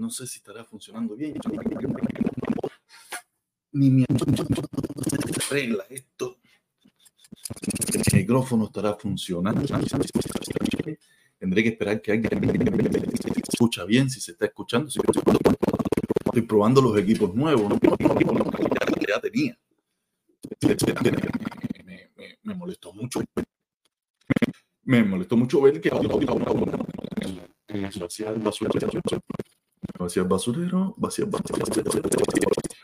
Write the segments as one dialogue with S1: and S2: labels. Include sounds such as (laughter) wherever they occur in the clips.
S1: No sé si estará funcionando bien. Ni mi regla esto. El micrófono estará funcionando. Tendré que esperar que alguien se escucha bien, si se está escuchando. Estoy probando los equipos nuevos, ¿no? ya tenía. Me, me- me molestó mucho. Me molestó mucho ver que el basurero. El basurero.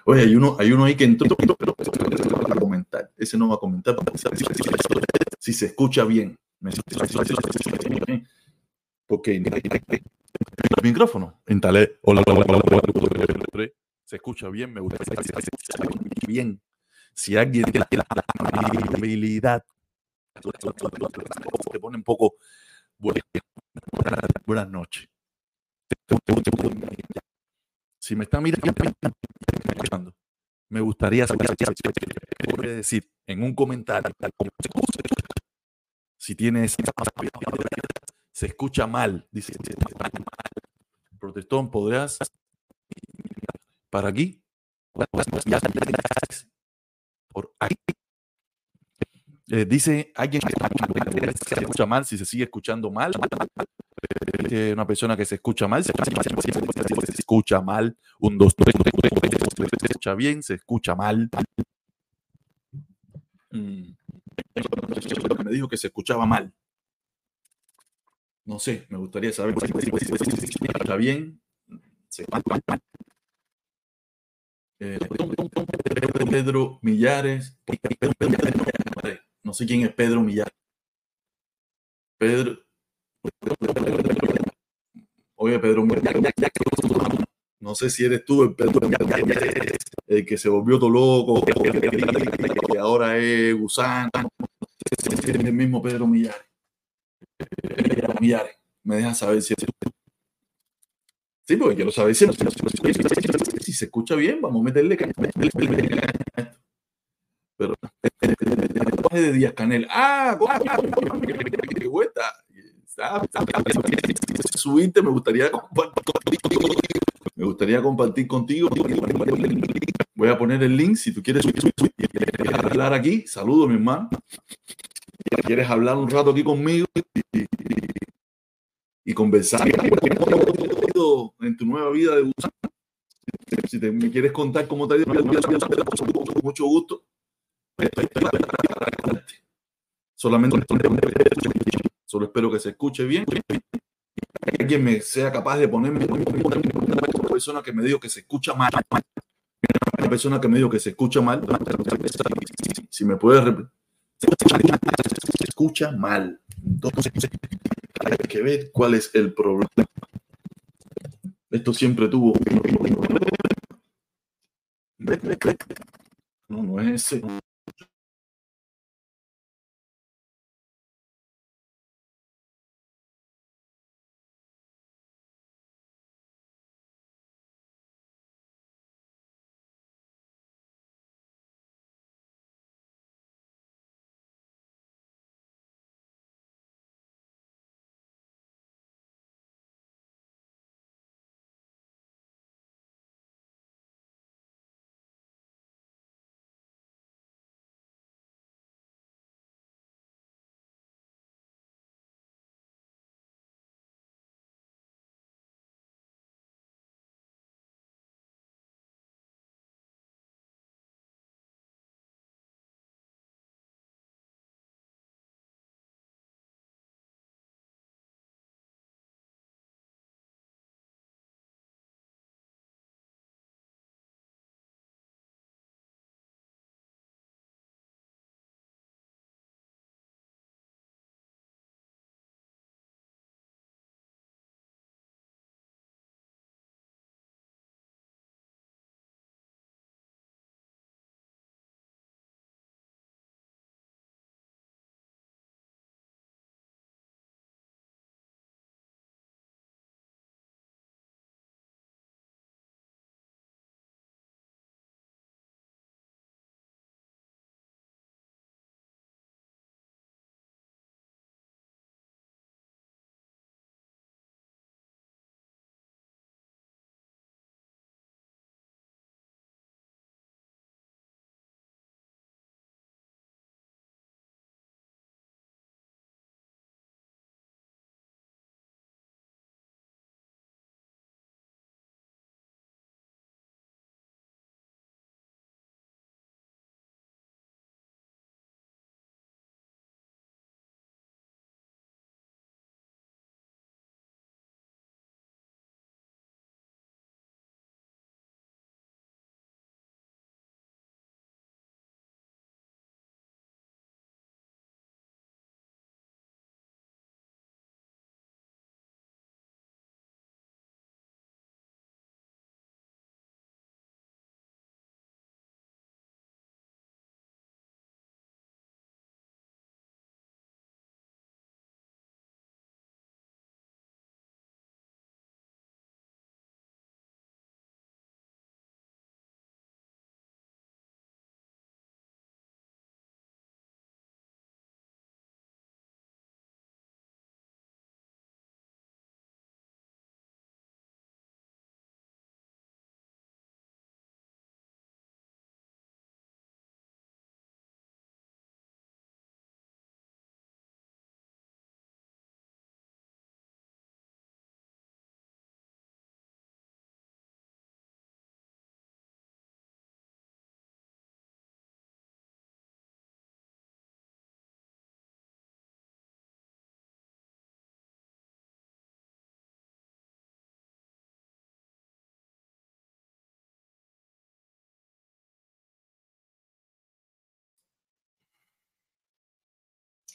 S1: Oye, hay uno, hay uno ahí que entró, a comentar. Ese no va a comentar si, se escucha bien. Porque el micrófono. Instalé. Hola, hola, hola. Se escucha bien, me gusta. Bien. Si alguien tiene la habilidad, te pone un poco. Buenas, noches. Si me está mirando, me gustaría decir en un comentario si tienes se escucha mal, dice protestón, podrás para aquí por aquí Eh, dice alguien que se escucha mal, si se sigue escuchando mal, una persona que se escucha mal, se escucha mal, un, dos, tres, se escucha bien, se escucha mal. Mm. Me dijo que se escuchaba mal. No sé, me gustaría saber si se escucha bien. Se. Eh, Pedro Millares. No sé quién es Pedro Millares. Pedro. Oye, Pedro Millares. No sé si eres tú el Pedro el que se volvió todo loco, que ahora es gusano. Es el mismo Pedro Millares. Pedro Millares. Me deja saber si es. Sí, porque quiero saber si, si se escucha bien, vamos a meterle caña. De Díaz Canel. Ah. Subiste, me gustaría. Me gustaría compartir contigo. Voy a poner el link si tú quieres hablar aquí. Saludos, mi hermano. ¿Quieres hablar un rato aquí conmigo y, y conversar en tu nueva vida de gusano? Si te, me quieres contar cómo te ha ido, con mucho gusto. Solamente solo espero que se escuche bien. Que alguien me sea capaz de ponerme una persona que me dijo que se escucha mal. Una persona que me dijo que se escucha mal. Si me puedes repetir. Se escucha mal. Entonces, hay que ver cuál es el problema. Esto siempre tuvo. No, no es ese.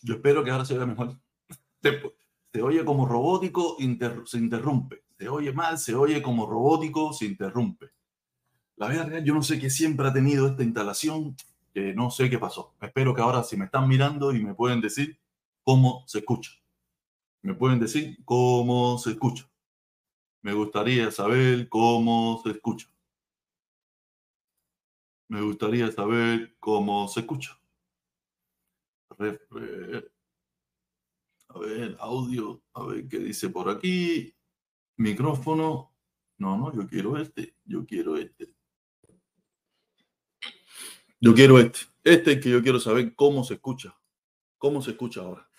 S1: Yo espero que ahora se vea mejor. Se, oye como robótico, se interrumpe. Se oye mal, se oye como robótico, se interrumpe. La verdad real, yo no sé qué siempre ha tenido esta instalación, que no sé qué pasó. Espero que ahora si me están mirando y me pueden decir cómo se escucha. Me pueden decir cómo se escucha. Me gustaría saber cómo se escucha. Me gustaría saber cómo se escucha. A ver, audio, a ver qué dice por aquí. Micrófono. No, no, yo quiero este. Yo quiero este. Yo quiero este. Este es que yo quiero saber cómo se escucha. ¿Cómo se escucha ahora?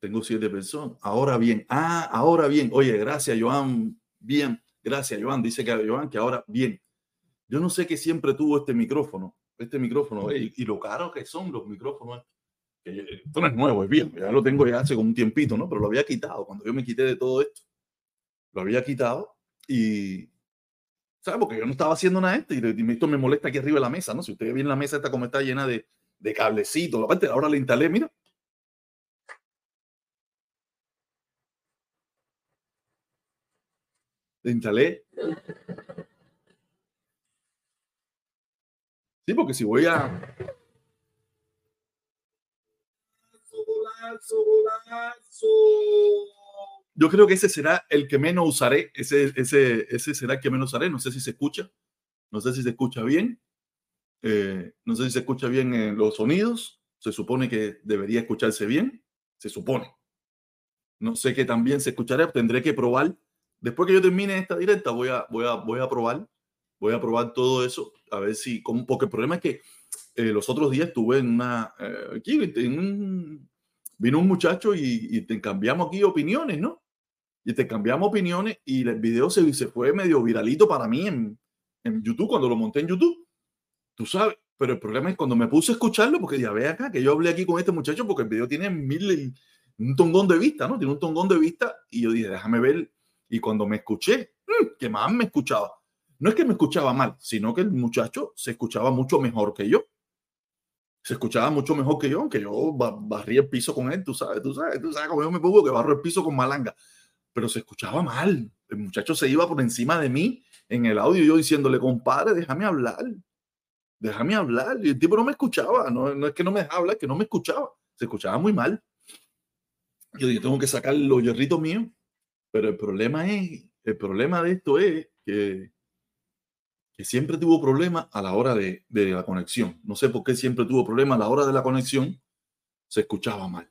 S1: Tengo siete personas. Ahora bien. Ah, ahora bien. Oye, gracias, Joan. Bien. Gracias, Joan. Dice que Joan que ahora bien. Yo no sé que siempre tuvo este micrófono. Este micrófono. y lo caro que son los micrófonos esto no es nuevo, es bien, ya lo tengo ya hace como un tiempito, ¿no? Pero lo había quitado, cuando yo me quité de todo esto, lo había quitado y, ¿sabes? Porque yo no estaba haciendo nada de esto y esto me molesta aquí arriba de la mesa, ¿no? Si ustedes ven la mesa esta como está llena de, de cablecitos, aparte ahora la instalé, mira. La instalé. Sí, porque si voy a, Yo creo que ese será el que menos usaré. Ese, ese, ese será el que menos usaré. No sé si se escucha. No sé si se escucha bien. Eh, no sé si se escucha bien en los sonidos. Se supone que debería escucharse bien. Se supone. No sé que también se escuchará. Tendré que probar. Después que yo termine esta directa, voy a, voy a, voy a probar. Voy a probar todo eso. A ver si. Porque el problema es que eh, los otros días estuve en una. Eh, aquí, en un vino un muchacho y, te cambiamos aquí opiniones, ¿no? Y te cambiamos opiniones y el video se, se fue medio viralito para mí en, en YouTube, cuando lo monté en YouTube. Tú sabes, pero el problema es cuando me puse a escucharlo, porque ya ve acá que yo hablé aquí con este muchacho, porque el video tiene mil, un tongón de vista, ¿no? Tiene un tongón de vista y yo dije, déjame ver. Y cuando me escuché, mm, que más me escuchaba. No es que me escuchaba mal, sino que el muchacho se escuchaba mucho mejor que yo se escuchaba mucho mejor que yo, aunque yo barría el piso con él, tú sabes, tú sabes, tú sabes cómo yo me pongo que barro el piso con malanga, pero se escuchaba mal. El muchacho se iba por encima de mí en el audio, yo diciéndole, compadre, déjame hablar, déjame hablar. Y el tipo no me escuchaba, no, es que no me dejaba hablar, es que no me escuchaba, se escuchaba muy mal. Yo tengo que sacar los hierritos míos, pero el problema es, el problema de esto es que que siempre tuvo problemas a la hora de, la conexión. No sé por qué siempre tuvo problemas a la hora de la conexión, se escuchaba mal.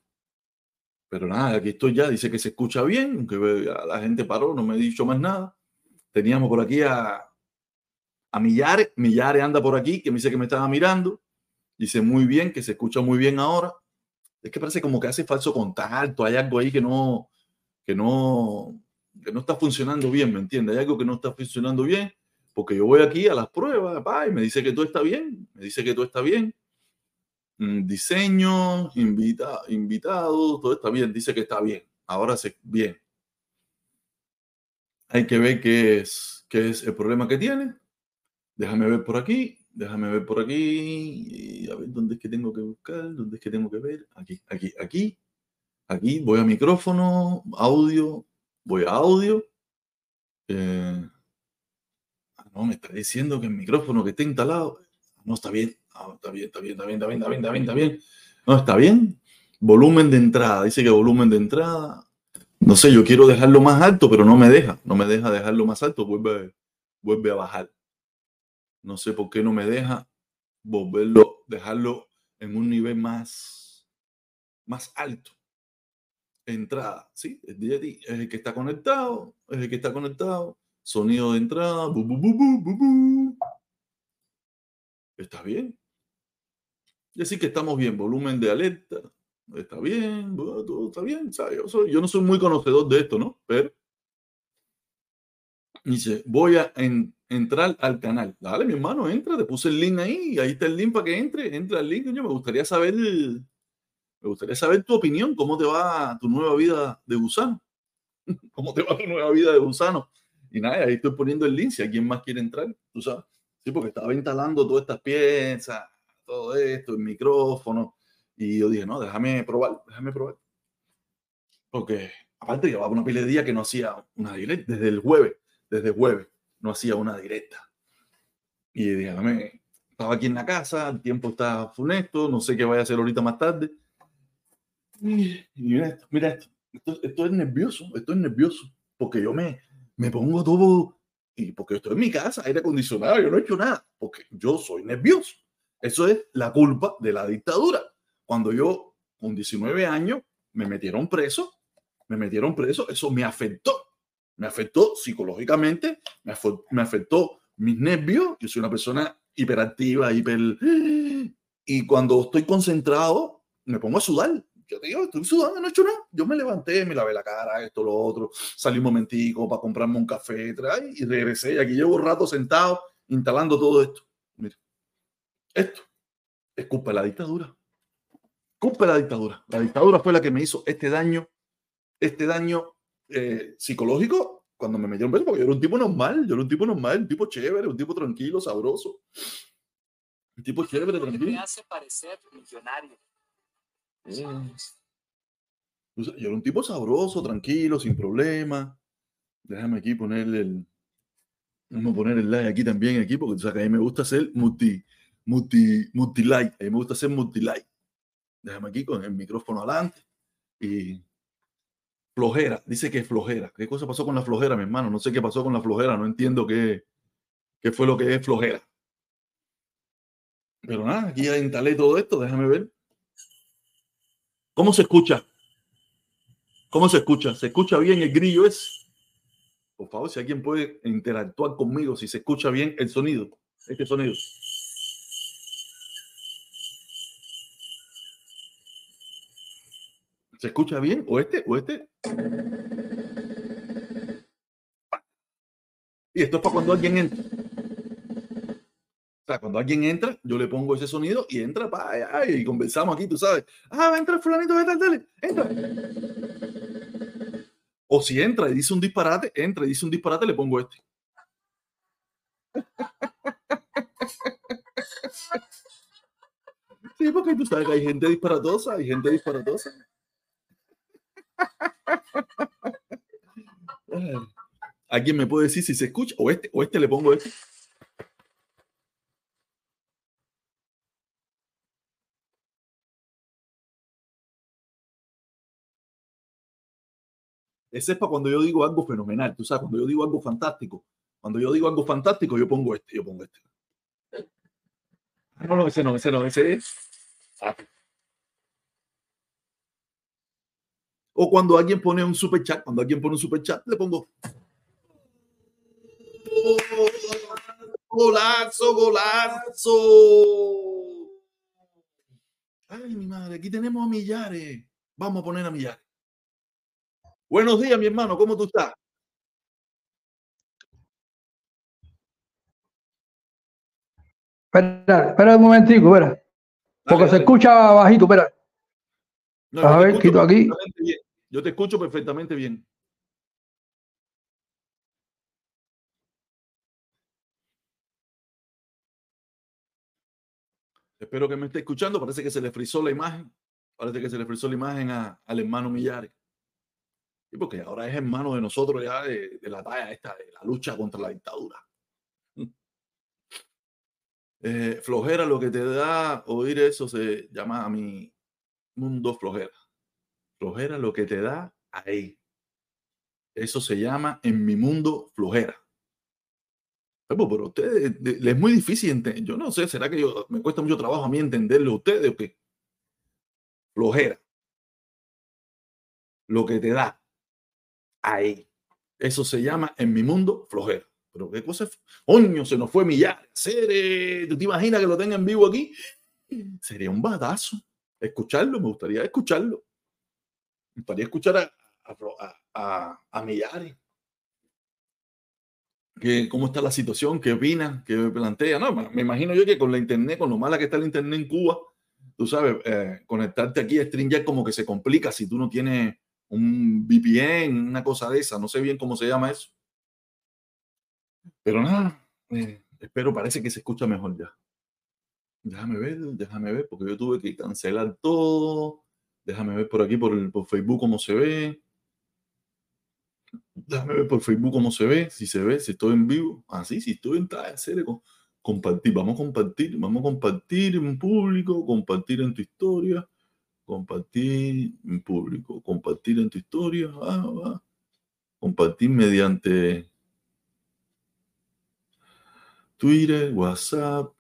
S1: Pero nada, aquí estoy ya, dice que se escucha bien, aunque la gente paró, no me ha dicho más nada. Teníamos por aquí a, a Millare, Millare anda por aquí, que me dice que me estaba mirando. Dice muy bien, que se escucha muy bien ahora. Es que parece como que hace falso contacto, hay algo ahí que no, que no, que no está funcionando bien, ¿me entiendes? Hay algo que no está funcionando bien porque yo voy aquí a las pruebas, y me dice que todo está bien, me dice que todo está bien. Mm, diseño, invita, invitado, todo está bien, dice que está bien. Ahora se bien. Hay que ver qué es, qué es el problema que tiene. Déjame ver por aquí, déjame ver por aquí, a ver dónde es que tengo que buscar, dónde es que tengo que ver. Aquí, aquí, aquí, aquí. Voy a micrófono, audio, voy a audio. Eh, no, me está diciendo que el micrófono que está instalado, no está bien, está bien, está bien, está bien, está bien, está bien, está bien, está bien. No, está bien. Volumen de entrada, dice que volumen de entrada. No sé, yo quiero dejarlo más alto, pero no me deja, no me deja dejarlo más alto, vuelve, vuelve a bajar. No sé por qué no me deja volverlo, dejarlo en un nivel más, más alto. Entrada, ¿sí? Es el que está conectado, es el que está conectado. Sonido de entrada. Está bien. Y así que estamos bien. Volumen de alerta. Está bien. Todo está bien. Yo, yo, no soy muy conocedor de esto, ¿no? Pero. Dice, voy a entrar al canal. Dale, mi hermano, entra. Te puse el link ahí. Ahí está el link para que entre. Entra el link. Yo me gustaría saber. Me gustaría saber tu opinión. ¿Cómo te va tu nueva vida de gusano? (laughs) ¿Cómo te va tu nueva vida de gusano? Y nada, ahí estoy poniendo el link si alguien más quiere entrar, tú sabes. Sí, porque estaba instalando todas estas piezas, todo esto, el micrófono. Y yo dije, no, déjame probar, déjame probar. Porque aparte llevaba una pila de días que no hacía una directa, desde el jueves, desde el jueves, no hacía una directa. Y dije, déjame, estaba aquí en la casa, el tiempo está funesto, no sé qué vaya a hacer ahorita más tarde. Y mira esto, mira esto, esto, esto es nervioso, esto es nervioso, porque yo me, me pongo todo, y porque estoy en mi casa, aire acondicionado, yo no he hecho nada, porque yo soy nervioso. Eso es la culpa de la dictadura. Cuando yo, con 19 años, me metieron preso, me metieron preso, eso me afectó. Me afectó psicológicamente, me, me afectó mis nervios. Yo soy una persona hiperactiva, hiper... Y cuando estoy concentrado, me pongo a sudar. Yo te digo, estoy sudando, no he hecho nada. Yo me levanté, me lavé la cara, esto, lo otro. Salí un momentico para comprarme un café y regresé. Y aquí llevo un rato sentado instalando todo esto. Mira, esto es culpa de la dictadura. Culpa de la dictadura. La dictadura fue la que me hizo este daño, este daño eh, psicológico cuando me metieron preso, porque yo era un tipo normal, yo era un tipo normal, un tipo chévere, un tipo tranquilo, sabroso. Un tipo chévere, tranquilo. Me hace parecer millonario. Yo era un tipo sabroso, tranquilo, sin problema. Déjame aquí ponerle el. Vamos a poner el like aquí también, aquí, porque tú sabes que a mí me gusta hacer multi, multi, multi. A mí me gusta hacer multi like. Déjame aquí con el micrófono adelante. Y flojera, dice que es flojera. ¿Qué cosa pasó con la flojera, mi hermano? No sé qué pasó con la flojera, no entiendo qué, qué fue lo que es flojera. Pero nada, aquí ya instalé todo esto, déjame ver. ¿Cómo se escucha? ¿Cómo se escucha? ¿Se escucha bien el grillo es? Por favor, si alguien puede interactuar conmigo, si se escucha bien el sonido, este sonido. ¿Se escucha bien? ¿O este? ¿O este? Y esto es para cuando alguien entra. Cuando alguien entra, yo le pongo ese sonido y entra para y conversamos aquí, tú sabes. Ah, va a entrar fulanito, dale, dale, entra. O si entra y dice un disparate, entra y dice un disparate, le pongo este. Sí, porque tú sabes que hay gente disparatosa, hay gente disparatosa. ¿Alguien me puede decir si se escucha? O este, o este le pongo este. Ese es para cuando yo digo algo fenomenal. Tú sabes, cuando yo digo algo fantástico. Cuando yo digo algo fantástico, yo pongo este, yo pongo este. No, no, ese no, ese no, ese es. O cuando alguien pone un super chat, cuando alguien pone un super chat, le pongo. Golazo, golazo. Ay, mi madre, aquí tenemos a Millares. Vamos a poner a Millares. Buenos días, mi hermano, ¿cómo tú estás?
S2: Espera, espera un momentico, espera. Porque se escucha bajito, espera. a ver, quito aquí.
S1: Yo te escucho perfectamente bien. Espero que me esté escuchando. Parece que se le frizó la imagen. Parece que se le frizó la imagen al hermano Millares. Y porque ahora es hermano de nosotros ya de, la talla esta, de la lucha contra la dictadura. (laughs) Eh, flojera, lo que te da oír eso se llama a mi mundo flojera. Flojera lo que te da ahí. Eso se llama en mi mundo flojera. Pero, pero ustedes es muy difícil entender. Yo no sé, será que yo, me cuesta mucho trabajo a mí entenderlo a ustedes o qué. Flojera. Lo que te da ahí. Eso se llama en mi mundo flojera. Pero qué cosa es. Oño, se nos fue millar. ¿Tú te imaginas que lo tenga en vivo aquí? Sería un batazo. Escucharlo, me gustaría escucharlo. Me gustaría escuchar a, a, a, Millares. Que, ¿Cómo está la situación? ¿Qué opina? ¿Qué plantea? No, me imagino yo que con la internet, con lo mala que está el internet en Cuba, tú sabes, eh, conectarte aquí a StreamYard como que se complica si tú no tienes un VPN, una cosa de esa. No sé bien cómo se llama eso. Pero nada, eh, espero, parece que se escucha mejor ya. Déjame ver, déjame ver, porque yo tuve que cancelar todo. Déjame ver por aquí, por, Facebook, cómo se ve. Déjame ver por Facebook cómo se ve, si se ve, si estoy en vivo. Ah, sí, si estoy en serie, compartir. Vamos a compartir, vamos a compartir en público, compartir en tu historia, compartir en público, compartir en tu historia. Ah, compartir mediante Twitter, WhatsApp,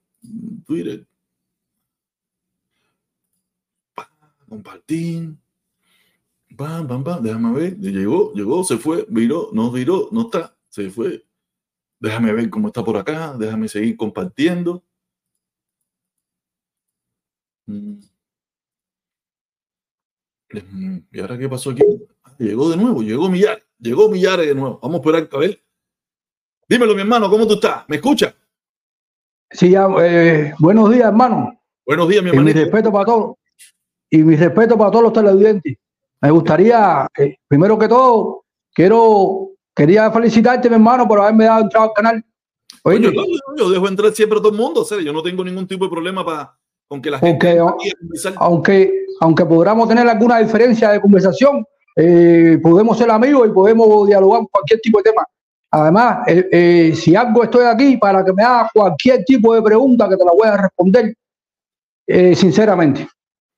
S1: Twitter. Compartir. Bam, bam, bam. Déjame ver. Llegó, llegó, se fue, viró, no viró, no está, se fue. Déjame ver cómo está por acá. Déjame seguir compartiendo. Mm. ¿Y ahora qué pasó aquí? Ah, llegó de nuevo, llegó Millares, llegó Millares de nuevo. Vamos a esperar a ver. Dímelo, mi hermano, ¿cómo tú estás? ¿Me escuchas?
S2: Sí, eh, buenos días, hermano.
S1: Buenos días, mi hermano.
S2: Y mi respeto para todos. Y mi respeto para todos los televidentes. Me gustaría, eh, primero que todo, quiero, quería felicitarte, mi hermano, por haberme dado entrada al canal.
S1: Oye, yo, dejo entrar siempre a todo el mundo, o yo no tengo ningún tipo de problema para con que la
S2: gente. Aunque, aunque, podamos tener alguna diferencia de conversación, eh, podemos ser amigos y podemos dialogar cualquier tipo de tema. Además, eh, si algo estoy aquí para que me hagas cualquier tipo de pregunta que te la voy a responder, sinceramente.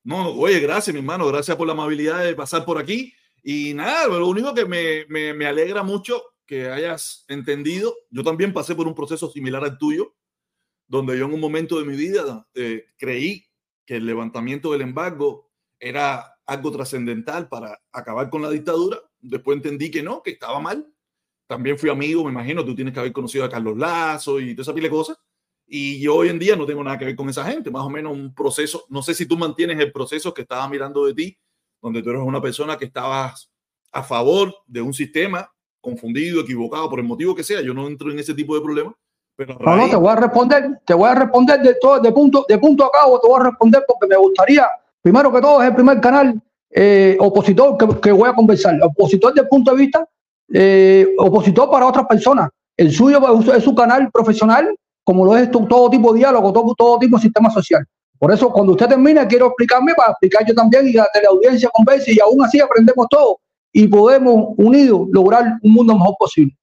S1: No, oye, gracias, mi hermano. Gracias por la amabilidad de pasar por aquí. Y nada, lo único que me, me, alegra mucho que hayas entendido. Yo también pasé por un proceso similar al tuyo, donde yo en un momento de mi vida eh, creí que el levantamiento del embargo era algo trascendental para acabar con la dictadura. Después entendí que no, que estaba mal. También fui amigo, me imagino, tú tienes que haber conocido a Carlos Lazo y toda esa pila de cosas. Y yo hoy en día no tengo nada que ver con esa gente, más o menos un proceso, no sé si tú mantienes el proceso que estaba mirando de ti, donde tú eres una persona que estabas a favor de un sistema confundido, equivocado, por el motivo que sea, yo no entro en ese tipo de problemas. Pero
S2: no, no, te voy a responder, te voy a responder de todo, de punto, de punto a cabo, te voy a responder porque me gustaría, primero que todo, es el primer canal eh, opositor que, que, voy a conversar, opositor desde el punto de vista, eh, opositor para otras personas. El suyo es su canal profesional como lo es todo tipo de diálogo, todo, todo tipo de sistema social. Por eso, cuando usted termine, quiero explicarme para explicar yo también y la teleaudiencia converse y aún así aprendemos todo y podemos unidos lograr un mundo mejor posible.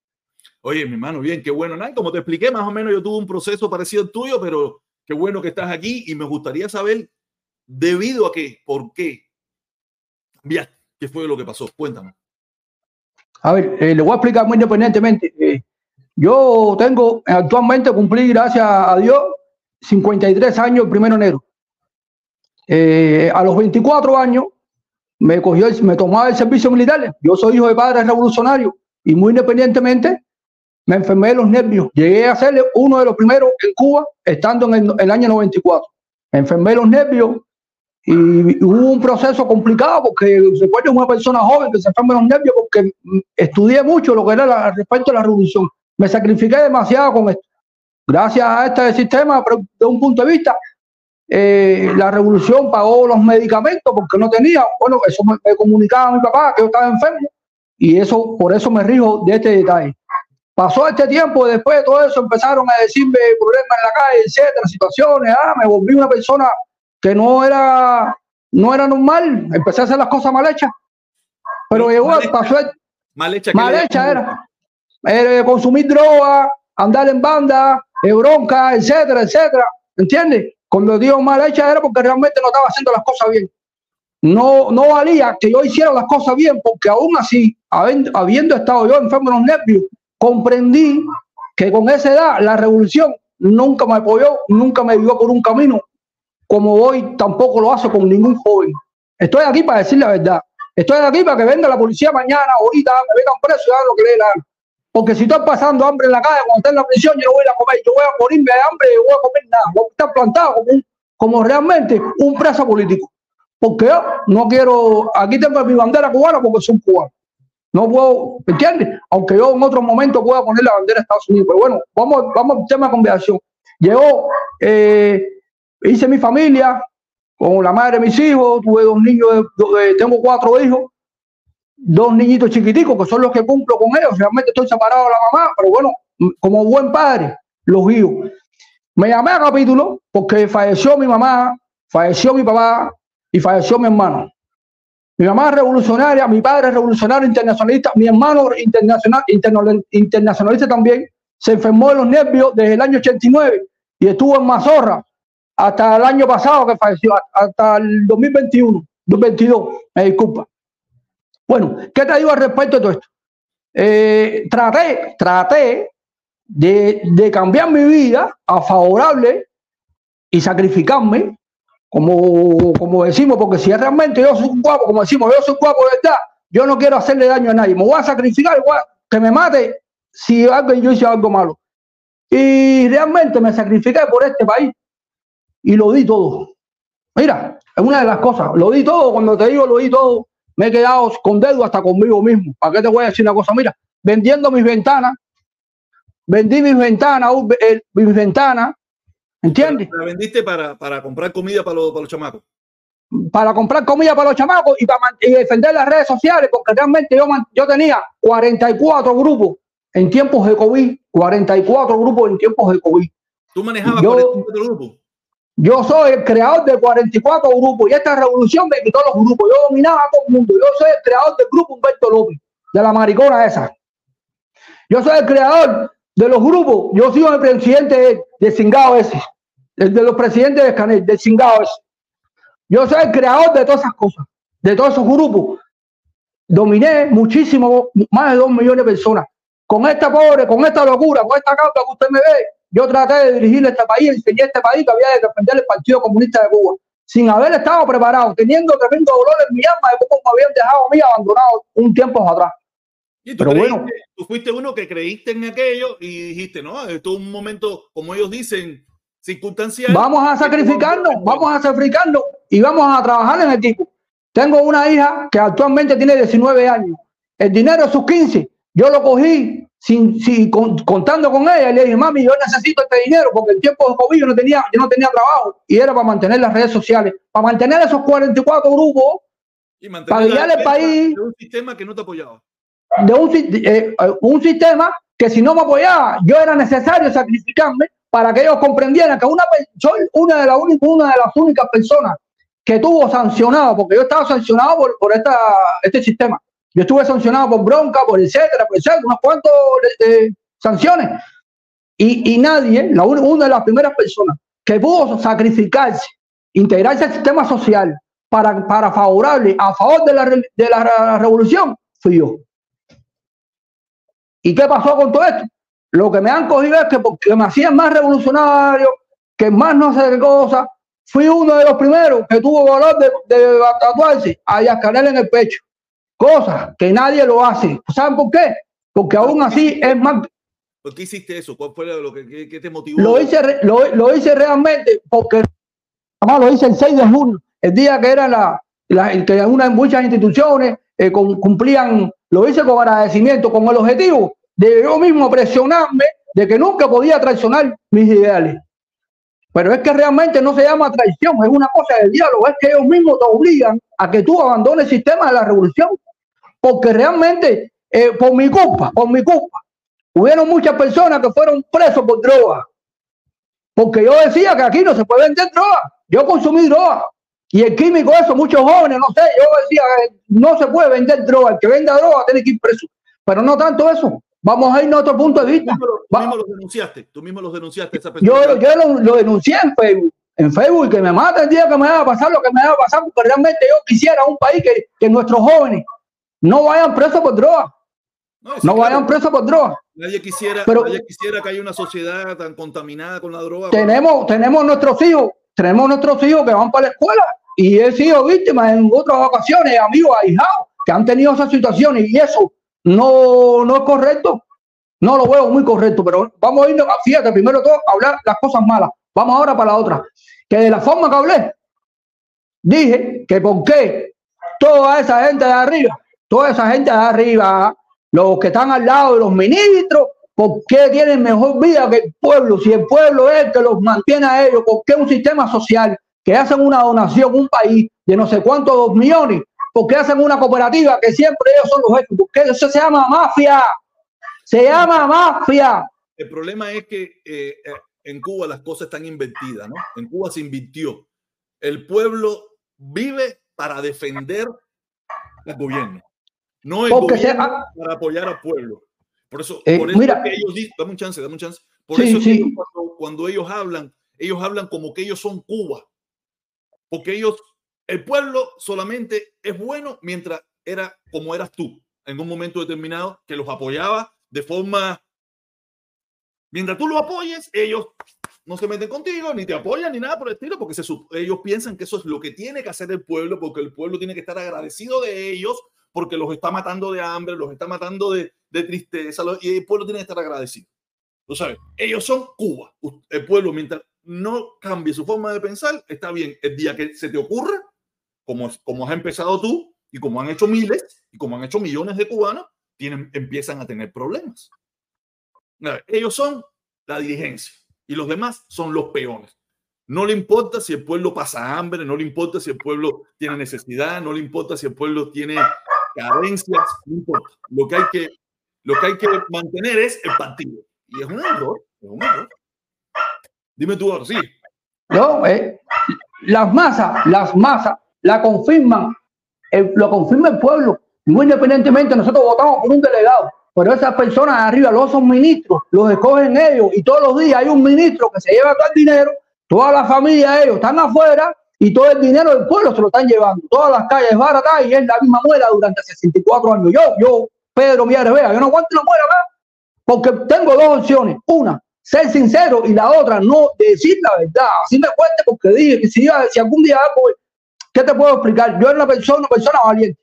S1: Oye, mi hermano, bien, qué bueno. como te expliqué, más o menos yo tuve un proceso parecido al tuyo, pero qué bueno que estás aquí y me gustaría saber debido a qué, por qué cambiaste, qué fue lo que pasó. Cuéntame.
S2: A ver, eh, le voy a explicar muy independientemente. Eh, yo tengo, actualmente cumplí, gracias a Dios, 53 años el primero de enero. Eh, a los 24 años me cogió, me tomaba el servicio militar. Yo soy hijo de padre revolucionario y muy independientemente me enfermé de los nervios. Llegué a ser uno de los primeros en Cuba, estando en el, año 94. Me enfermé de los nervios y hubo un proceso complicado porque se puede una persona joven que se enferma de los nervios porque estudié mucho lo que era respecto a la revolución me sacrifiqué demasiado con esto. Gracias a este sistema, de un punto de vista, eh, la revolución pagó los medicamentos porque no tenía. Bueno, eso me, comunicaba a mi papá que yo estaba enfermo y eso por eso me rijo de este detalle. Pasó este tiempo, después de todo eso empezaron a decirme problemas en la calle, etcétera, situaciones. Ah, me volví una persona que no era, no era normal. Empecé a hacer las cosas mal hechas. Pero llegó, pasó.
S1: Mal hecha.
S2: Mal hecha era eh, consumir droga, andar en banda, bronca, etcétera, etcétera. ¿Entiendes? Cuando digo mal hecha era porque realmente no estaba haciendo las cosas bien. No, no valía que yo hiciera las cosas bien, porque aún así, habiendo, estado yo enfermo de los nervios, comprendí que con esa edad la revolución nunca me apoyó, nunca me dio por un camino como hoy tampoco lo hace con ningún joven. Estoy aquí para decir la verdad. Estoy aquí para que venga la policía mañana, ahorita, me vengan preso y hagan lo que le den porque si estoy pasando hambre en la calle, cuando estoy en la prisión, yo no voy a comer, yo voy a morirme de hambre, yo voy a comer nada. Voy a estar plantado como, como realmente un preso político. Porque yo no quiero, aquí tengo mi bandera cubana porque soy cubano. No puedo, ¿me entiendes? Aunque yo en otro momento pueda poner la bandera de Estados Unidos. Pero bueno, vamos, vamos al tema de conversación. Llegó, eh, hice mi familia con la madre de mis hijos, tuve dos niños, tengo cuatro hijos, dos niñitos chiquiticos que son los que cumplo con ellos. Realmente estoy separado de la mamá, pero bueno, como buen padre, los guío. Me llamé a capítulo porque falleció mi mamá, falleció mi papá y falleció mi hermano. Mi mamá es revolucionaria, mi padre es revolucionario internacionalista, mi hermano internacional, internacionalista también. Se enfermó de los nervios desde el año 89 y estuvo en Mazorra hasta el año pasado que falleció, hasta el 2021, 2022, me disculpa. Bueno, ¿qué te digo al respecto de todo esto? Eh, traté, traté de, de, cambiar mi vida a favorable y sacrificarme, como, como decimos, porque si realmente yo soy un guapo, como decimos, yo soy guapo de verdad, yo no quiero hacerle daño a nadie, me voy a sacrificar, igual, que me mate si alguien yo hice algo malo. Y realmente me sacrifiqué por este país y lo di todo. Mira, es una de las cosas, lo di todo, cuando te digo lo di todo, me he quedado con dedo hasta conmigo mismo. ¿Para qué te voy a decir una cosa? Mira, vendiendo mis ventanas, vendí mis ventanas, mis ventanas, ¿entiendes?
S1: La vendiste para, para comprar comida para los, para los chamacos.
S2: Para comprar comida para los chamacos y para defender las redes sociales, porque realmente yo, yo tenía 44 grupos en tiempos de COVID, 44 grupos en tiempos de COVID.
S1: ¿Tú manejabas 44 grupos?
S2: Yo soy el creador de 44 grupos y esta revolución me quitó los grupos. Yo dominaba a todo el mundo. Yo soy el creador del grupo Humberto López, de la maricona esa. Yo soy el creador de los grupos. Yo soy el presidente de, Cingao ese, de los presidentes de Canel, de Cingao ese. Yo soy el creador de todas esas cosas, de todos esos grupos. Dominé muchísimo, más de dos millones de personas. Con esta pobre, con esta locura, con esta causa que usted me ve, yo traté de dirigir este país, enseñé este país que había de defender el Partido Comunista de Cuba, sin haber estado preparado, teniendo tremendo dolor en mi alma de cómo me habían dejado a mí abandonado un tiempo atrás.
S1: ¿Y tú Pero bueno, tú fuiste uno que creíste en aquello y dijiste, no, esto es un momento, como ellos dicen, circunstancial.
S2: Vamos a sacrificarnos, vamos a sacrificarnos y vamos a trabajar en equipo. Tengo una hija que actualmente tiene 19 años. El dinero de sus 15, yo lo cogí sin, sin contando con ella, le dije, mami, yo necesito este dinero porque en tiempo de COVID yo no tenía, yo no tenía trabajo y era para mantener las redes sociales, para mantener esos 44 grupos, para guiar el país.
S1: De un sistema que no te apoyaba.
S2: De un, eh, un sistema que si no me apoyaba, yo era necesario sacrificarme para que ellos comprendieran que una, soy una de, las una de las únicas personas que tuvo sancionado, porque yo estaba sancionado por, por esta, este sistema yo estuve sancionado por bronca, por etcétera, por etcétera, unas cuantas sanciones. Y, y nadie, la, una de las primeras personas que pudo sacrificarse, integrarse al sistema social para, para favorable, a favor de la, de la revolución, fui yo. ¿Y qué pasó con todo esto? Lo que me han cogido es que porque me hacían más revolucionario, que más no sé qué cosa, fui uno de los primeros que tuvo valor de, de tatuarse a Yascanel en el pecho. Cosas que nadie lo hace. ¿Saben por qué? Porque aún así es más.
S1: ¿Por qué hiciste eso? ¿Cuál fue lo que, te motivó?
S2: Lo hice, lo, hice realmente porque además lo hice el 6 de junio, el día que era la, la que una, muchas instituciones eh, cumplían, lo hice con agradecimiento, con el objetivo de yo mismo presionarme de que nunca podía traicionar mis ideales. Pero es que realmente no se llama traición, es una cosa de diálogo, es que ellos mismos te obligan a que tú abandones el sistema de la revolución porque realmente, eh, por mi culpa, por mi culpa, hubieron muchas personas que fueron presos por droga. Porque yo decía que aquí no se puede vender droga. Yo consumí droga. Y el químico, eso, muchos jóvenes, no sé, yo decía que no se puede vender droga. El que venda droga tiene que ir preso. Pero no tanto eso. Vamos a ir a otro punto de vista.
S1: Tú mismo lo, denunciaste. Tú mismo lo denunciaste. Esa
S2: yo yo lo, lo, denuncié en Facebook. En Facebook que me mata el día que me va a pasar lo que me va a pasar. Porque realmente yo quisiera un país que, que nuestros jóvenes no vayan presos por droga. No, vayan presos por droga.
S1: Nadie quisiera, Pero, nadie quisiera que haya una sociedad tan contaminada con la droga.
S2: Tenemos, tenemos nuestros hijos, tenemos nuestros hijos que van para la escuela y he sido víctima en otras ocasiones, amigos, ahijados, que han tenido esas situaciones y eso no, no es correcto. No lo veo muy correcto, pero vamos a irnos, fíjate, primero todo, a hablar las cosas malas. Vamos ahora para la otra. Que de la forma que hablé, dije que por qué toda esa gente de arriba toda esa gente de arriba, los que están al lado de los ministros, ¿por qué tienen mejor vida que el pueblo? Si el pueblo es el que los mantiene a ellos, ¿por qué un sistema social que hacen una donación, un país de no sé cuántos millones? ¿Por qué hacen una cooperativa que siempre ellos son los jefes? Porque eso se llama mafia. Se llama mafia.
S1: El problema es que eh, eh, en Cuba las cosas están invertidas, ¿no? En Cuba se invirtió. El pueblo vive para defender al gobierno, no el gobierno para apoyar al pueblo. Por eso,
S2: eh,
S1: por eso
S2: mira,
S1: que ellos dicen, dame un chance, dame un chance. Por eso Ellos, cuando, cuando ellos hablan, ellos hablan como que ellos son Cuba, porque ellos, el pueblo solamente es bueno mientras era como eras tú en un momento determinado, que los apoyaba de forma Mientras tú lo apoyes, ellos no se meten contigo, ni te apoyan, ni nada por el estilo, porque se, ellos piensan que eso es lo que tiene que hacer el pueblo, porque el pueblo tiene que estar agradecido de ellos, porque los está matando de hambre, los está matando de, de tristeza, y el pueblo tiene que estar agradecido. Tú sabes, ellos son Cuba. El pueblo, mientras no cambie su forma de pensar, está bien. El día que se te ocurra, como, como has empezado tú, y como han hecho miles, y como han hecho millones de cubanos, tienen, empiezan a tener problemas. Ellos son la dirigencia y los demás son los peones. No le importa si el pueblo pasa hambre, no le importa si el pueblo tiene necesidad, no le importa si el pueblo tiene carencias, no importa. Lo que hay que, lo que, hay que mantener es el partido. Y es un error, es un error. Dime tú sí.
S2: No, eh, las masas, las masas la confirman, lo confirma el pueblo. Muy independientemente, nosotros votamos por un delegado pero esas personas arriba, los son ministros, los escogen ellos y todos los días hay un ministro que se lleva todo el dinero, toda la familia de ellos están afuera y todo el dinero del pueblo se lo están llevando. Todas las calles baratas y es la misma muela durante 64 años. Yo, yo, Pedro Miares Vega, yo no aguanto una muela más porque tengo dos opciones. Una, ser sincero y la otra, no decir la verdad. Así me cuente porque dije que si, si algún día algo, ¿qué te puedo explicar? Yo era una persona, una persona valiente.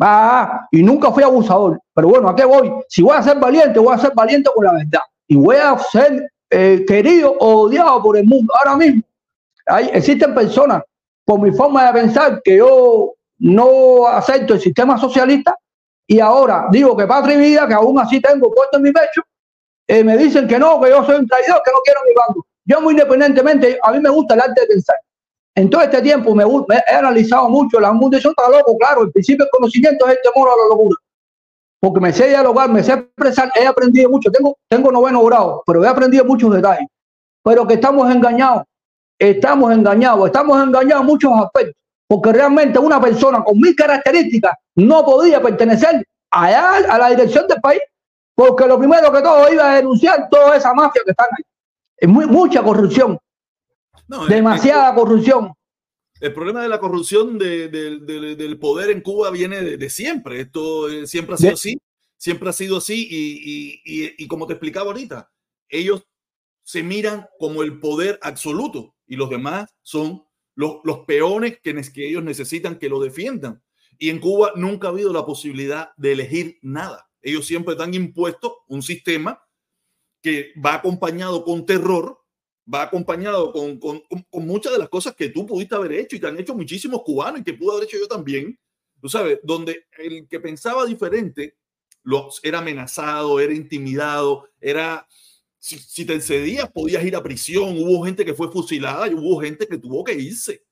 S2: Va, y nunca fui abusador. Pero bueno, ¿a qué voy? Si voy a ser valiente, voy a ser valiente con la verdad. Y voy a ser eh, querido o odiado por el mundo. Ahora mismo, hay, existen personas, por mi forma de pensar, que yo no acepto el sistema socialista y ahora digo que patria y vida, que aún así tengo puesto en mi pecho, eh, me dicen que no, que yo soy un traidor, que no quiero mi bando. Yo muy independientemente, a mí me gusta el arte de pensar. En todo este tiempo me, he analizado mucho la yo está loco, claro, el principio del conocimiento es el temor a la locura. Porque me sé dialogar, me sé expresar, he aprendido mucho, tengo, tengo noveno grado, pero he aprendido muchos detalles. Pero que estamos engañados, estamos engañados, estamos engañados en muchos aspectos. Porque realmente una persona con mis características no podía pertenecer allá a la dirección del país, porque lo primero que todo iba a denunciar toda esa mafia que están ahí. Es muy, mucha corrupción. Demasiada corrupción.
S1: El problema de la corrupción del poder en Cuba viene de, siempre. Esto eh, siempre ha sido así, siempre ha sido así. Y, como te explicaba ahorita, ellos se miran como el poder absoluto y los demás son los, los peones que, que ellos necesitan que lo defiendan. Y en Cuba nunca ha habido la posibilidad de elegir nada. Ellos siempre están impuestos un sistema que va acompañado con terror va acompañado con, con, con, muchas de las cosas que tú pudiste haber hecho y que han hecho muchísimos cubanos y que pudo haber hecho yo también. Tú sabes, donde el que pensaba diferente era amenazado, era intimidado, era... Si, si te cedías, podías ir a prisión. Hubo gente que fue fusilada y hubo gente que tuvo que irse.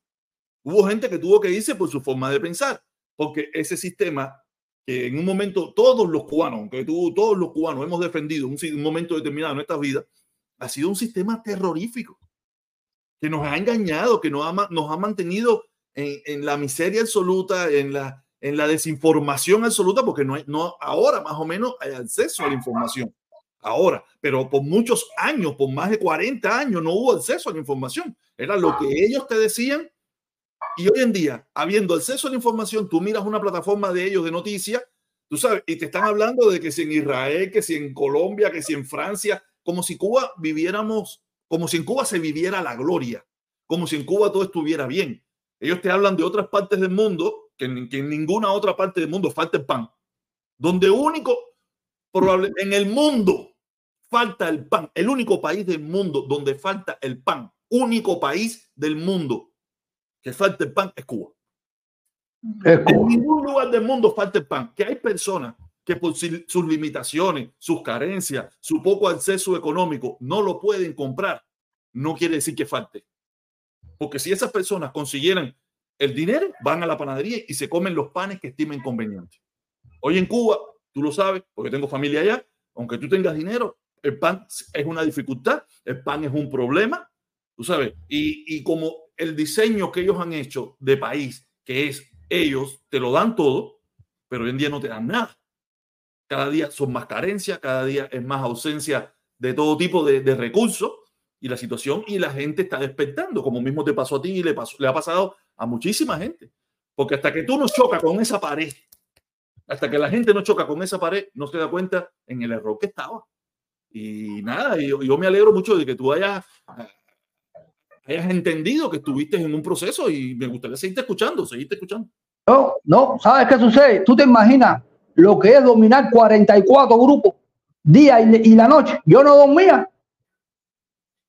S1: Hubo gente que tuvo que irse por su forma de pensar, porque ese sistema que en un momento todos los cubanos, aunque tú, todos los cubanos hemos defendido un, un momento determinado en nuestra vida, ha sido un sistema terrorífico que nos ha engañado, que nos ha, nos ha mantenido en, la miseria absoluta, en la, en la desinformación absoluta, porque no, hay, no ahora más o menos hay acceso a la información. Ahora, pero por muchos años, por más de 40 años, no hubo acceso a la información. Era lo que ellos te decían. Y hoy en día, habiendo acceso a la información, tú miras una plataforma de ellos de noticias, tú sabes, y te están hablando de que si en Israel, que si en Colombia, que si en Francia, como si Cuba viviéramos, como si en Cuba se viviera la gloria, como si en Cuba todo estuviera bien. Ellos te hablan de otras partes del mundo, que en, ninguna otra parte del mundo falta el pan. Donde único, probable, en el mundo falta el pan. El único país del mundo donde falta el pan, único país del mundo que falta el pan es Cuba. En ningún lugar del mundo falta el pan. Que hay personas que por sus limitaciones, sus carencias, su poco acceso económico no lo pueden comprar, no quiere decir que falte. Porque si esas personas consiguieran el dinero, van a la panadería y se comen los panes que estimen convenientes. Hoy en Cuba, tú lo sabes, porque tengo familia allá, aunque tú tengas dinero, el pan es una dificultad, el pan es un problema, tú sabes, y, y como el diseño que ellos han hecho de país, que es ellos te lo dan todo, pero hoy en día no te dan nada. Cada día son más carencias, cada día es más ausencia de todo tipo de, de recursos y la situación y la gente está despertando, como mismo te pasó a ti y le, pasó, le ha pasado a muchísima gente. Porque hasta que tú no chocas con esa pared, hasta que la gente no choca con esa pared, no se da cuenta en el error que estaba. Y nada, yo, me alegro mucho de que tú hayas, entendido que estuviste en un proceso y me gustaría seguirte escuchando, seguirte escuchando.
S2: No, no, ¿sabes qué sucede? Tú te imaginas lo que es dominar 44 grupos día y, y la noche. Yo no dormía.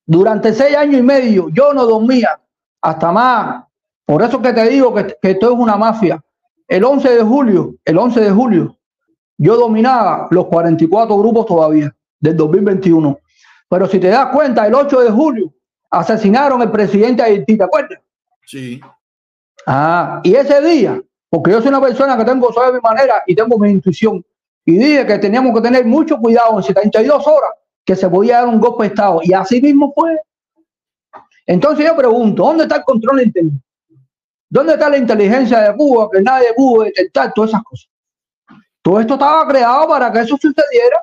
S2: Durante seis años y medio yo no dormía. Hasta más. Por eso que te digo que, que esto es una mafia. El 11 de julio, el 11 de julio, yo dominaba los 44 grupos todavía del 2021. Pero si te das cuenta, el 8 de julio asesinaron al presidente de Haití, ¿te acuerdas?
S1: Sí.
S2: Ah, y ese día, porque yo soy una persona que tengo sabe mi manera y tengo mi intuición, y dije que teníamos que tener mucho cuidado en 72 horas que se podía dar un golpe de Estado. Y así mismo fue. Entonces yo pregunto, ¿dónde está el control interno? ¿Dónde está la inteligencia de Cuba que nadie pudo detectar todas esas cosas? Todo esto estaba creado para que eso sucediera.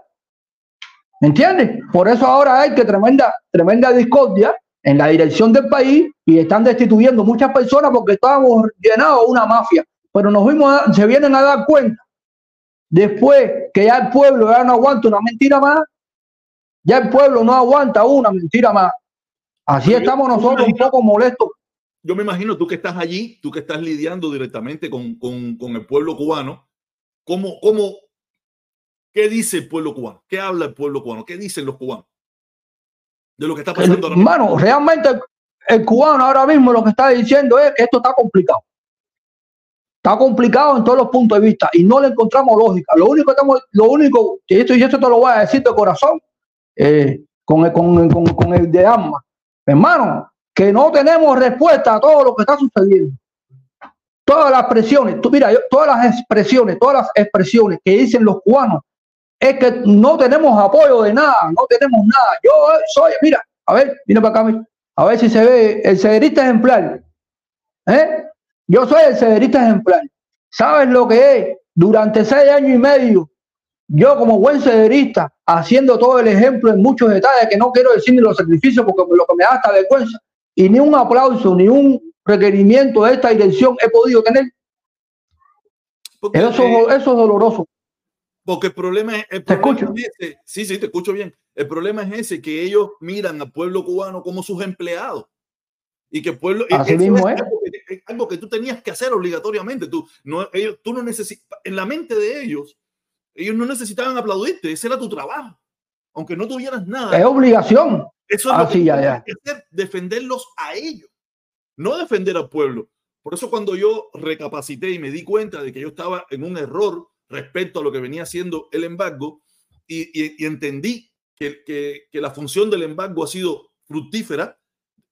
S2: ¿Me entiendes? Por eso ahora hay que tremenda, tremenda discordia en la dirección del país y están destituyendo muchas personas porque estábamos llenados de una mafia. Pero nos vimos, se vienen a dar cuenta después que ya el pueblo ya no aguanta una mentira más, ya el pueblo no aguanta una mentira más. Así estamos nosotros un poco molestos.
S1: Yo me imagino tú que estás allí, tú que estás lidiando directamente con, con, con el pueblo cubano, ¿cómo, cómo, ¿qué dice el pueblo cubano? ¿Qué habla el pueblo cubano? ¿Qué dicen los cubanos? De lo que está pasando ahora mismo.
S2: Hermano, realmente el cubano ahora mismo lo que está diciendo es que esto está complicado. Está complicado en todos los puntos de vista y no le encontramos lógica. Lo único que estamos, lo único, y esto, y esto te lo voy a decir de corazón, eh, con, el, con, con, con el de alma. Hermano, que no tenemos respuesta a todo lo que está sucediendo. Todas las presiones, tú, mira, yo, todas las expresiones, todas las expresiones que dicen los cubanos es que no tenemos apoyo de nada, no tenemos nada. Yo soy, mira, a ver, mira para acá, a ver si se ve el cederista ejemplar. ¿Eh? Yo soy el cederista ejemplar. ¿Sabes lo que es? Durante seis años y medio, yo como buen cederista, haciendo todo el ejemplo en muchos detalles, que no quiero decir ni los sacrificios porque lo que me da hasta vergüenza, y ni un aplauso, ni un requerimiento de esta dirección he podido tener.
S1: Porque,
S2: Eso,
S1: eh,
S2: eso es doloroso.
S1: Porque el problema es, el
S2: ¿Te
S1: problema
S2: escucho?
S1: es ese. Sí, sí, te escucho bien. El problema es ese, que ellos miran al pueblo cubano como sus empleados. Y que el pueblo...
S2: Así
S1: eso
S2: mismo es.
S1: Algo que, es algo que tú tenías que hacer obligatoriamente. Tú no, ellos, tú no necesitas... En la mente de ellos, ellos no necesitaban aplaudirte. Ese era tu trabajo. Aunque no tuvieras nada.
S2: Es obligación.
S1: Eso es
S2: Ah,
S1: lo que
S2: sí, ya, ya.
S1: que hacer, defenderlos a ellos, no defender al pueblo. Por eso cuando yo recapacité y me di cuenta de que yo estaba en un error respecto a lo que venía haciendo el embargo y, entendí que, la función del embargo ha sido fructífera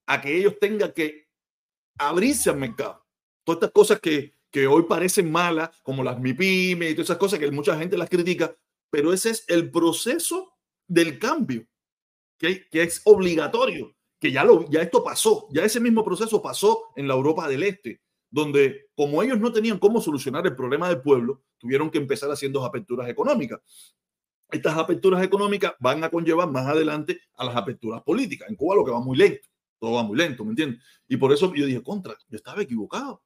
S1: a que ellos tengan que abrirse al mercado. Todas estas cosas que, hoy parecen malas, como las MIPIME y todas esas cosas que mucha gente las critica, pero ese es el proceso del cambio que, es obligatorio, que ya esto pasó, ya ese mismo proceso pasó en la Europa del Este, donde como ellos no tenían cómo solucionar el problema del pueblo, tuvieron que empezar haciendo aperturas económicas. Estas aperturas económicas van a conllevar más adelante a las aperturas políticas. En Cuba lo que va muy lento, todo va muy lento, ¿me entiendes? Y por eso yo dije, contra, yo estaba equivocado.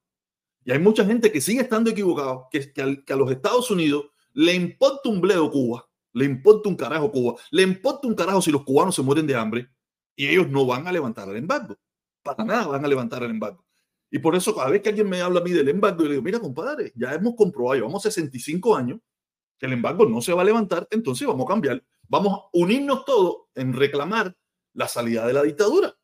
S1: Y hay mucha gente que sigue estando equivocado, que, que, a los Estados Unidos le importa un bledo Cuba, le importa un carajo Cuba, le importa un carajo si los cubanos se mueren de hambre y ellos no van a levantar el embargo. Para nada van a levantar el embargo. Y por eso cada vez que alguien me habla a mí del embargo, yo le digo, mira, compadre, ya hemos comprobado, llevamos 65 años que el embargo no se va a levantar, entonces vamos a cambiar, vamos a unirnos todos en reclamar la salida de la dictadura.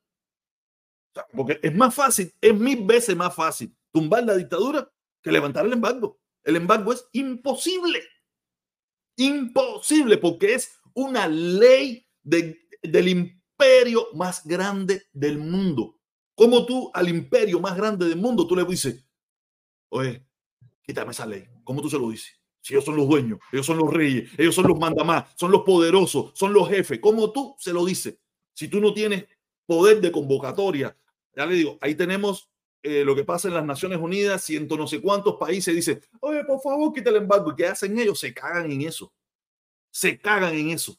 S1: Porque es más fácil, es mil veces más fácil tumbar la dictadura que levantar el embargo. El embargo es imposible. Imposible porque es una ley de- del imperio más grande del mundo. Como tú al imperio más grande del mundo, tú le dices, oye, quítame esa ley. ¿Cómo tú se lo dices? Si ellos son los dueños, ellos son los reyes, ellos son los mandamás, son los poderosos, son los jefes. ¿Cómo tú se lo dices? Si tú no tienes poder de convocatoria, ya le digo, ahí tenemos eh, lo que pasa en las Naciones Unidas, ciento no sé cuántos países dicen, oye, por favor, quita el embargo. ¿Y qué hacen ellos? Se cagan en eso. Se cagan en eso.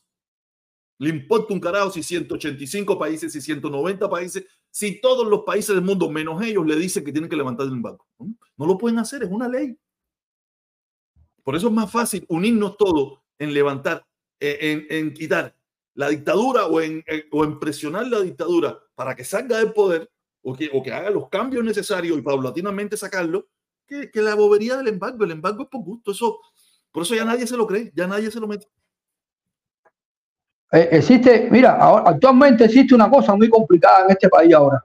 S1: Le importa un carajo si 185 países, si 190 países, si todos los países del mundo, menos ellos, le dicen que tienen que levantar el embargo. No lo pueden hacer, es una ley. Por eso es más fácil unirnos todos en levantar, eh, en, quitar la dictadura o en, eh, o en presionar la dictadura para que salga del poder o que, o que haga los cambios necesarios y paulatinamente sacarlo, que, que la bobería del embargo. El embargo es por gusto. Por eso ya nadie se lo cree, ya nadie se lo mete.
S2: Eh, existe, mira, actualmente existe una cosa muy complicada en este país ahora.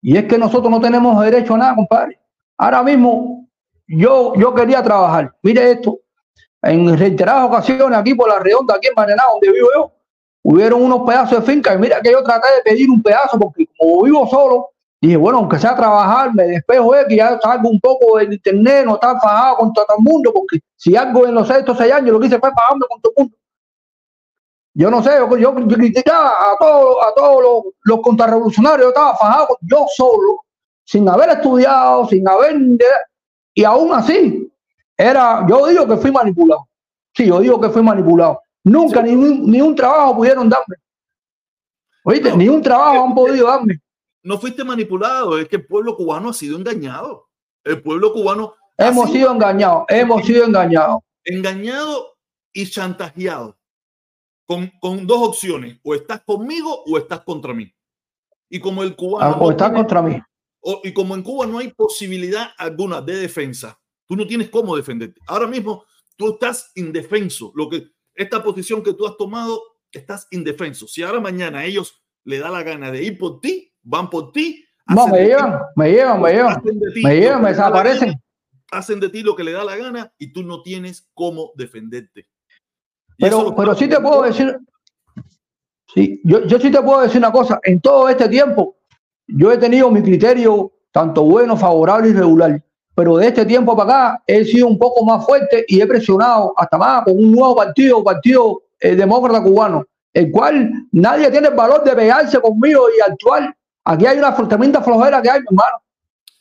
S2: Y es que nosotros no tenemos derecho a nada, compadre. Ahora mismo yo, yo quería trabajar. Mire esto. En reiteradas ocasiones aquí por la redonda, aquí en Marená, donde vivo yo, hubieron unos pedazos de finca y mira que yo traté de pedir un pedazo porque como vivo solo, dije, bueno, aunque sea trabajar, me despejo de que ya salgo un poco del internet, no estar fajado con todo el mundo, porque si algo en los estos seis años lo que hice fue pagarme con todo el mundo. Yo no sé, yo, yo, criticaba a todos, a todos los, los contrarrevolucionarios, yo estaba fajado yo solo, sin haber estudiado, sin haber... Y aún así, era, yo digo que fui manipulado. Sí, yo digo que fui manipulado. Nunca ni un, ni un trabajo pudieron darme. Oíste, ni un trabajo han podido darme.
S1: No fuiste manipulado, es que el pueblo cubano ha sido engañado. El pueblo cubano.
S2: Hemos sido, sido engañados, hemos sido engañados.
S1: Engañado y chantajeado con, dos opciones, o estás conmigo o estás contra mí. Y como el cubano...
S2: Ah, o estás contra mí.
S1: y como en Cuba no hay posibilidad alguna de defensa, tú no tienes cómo defenderte. Ahora mismo tú estás indefenso. Lo que, esta posición que tú has tomado, estás indefenso. Si ahora mañana ellos le da la gana de ir por ti, van por ti.
S2: No, me llevan, me llevan, me llevan, me llevan, me desaparecen.
S1: hacen de ti lo que le da la gana y tú no tienes cómo defenderte.
S2: Pero, pero sí te puedo decir, sí, yo, yo sí te puedo decir una cosa, en todo este tiempo yo he tenido mi criterio tanto bueno, favorable y regular, pero de este tiempo para acá he sido un poco más fuerte y he presionado hasta más con un nuevo partido, Partido eh, Demócrata Cubano, el cual nadie tiene el valor de pegarse conmigo y actuar. Aquí hay una tremenda flojera que hay, mi hermano,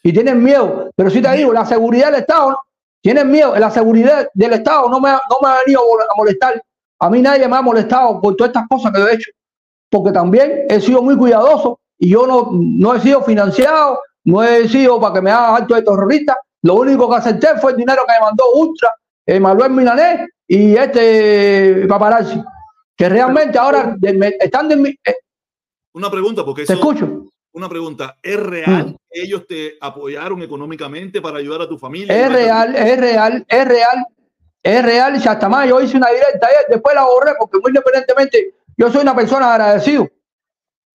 S2: y tienen miedo, pero sí te digo, la seguridad del Estado tienen miedo, la seguridad del Estado no me, no me ha venido a molestar. A mí nadie me ha molestado por todas estas cosas que he hecho, porque también he sido muy cuidadoso y yo no, no he sido financiado, no he sido para que me haga acto de terrorista. Lo único que acepté fue el dinero que me mandó Ultra, eh, Manuel Milanés y este paparazzi, que realmente ahora están de mi, eh,
S1: Una pregunta, porque
S2: te escucho
S1: una pregunta, ¿es real mm. que ellos te apoyaron económicamente para ayudar a tu familia?
S2: Es real, es real, es real, es real. Y hasta más, yo hice una directa ayer, después la borré porque muy independientemente, yo soy una persona agradecido.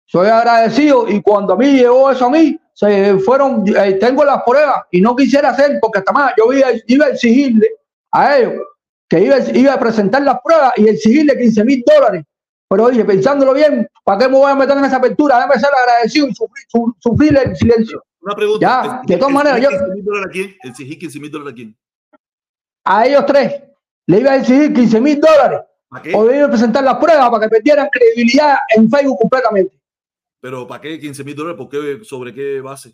S2: Soy agradecido y cuando a mí llegó eso a mí, se fueron, eh, tengo las pruebas y no quisiera hacer porque hasta más, yo iba, iba a exigirle a ellos que iba, iba a presentar las pruebas y exigirle 15 mil dólares pero oye, pensándolo bien, ¿para qué me voy a meter en esa apertura? Déjame ser agradecido y sufrir, el silencio.
S1: Una pregunta.
S2: Ya, de todas maneras, yo.
S1: ¿A quién? ¿Exigí 15 mil dólares a quién?
S2: A ellos tres. Le iba a exigir 15 mil dólares. ¿Para qué? O iba a presentar las pruebas para que perdieran credibilidad en Facebook completamente.
S1: ¿Pero para qué 15 mil dólares? ¿Por qué? ¿Sobre qué base?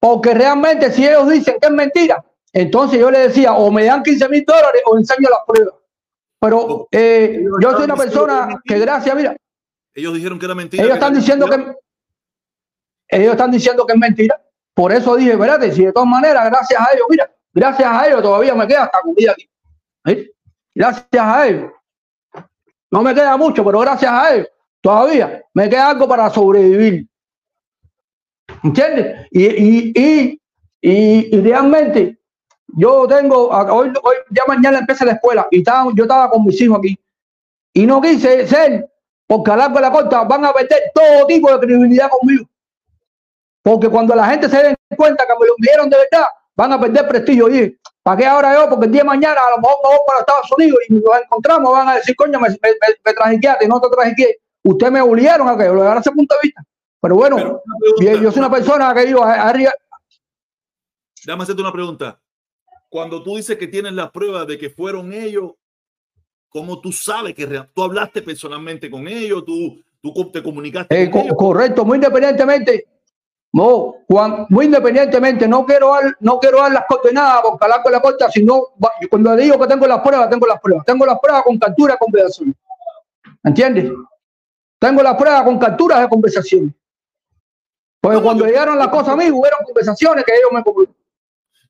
S2: Porque realmente, si ellos dicen que es mentira, entonces yo le decía, o me dan 15 mil dólares o enseño las pruebas. Pero eh, yo soy una persona que gracias, mira.
S1: Ellos dijeron que era mentira.
S2: Ellos están diciendo que ellos están diciendo que es mentira. Por eso dije, espérate, si de todas maneras, gracias a ellos, mira, gracias a ellos todavía me queda hasta comida aquí. Gracias a ellos. No me queda mucho, pero gracias a ellos todavía me queda algo para sobrevivir. ¿Entiendes? Y, y, y, y, y realmente yo tengo, hoy, hoy ya mañana empieza la escuela y estaba, yo estaba con mis hijos aquí y no quise ser, porque a largo de la corta van a perder todo tipo de credibilidad conmigo. Porque cuando la gente se den cuenta que me lo enviaron de verdad, van a perder prestigio. Y ¿para qué ahora yo? Porque el día de mañana a lo mejor me voy para Estados Unidos y nos encontramos, van a decir, coño, me, me, me, no te trajiqué. Usted me obligaron a que lo a ese punto de vista. Pero bueno, yo soy una persona que digo, arriba.
S1: Déjame hacerte una pregunta cuando tú dices que tienes las pruebas de que fueron ellos, ¿cómo tú sabes que tú hablaste personalmente con ellos? ¿Tú, tú te comunicaste
S2: eh, con ellos? Correcto, muy independientemente. No, Juan, muy independientemente, no quiero dar, no quiero dar las coordenadas porque la con la corta, sino cuando digo que tengo las pruebas, tengo las pruebas. Tengo las pruebas con captura de conversación. ¿Entiendes? Tengo las pruebas con capturas de conversación. Porque cuando llegaron las cosas a mí, hubieron conversaciones que ellos me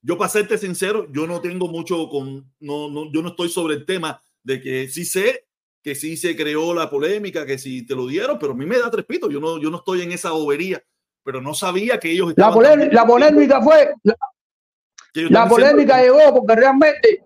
S1: yo para serte sincero, yo no tengo mucho con, no, no, yo no estoy sobre el tema de que sí sé que sí se creó la polémica, que sí te lo dieron, pero a mí me da tres pitos. Yo no, yo no estoy en esa bobería, pero no sabía que ellos
S2: La, polémica, la polémica fue, la, polémica llegó porque realmente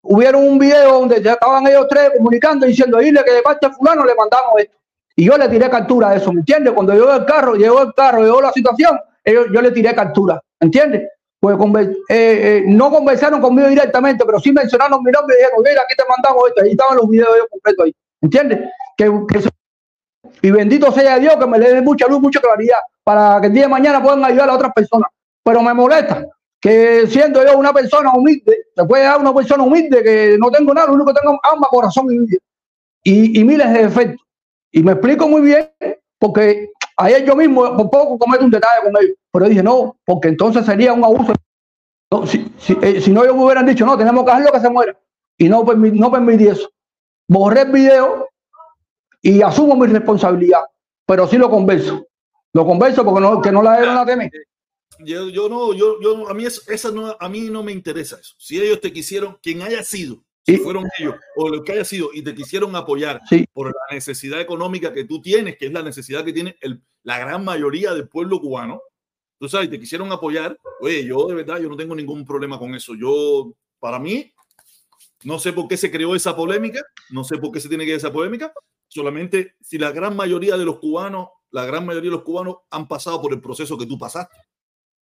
S2: hubieron un video donde ya estaban ellos tres comunicando diciendo, dile que de parte de fulano le mandamos esto. Y yo le tiré captura de eso, ¿me entiendes? Cuando llegó el carro, llegó el carro, llegó la situación, yo, yo le tiré captura, ¿entiendes? Pues eh, eh, no conversaron conmigo directamente, pero sí mencionaron mi nombre y dijeron, mira, aquí te mandamos esto, ahí estaban los videos yo completos ahí, ¿entiendes? Que, y bendito sea Dios que me le dé mucha luz, mucha claridad, para que el día de mañana puedan ayudar a otras personas. Pero me molesta que siendo yo una persona humilde, se puede dar una persona humilde que no tengo nada, lo único que tengo es alma, corazón y. Y, y miles de defectos. Y me explico muy bien, porque Ayer yo mismo por poco cometo un detalle con ellos, pero dije no, porque entonces sería un abuso. Si, eh, si, no, ellos me hubieran dicho no, tenemos que hacerlo que se muera. Y no, no permití eso. Borré el video y asumo mi responsabilidad, pero sí lo converso. Lo converso porque no, que no la dieron a temer.
S1: Yo, yo no, yo, yo, a mí esa no, a mí no me interesa eso. Si ellos te quisieron, quien haya sido, si fueron ellos o lo que haya sido y te quisieron apoyar por la necesidad económica que tú tienes, que es la necesidad que tiene el, la gran mayoría del pueblo cubano, tú sabes, te quisieron apoyar, oye, yo de verdad, yo no tengo ningún problema con eso. Yo, para mí, no sé por qué se creó esa polémica, no sé por qué se tiene que dar esa polémica, solamente si la gran mayoría de los cubanos, la gran mayoría de los cubanos han pasado por el proceso que tú pasaste.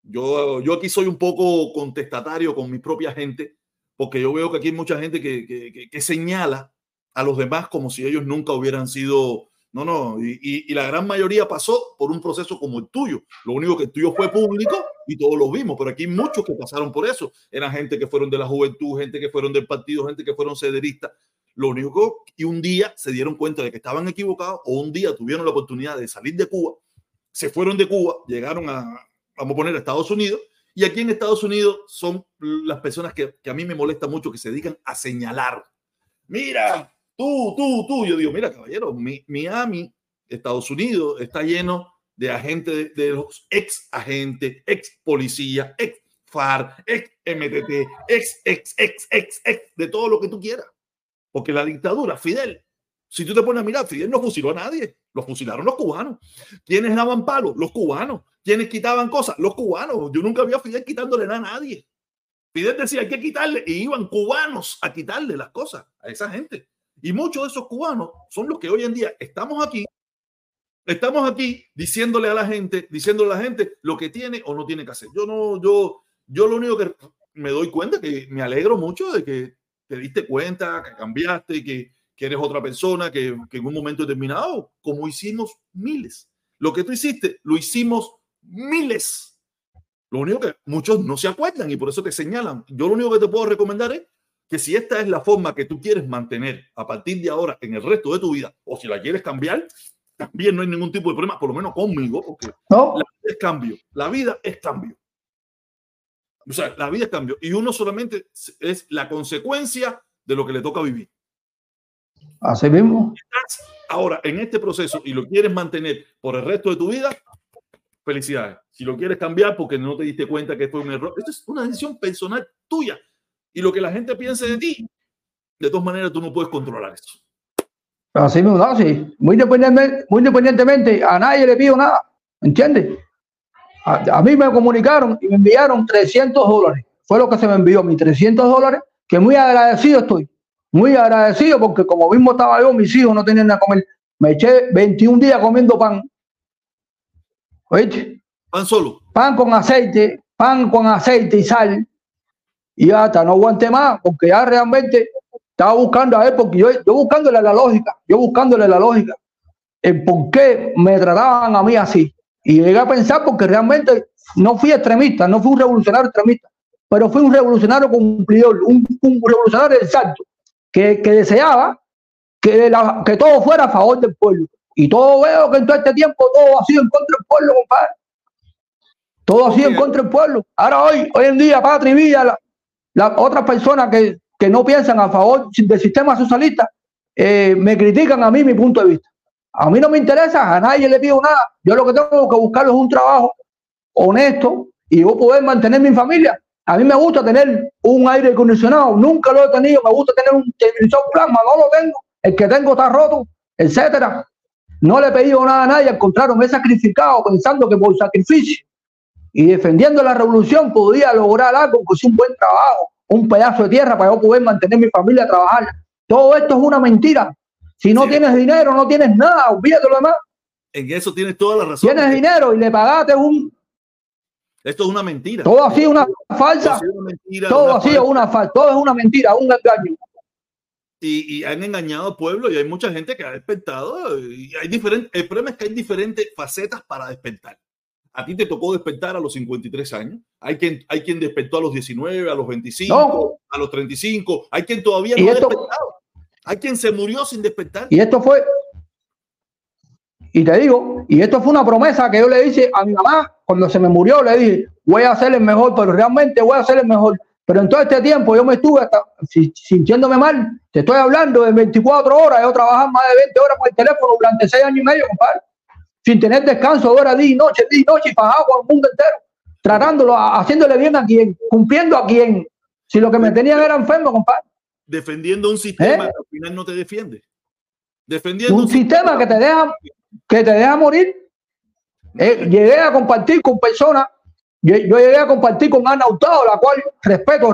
S1: Yo, yo aquí soy un poco contestatario con mi propia gente porque yo veo que aquí hay mucha gente que, que, señala a los demás como si ellos nunca hubieran sido, no, no, y, y, la gran mayoría pasó por un proceso como el tuyo. Lo único que el tuyo fue público y todos lo vimos, pero aquí hay muchos que pasaron por eso. Eran gente que fueron de la juventud, gente que fueron del partido, gente que fueron cederistas. Lo único que y un día se dieron cuenta de que estaban equivocados o un día tuvieron la oportunidad de salir de Cuba, se fueron de Cuba, llegaron a, vamos a poner, a Estados Unidos y aquí en Estados Unidos son las personas que, a mí me molesta mucho, que se dedican a señalar. Mira, tú, tú, tú. Yo digo, mira, caballero, Miami, Estados Unidos, está lleno de agentes, de, los ex agentes, ex policía, ex FAR, ex MTT, ex, ex, ex, ex, ex, de todo lo que tú quieras. Porque la dictadura, Fidel, si tú te pones a mirar, Fidel no fusiló a nadie, los fusilaron los cubanos. ¿Quiénes daban palo? Los cubanos. ¿Quiénes quitaban cosas? Los cubanos. Yo nunca vi a Fidel quitándole nada a nadie. Fidel decía, hay que quitarle, y iban cubanos a quitarle las cosas a esa gente. Y muchos de esos cubanos son los que hoy en día estamos aquí, estamos aquí diciéndole a la gente, diciéndole a la gente lo que tiene o no tiene que hacer. Yo no, yo, yo lo único que me doy cuenta que me alegro mucho de que te diste cuenta, que cambiaste, que que eres otra persona, que, en un momento determinado, como hicimos miles. Lo que tú hiciste, lo hicimos miles. Lo único que muchos no se acuerdan y por eso te señalan. Yo lo único que te puedo recomendar es que si esta es la forma que tú quieres mantener a partir de ahora en el resto de tu vida, o si la quieres cambiar, también no hay ningún tipo de problema, por lo menos conmigo, porque la vida es cambio. La vida es cambio. O sea, la vida es cambio. Y uno solamente es la consecuencia de lo que le toca vivir.
S2: Así mismo.
S1: ahora en este proceso y lo quieres mantener por el resto de tu vida, felicidades. Si lo quieres cambiar porque no te diste cuenta que fue un error, esto es una decisión personal tuya. Y lo que la gente piense de ti, de todas maneras tú no puedes controlar eso.
S2: Así mismo, no, sí. Muy independientemente, muy independientemente, a nadie le pido nada. ¿Entiendes? A, a, mí me comunicaron y me enviaron 300 dólares. Fue lo que se me envió, mis 300 dólares, que muy agradecido estoy muy agradecido porque como mismo estaba yo, mis hijos no tenían nada comer. Me eché 21 días comiendo pan. ¿Oíste?
S1: Pan solo.
S2: Pan con aceite, pan con aceite y sal. Y hasta no aguanté más porque ya realmente estaba buscando a ver, porque yo, yo buscándole la lógica, yo buscándole la lógica, el por qué me trataban a mí así. Y llegué a pensar porque realmente no fui extremista, no fui un revolucionario extremista, pero fui un revolucionario cumplidor, un, revolucionario del salto, que, deseaba que, que todo fuera a favor del pueblo. Y todo veo que en todo este tiempo todo ha sido en contra del pueblo, compadre. Todo ha sido en contra del pueblo. Ahora hoy, hoy en día, Patria y Villa, las otras personas que, que no piensan a favor del sistema socialista, eh, me critican a mí mi punto de vista. A mí no me interesa, a nadie le pido nada. Yo lo que tengo que buscar es un trabajo honesto y yo poder mantener mi familia. A mí me gusta tener un aire acondicionado, nunca lo he tenido. Me gusta tener un televisor plasma, no lo tengo. El que tengo está roto, etcétera. No le he pedido nada a nadie, al contrario, me he sacrificado pensando que por sacrificio y defendiendo la revolución podía lograr algo, pues un buen trabajo, un pedazo de tierra para yo poder mantener mi familia a trabajar. Todo esto es una mentira. Si no tienes dinero, no tienes nada, olvídate lo demás.
S1: En eso tienes toda la razón.
S2: Tienes dinero y le pagaste un.
S1: Esto es una mentira.
S2: Todo así es una falsa. Todo así es una falsa. Todo es una mentira, un engaño.
S1: Y, han engañado al pueblo y hay mucha gente que ha despertado. Y hay diferentes, el problema es que hay diferentes facetas para despertar. A ti te tocó despertar a los 53 años. Hay quien, hay quien despertó a los 19, a los 25, a los 35. Hay quien todavía no ha despertado. Hay quien se murió sin despertar.
S2: Y esto fue, y te digo, y esto fue una promesa que yo le hice a mi mamá cuando se me murió. Le dije, voy a hacer el mejor, pero realmente voy a hacer el mejor. Pero en todo este tiempo yo me estuve hasta sintiéndome mal. Te estoy hablando de 24 horas. Yo trabajaba más de 20 horas por el teléfono durante 6 años y medio, compadre sin tener descanso, hora, día y noche, día y noche, y pagado con el mundo entero, tratándolo, haciéndole bien a quien, cumpliendo a quien. Si lo que me tenían era enfermo, compadre.
S1: Defendiendo un sistema ¿Eh? que al final no te defiende. Defendiendo
S2: un, sistema, que te deja, que te deja morir. Eh, llegué a compartir con personas, yo, llegué a compartir con Ana Hurtado, la cual respeto,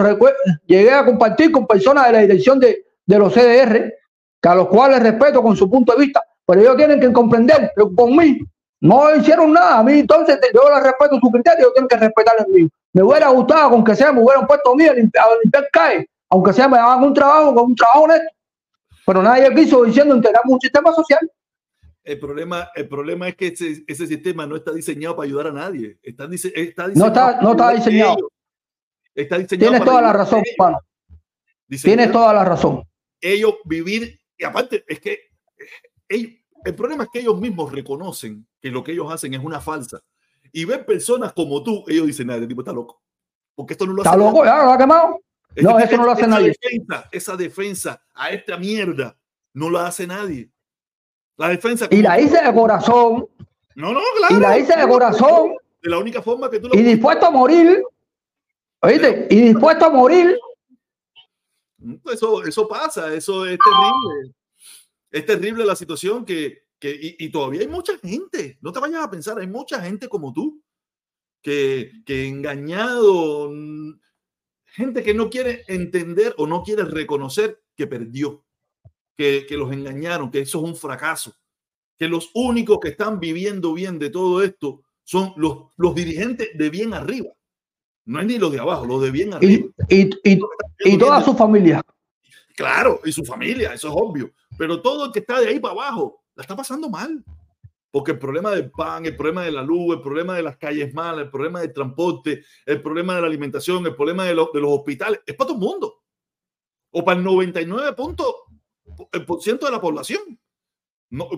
S2: llegué a compartir con personas de la dirección de, de los CDR, que a los cuales respeto con su punto de vista, pero ellos tienen que comprender que con mí no hicieron nada. A mí entonces yo les respeto su criterio, ellos tienen que respetar el mío. Me hubiera gustado, aunque sea, me hubieran puesto a mí a limpiar, CAE, aunque sea, me daban un trabajo con un trabajo honesto. Pero nadie quiso diciendo integramos un sistema social.
S1: El problema, el problema es que ese, sistema no está diseñado para ayudar a nadie. Está, está
S2: no, está, no está diseñado.
S1: Está diseñado
S2: Tienes toda la razón, Juan. Tienes toda la razón.
S1: Ellos vivir, y aparte, es que el problema es que ellos mismos reconocen que lo que ellos hacen es una falsa. Y ven personas como tú, ellos dicen, nada, el tipo está loco. Porque esto no lo
S2: hace. Está loco, ya lo ha quemado. no, eso no lo hace nadie.
S1: Defensa, esa defensa a esta mierda no la hace nadie. La defensa.
S2: Y la hice de corazón.
S1: No, no, claro.
S2: Y la hice de corazón.
S1: De la única forma que tú
S2: lo Y dispuesto a morir. Oíste, y dispuesto a morir.
S1: Eso, eso pasa, eso es terrible es terrible la situación que, y, todavía hay mucha gente, no te vayas a pensar, hay mucha gente como tú, que, que engañado, gente que no quiere entender o no quiere reconocer que perdió, que, que los engañaron, que eso es un fracaso, que los únicos que están viviendo bien de todo esto son los, los dirigentes de bien arriba. No es ni los de abajo, los de bien arriba.
S2: Y, y, y toda su familia.
S1: Claro, y su familia, eso es obvio. Pero todo el que está de ahí para abajo la está pasando mal. Porque el problema del pan, el problema de la luz, el problema de las calles malas, el problema del transporte, el problema de la alimentación, el problema de, los, de los hospitales, es para todo el mundo. O para el 99% de la población.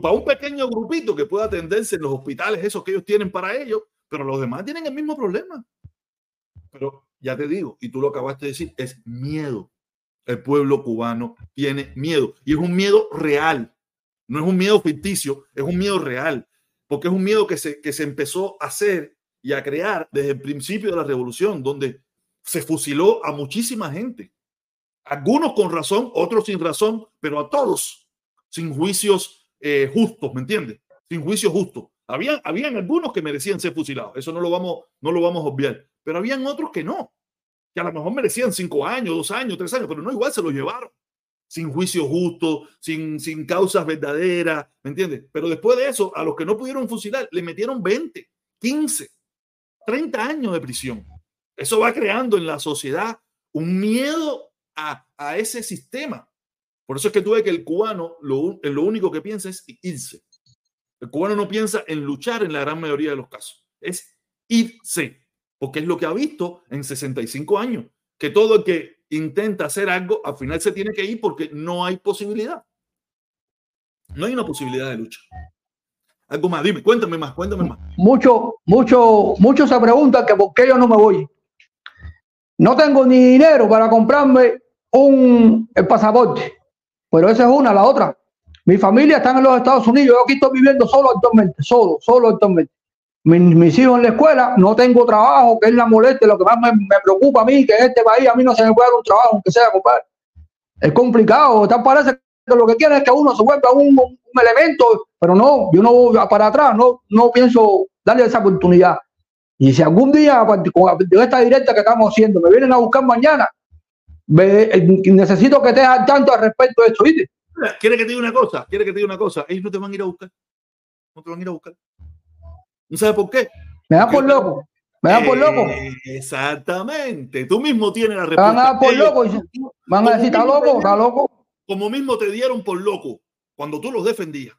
S1: Para un pequeño grupito que pueda atenderse en los hospitales, esos que ellos tienen para ellos, pero los demás tienen el mismo problema. Pero ya te digo, y tú lo acabaste de decir, es miedo el pueblo cubano tiene miedo. Y es un miedo real. No es un miedo ficticio, es un miedo real. Porque es un miedo que se, que se empezó a hacer y a crear desde el principio de la revolución, donde se fusiló a muchísima gente. Algunos con razón, otros sin razón, pero a todos sin juicios eh, justos, ¿me entiendes? Sin juicios justos. Habían, habían algunos que merecían ser fusilados, eso no lo, vamos, no lo vamos a obviar, pero habían otros que no que a lo mejor merecían cinco años, dos años, tres años, pero no igual se lo llevaron. Sin juicio justo, sin, sin causas verdaderas, ¿me entiendes? Pero después de eso, a los que no pudieron fusilar, le metieron 20, 15, 30 años de prisión. Eso va creando en la sociedad un miedo a, a ese sistema. Por eso es que tú ves que el cubano lo, lo único que piensa es irse. El cubano no piensa en luchar en la gran mayoría de los casos. Es irse. porque es lo que ha visto en 65 años, que todo el que intenta hacer algo, al final se tiene que ir porque no hay posibilidad. No hay una posibilidad de lucha. Algo más, dime, cuéntame más, cuéntame más.
S2: Mucho, mucho, muchos se preguntan que por qué yo no me voy. No tengo ni dinero para comprarme un el pasaporte, pero esa es una, la otra. Mi familia está en los Estados Unidos, yo aquí estoy viviendo solo actualmente, solo, solo actualmente. Mis, hijos en la escuela, no tengo trabajo, que es la molestia, lo que más me, preocupa a mí, que este país a mí no se me puede dar un trabajo, aunque sea, compadre. Es complicado, tal parece que lo que quieren es que uno se vuelva un, un, elemento, pero no, yo no voy para atrás, no, no pienso darle esa oportunidad. Y si algún día, de esta directa que estamos haciendo, me vienen a buscar mañana, necesito que estés al tanto al respecto de esto, ¿viste?
S1: ¿Quiere que te diga una cosa? ¿Quiere que te diga una cosa? Ellos no te van a ir a buscar. No te van a ir a buscar. ¿No sabes por qué?
S2: Me dan por loco. Me dan por loco.
S1: Exactamente. Tú mismo tienes la respuesta.
S2: Van a dar por loco. Van a decir, está loco, está loco.
S1: Como mismo te dieron por loco cuando tú los defendías.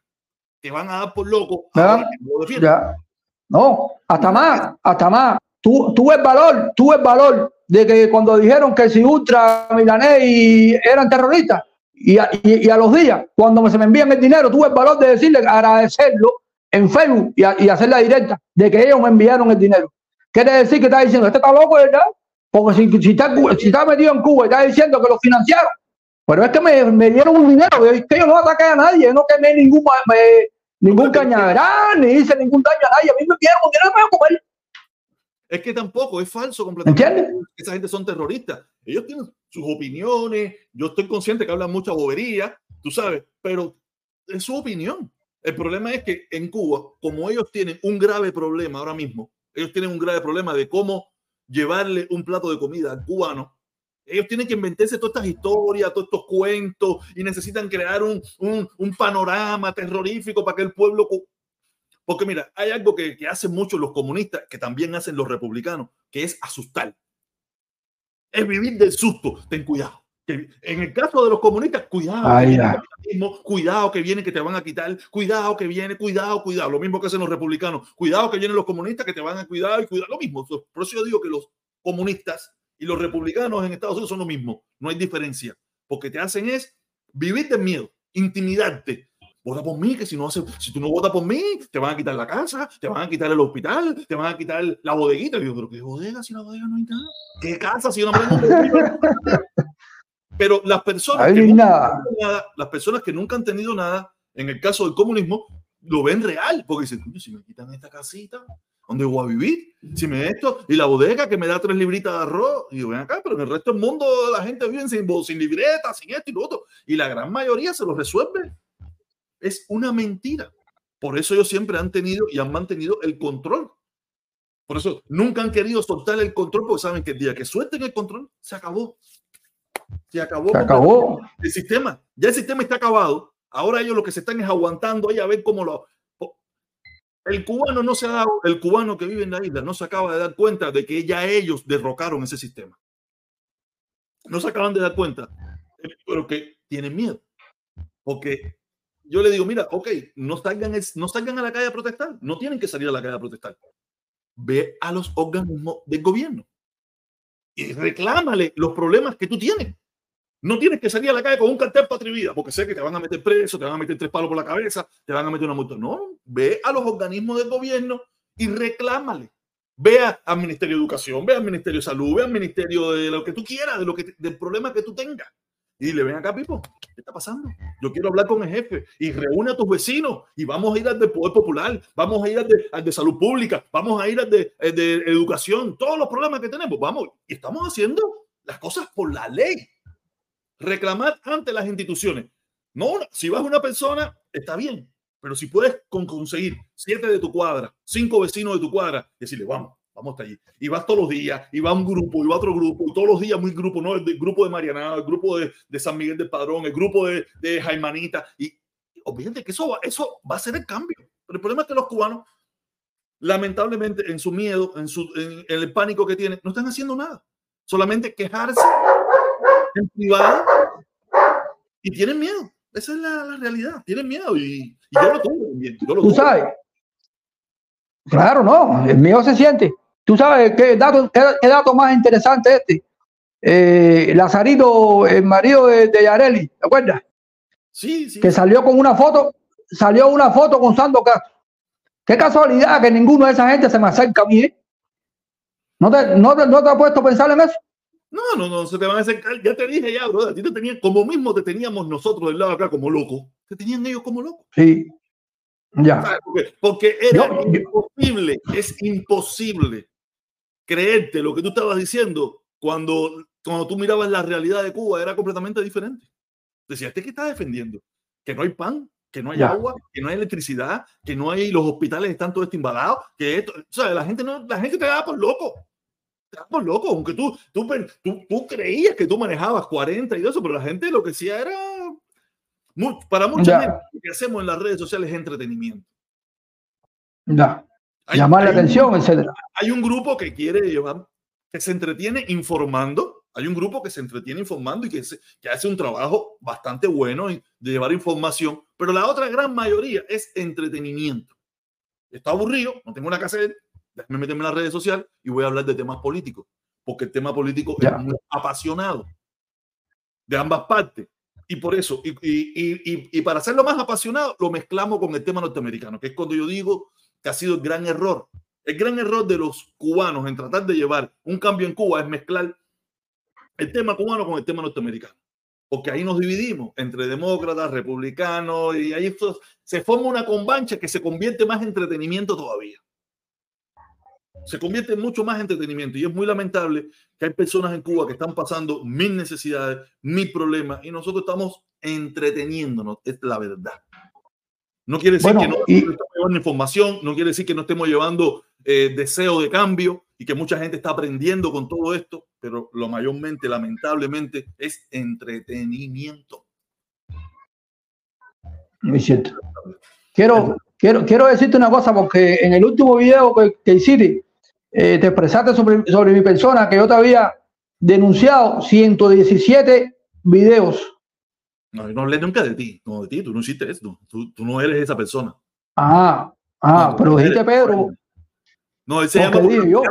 S1: Te van a dar por loco.
S2: No, hasta más, hasta más. Tú, tú el valor, tú el valor de que cuando dijeron que si Ultra, Milanés y eran terroristas, y a, y, a, los días, cuando se me envían el dinero, tuve el valor de decirle, agradecerlo en Facebook y, y hacer la directa de que ellos me enviaron el dinero. Quiere decir que está diciendo, este está loco, ¿verdad? Porque si, si, está, si está metido en Cuba y está diciendo que lo financiaron, pero es que me, me dieron un dinero, que yo no ataqué a nadie, no quemé ningún, me, ningún cañaveral, ni hice ningún daño a nadie, a mí me dieron un dinero para comer.
S1: Es que tampoco, es falso completamente. ¿Entiendes? Esa gente son terroristas. Ellos tienen sus opiniones. Yo estoy consciente que hablan mucha bobería, tú sabes, pero es su opinión. El problema es que en Cuba, como ellos tienen un grave problema ahora mismo, ellos tienen un grave problema de cómo llevarle un plato de comida al cubano. Ellos tienen que inventarse todas estas historias, todos estos cuentos y necesitan crear un, un, un panorama terrorífico para que el pueblo porque mira, hay algo que, que, hacen muchos los comunistas, que también hacen los republicanos, que es asustar. Es vivir del susto. Ten cuidado. En el caso de los comunistas, cuidado, cuidado que viene que te van a quitar, cuidado que viene, cuidado, cuidado, lo mismo que hacen los republicanos, cuidado que vienen los comunistas que te van a cuidar y cuidar, lo mismo. Por eso yo digo que los comunistas y los republicanos en Estados Unidos son lo mismo, no hay diferencia, porque te hacen es vivir de miedo, intimidarte, vota por mí, que si no hace, si tú no votas por mí, te van a quitar la casa, te van a quitar el hospital, te van a quitar la bodeguita. Y yo, pero qué bodega si la bodega no hay nada. ¿Qué casa si no (laughs) Pero las personas, que nunca nada, las personas que nunca han tenido nada, en el caso del comunismo, lo ven real, porque dicen, si me quitan esta casita, ¿dónde voy a vivir? Si me esto, y la bodega que me da tres libritas de arroz, y yo ven acá, pero en el resto del mundo la gente vive sin, sin libreta, sin esto y lo otro, y la gran mayoría se lo resuelve es una mentira. Por eso ellos siempre han tenido y han mantenido el control. Por eso nunca han querido soltar el control porque saben que el día que suelten el control, se acabó. Se acabó.
S2: Se acabó.
S1: El sistema. Ya el sistema está acabado. Ahora ellos lo que se están es aguantando ahí a ver cómo lo... El cubano no se ha dado, el cubano que vive en la isla no se acaba de dar cuenta de que ya ellos derrocaron ese sistema. No se acaban de dar cuenta, pero que tienen miedo. Porque yo le digo, mira, ok, no salgan, no salgan a la calle a protestar, no tienen que salir a la calle a protestar. Ve a los organismos del gobierno y reclámale los problemas que tú tienes. No tienes que salir a la calle con un cartel patrivida, porque sé que te van a meter preso, te van a meter tres palos por la cabeza, te van a meter una multa. No, ve a los organismos del gobierno y reclámale. Ve al Ministerio de Educación, ve al Ministerio de Salud, ve al Ministerio de lo que tú quieras, de lo que, del problema que tú tengas. Y le ven acá, Pipo, ¿qué está pasando? Yo quiero hablar con el jefe y reúne a tus vecinos y vamos a ir al de Poder Popular, vamos a ir al de, al de Salud Pública, vamos a ir al de, de, Educación, todos los problemas que tenemos, vamos, y estamos haciendo las cosas por la ley. Reclamar ante las instituciones. No, si vas una persona, está bien, pero si puedes conseguir siete de tu cuadra, cinco vecinos de tu cuadra, decirle, vamos, vamos hasta allí. Y vas todos los días, y va un grupo, y va otro grupo, y todos los días muy grupo, ¿no? El, grupo de Mariana, el grupo de, de, San Miguel del Padrón, el grupo de, de Jaimanita. Y obviamente que eso va, eso va a ser el cambio. Pero el problema es que los cubanos, lamentablemente, en su miedo, en, su, en, el pánico que tienen, no están haciendo nada. Solamente quejarse en privado y tienen miedo. Esa es la, la realidad. Tienen miedo y, y yo lo tengo. Yo lo
S2: Tú sabes. Claro, no. El miedo se siente. Tú sabes qué dato, qué, dato más interesante este. Eh, Lazarito, el marido de, Yareli, ¿te acuerdas?
S1: Sí, sí.
S2: Que salió con una foto, salió una foto con Sando Castro. Qué casualidad que ninguno de esa gente se me acerca a mí. ¿eh? ¿No, te, no, te, ¿No te has puesto a pensar en eso?
S1: No, no, no, se te van a acercar. Ya te dije ya, bro. A ti te tenían, como mismo te teníamos nosotros del lado acá como loco. Te tenían ellos como loco.
S2: Sí. Ya.
S1: Porque, era imposible, es imposible creerte lo que tú estabas diciendo cuando, cuando tú mirabas la realidad de Cuba, era completamente diferente. Decías, ¿este qué está defendiendo? Que no hay pan, que no hay agua, que no hay electricidad, que no hay los hospitales están todos embalados, que esto, o sea, la gente no, la gente te da por loco por loco, aunque tú, tú, tú, creías que tú manejabas 40 y eso, pero la gente lo que hacía era, para mucha gente, lo que hacemos en las redes sociales es entretenimiento.
S2: Llamar la atención, etcétera.
S1: Hay un grupo que quiere llevar, que se entretiene informando, hay un grupo que se entretiene informando y que, que hace un trabajo bastante bueno de llevar información, pero la otra gran mayoría es entretenimiento. Está aburrido, no tengo una casa de me meterme en las redes sociales y voy a hablar de temas políticos, porque el tema político es muy apasionado de ambas partes. Y por eso, y, y, y, para hacerlo más apasionado, lo mezclamos con el tema norteamericano, que es cuando yo digo que ha sido el gran error. El gran error de los cubanos en tratar de llevar un cambio en Cuba es mezclar el tema cubano con el tema norteamericano. Porque ahí nos dividimos entre demócratas, republicanos, y ahí se forma una convancha que se convierte más en entretenimiento todavía se convierte en mucho más entretenimiento y es muy lamentable que hay personas en Cuba que están pasando mil necesidades, mil problemas y nosotros estamos entreteniéndonos, es la verdad. No quiere decir que no, estemos llevando información, no quiere decir que no estemos llevando eh, deseo de cambio y que mucha gente está aprendiendo con todo esto, pero lo mayormente, lamentablemente, es entretenimiento.
S2: Muy cierto. Quiero, quiero, quiero decirte una cosa, porque en el último video que, que hiciste, eh, te expresaste sobre, sobre mi persona, que yo te había denunciado 117 videos.
S1: No, no hablé nunca de ti, no de ti, tú no hiciste esto, tú, tú no eres esa persona.
S2: Ah, ah, pero dijiste Pedro.
S1: No, él se llama, yo?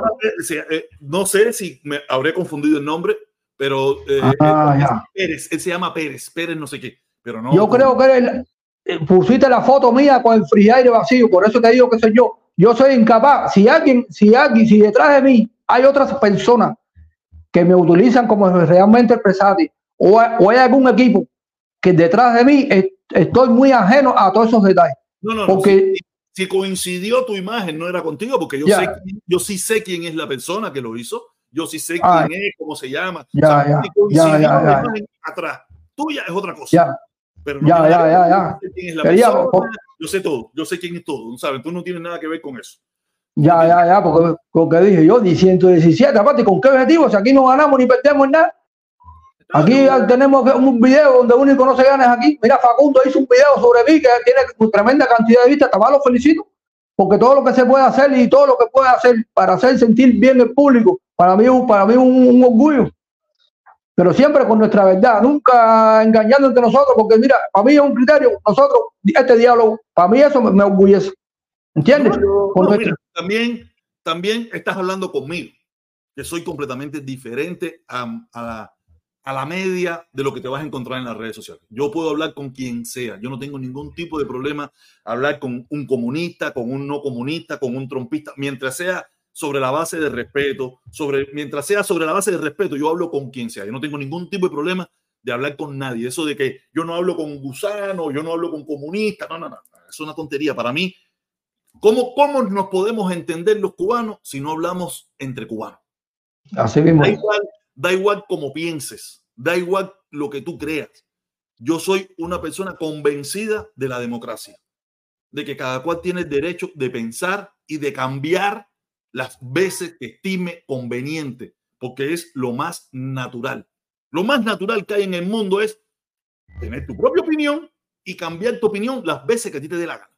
S1: Eh, no sé si me habré confundido el nombre, pero eh, ah, Pérez, él se llama Pérez, Pérez no sé qué, pero no.
S2: Yo creo que pusiste la foto mía con el friaire vacío, por eso te digo que soy yo. Yo soy incapaz. Si alguien, si alguien, si detrás de mí hay otras personas que me utilizan como realmente el o, o hay algún equipo que detrás de mí estoy muy ajeno a todos esos detalles.
S1: No, no, porque si, coincidió tu imagen, no era contigo, porque yo, sé, yo sí sé quién es la persona que lo hizo, yo sí sé quién es, cómo se llama.
S2: Ya, ya, ya, ya,
S1: atrás, tuya es otra cosa.
S2: Pero no ya, ya, ya, ya.
S1: Quién es la persona, yo sé todo, yo sé quién es todo, ¿no sabes? Tú no tienes nada que ver con eso.
S2: Ya, ya, ya, porque, porque dije yo, 117, aparte, ¿con qué objetivo? Si aquí no ganamos ni perdemos nada. Aquí tenemos un video donde único no se gana es aquí. Mira, Facundo hizo un video sobre mí que tiene tremenda cantidad de vistas. También lo felicito, porque todo lo que se puede hacer y todo lo que puede hacer para hacer sentir bien el público, para mí, para mí es un orgullo pero siempre con nuestra verdad, nunca engañando entre nosotros, porque mira, para mí es un criterio, nosotros, este diálogo, para mí eso me, orgullece. ¿Entiendes?
S1: también, también estás hablando conmigo, que soy completamente diferente a, la, a la media de lo que te vas a encontrar en las redes sociales. Yo puedo hablar con quien sea, yo no tengo ningún tipo de problema hablar con un comunista, con un no comunista, con un trompista, mientras sea sobre la base de respeto, sobre, mientras sea sobre la base de respeto, yo hablo con quien sea. Yo no tengo ningún tipo de problema de hablar con nadie. Eso de que yo no hablo con gusano, yo no hablo con comunistas, no, no, no, es una tontería. Para mí, ¿cómo, cómo nos podemos entender los cubanos si no hablamos entre cubanos?
S2: Así mismo.
S1: Da igual, da igual como pienses, da igual lo que tú creas. Yo soy una persona convencida de la democracia, de que cada cual tiene el derecho de pensar y de cambiar las veces que estime conveniente, porque es lo más natural. Lo más natural que hay en el mundo es tener tu propia opinión y cambiar tu opinión las veces que a ti te dé la gana.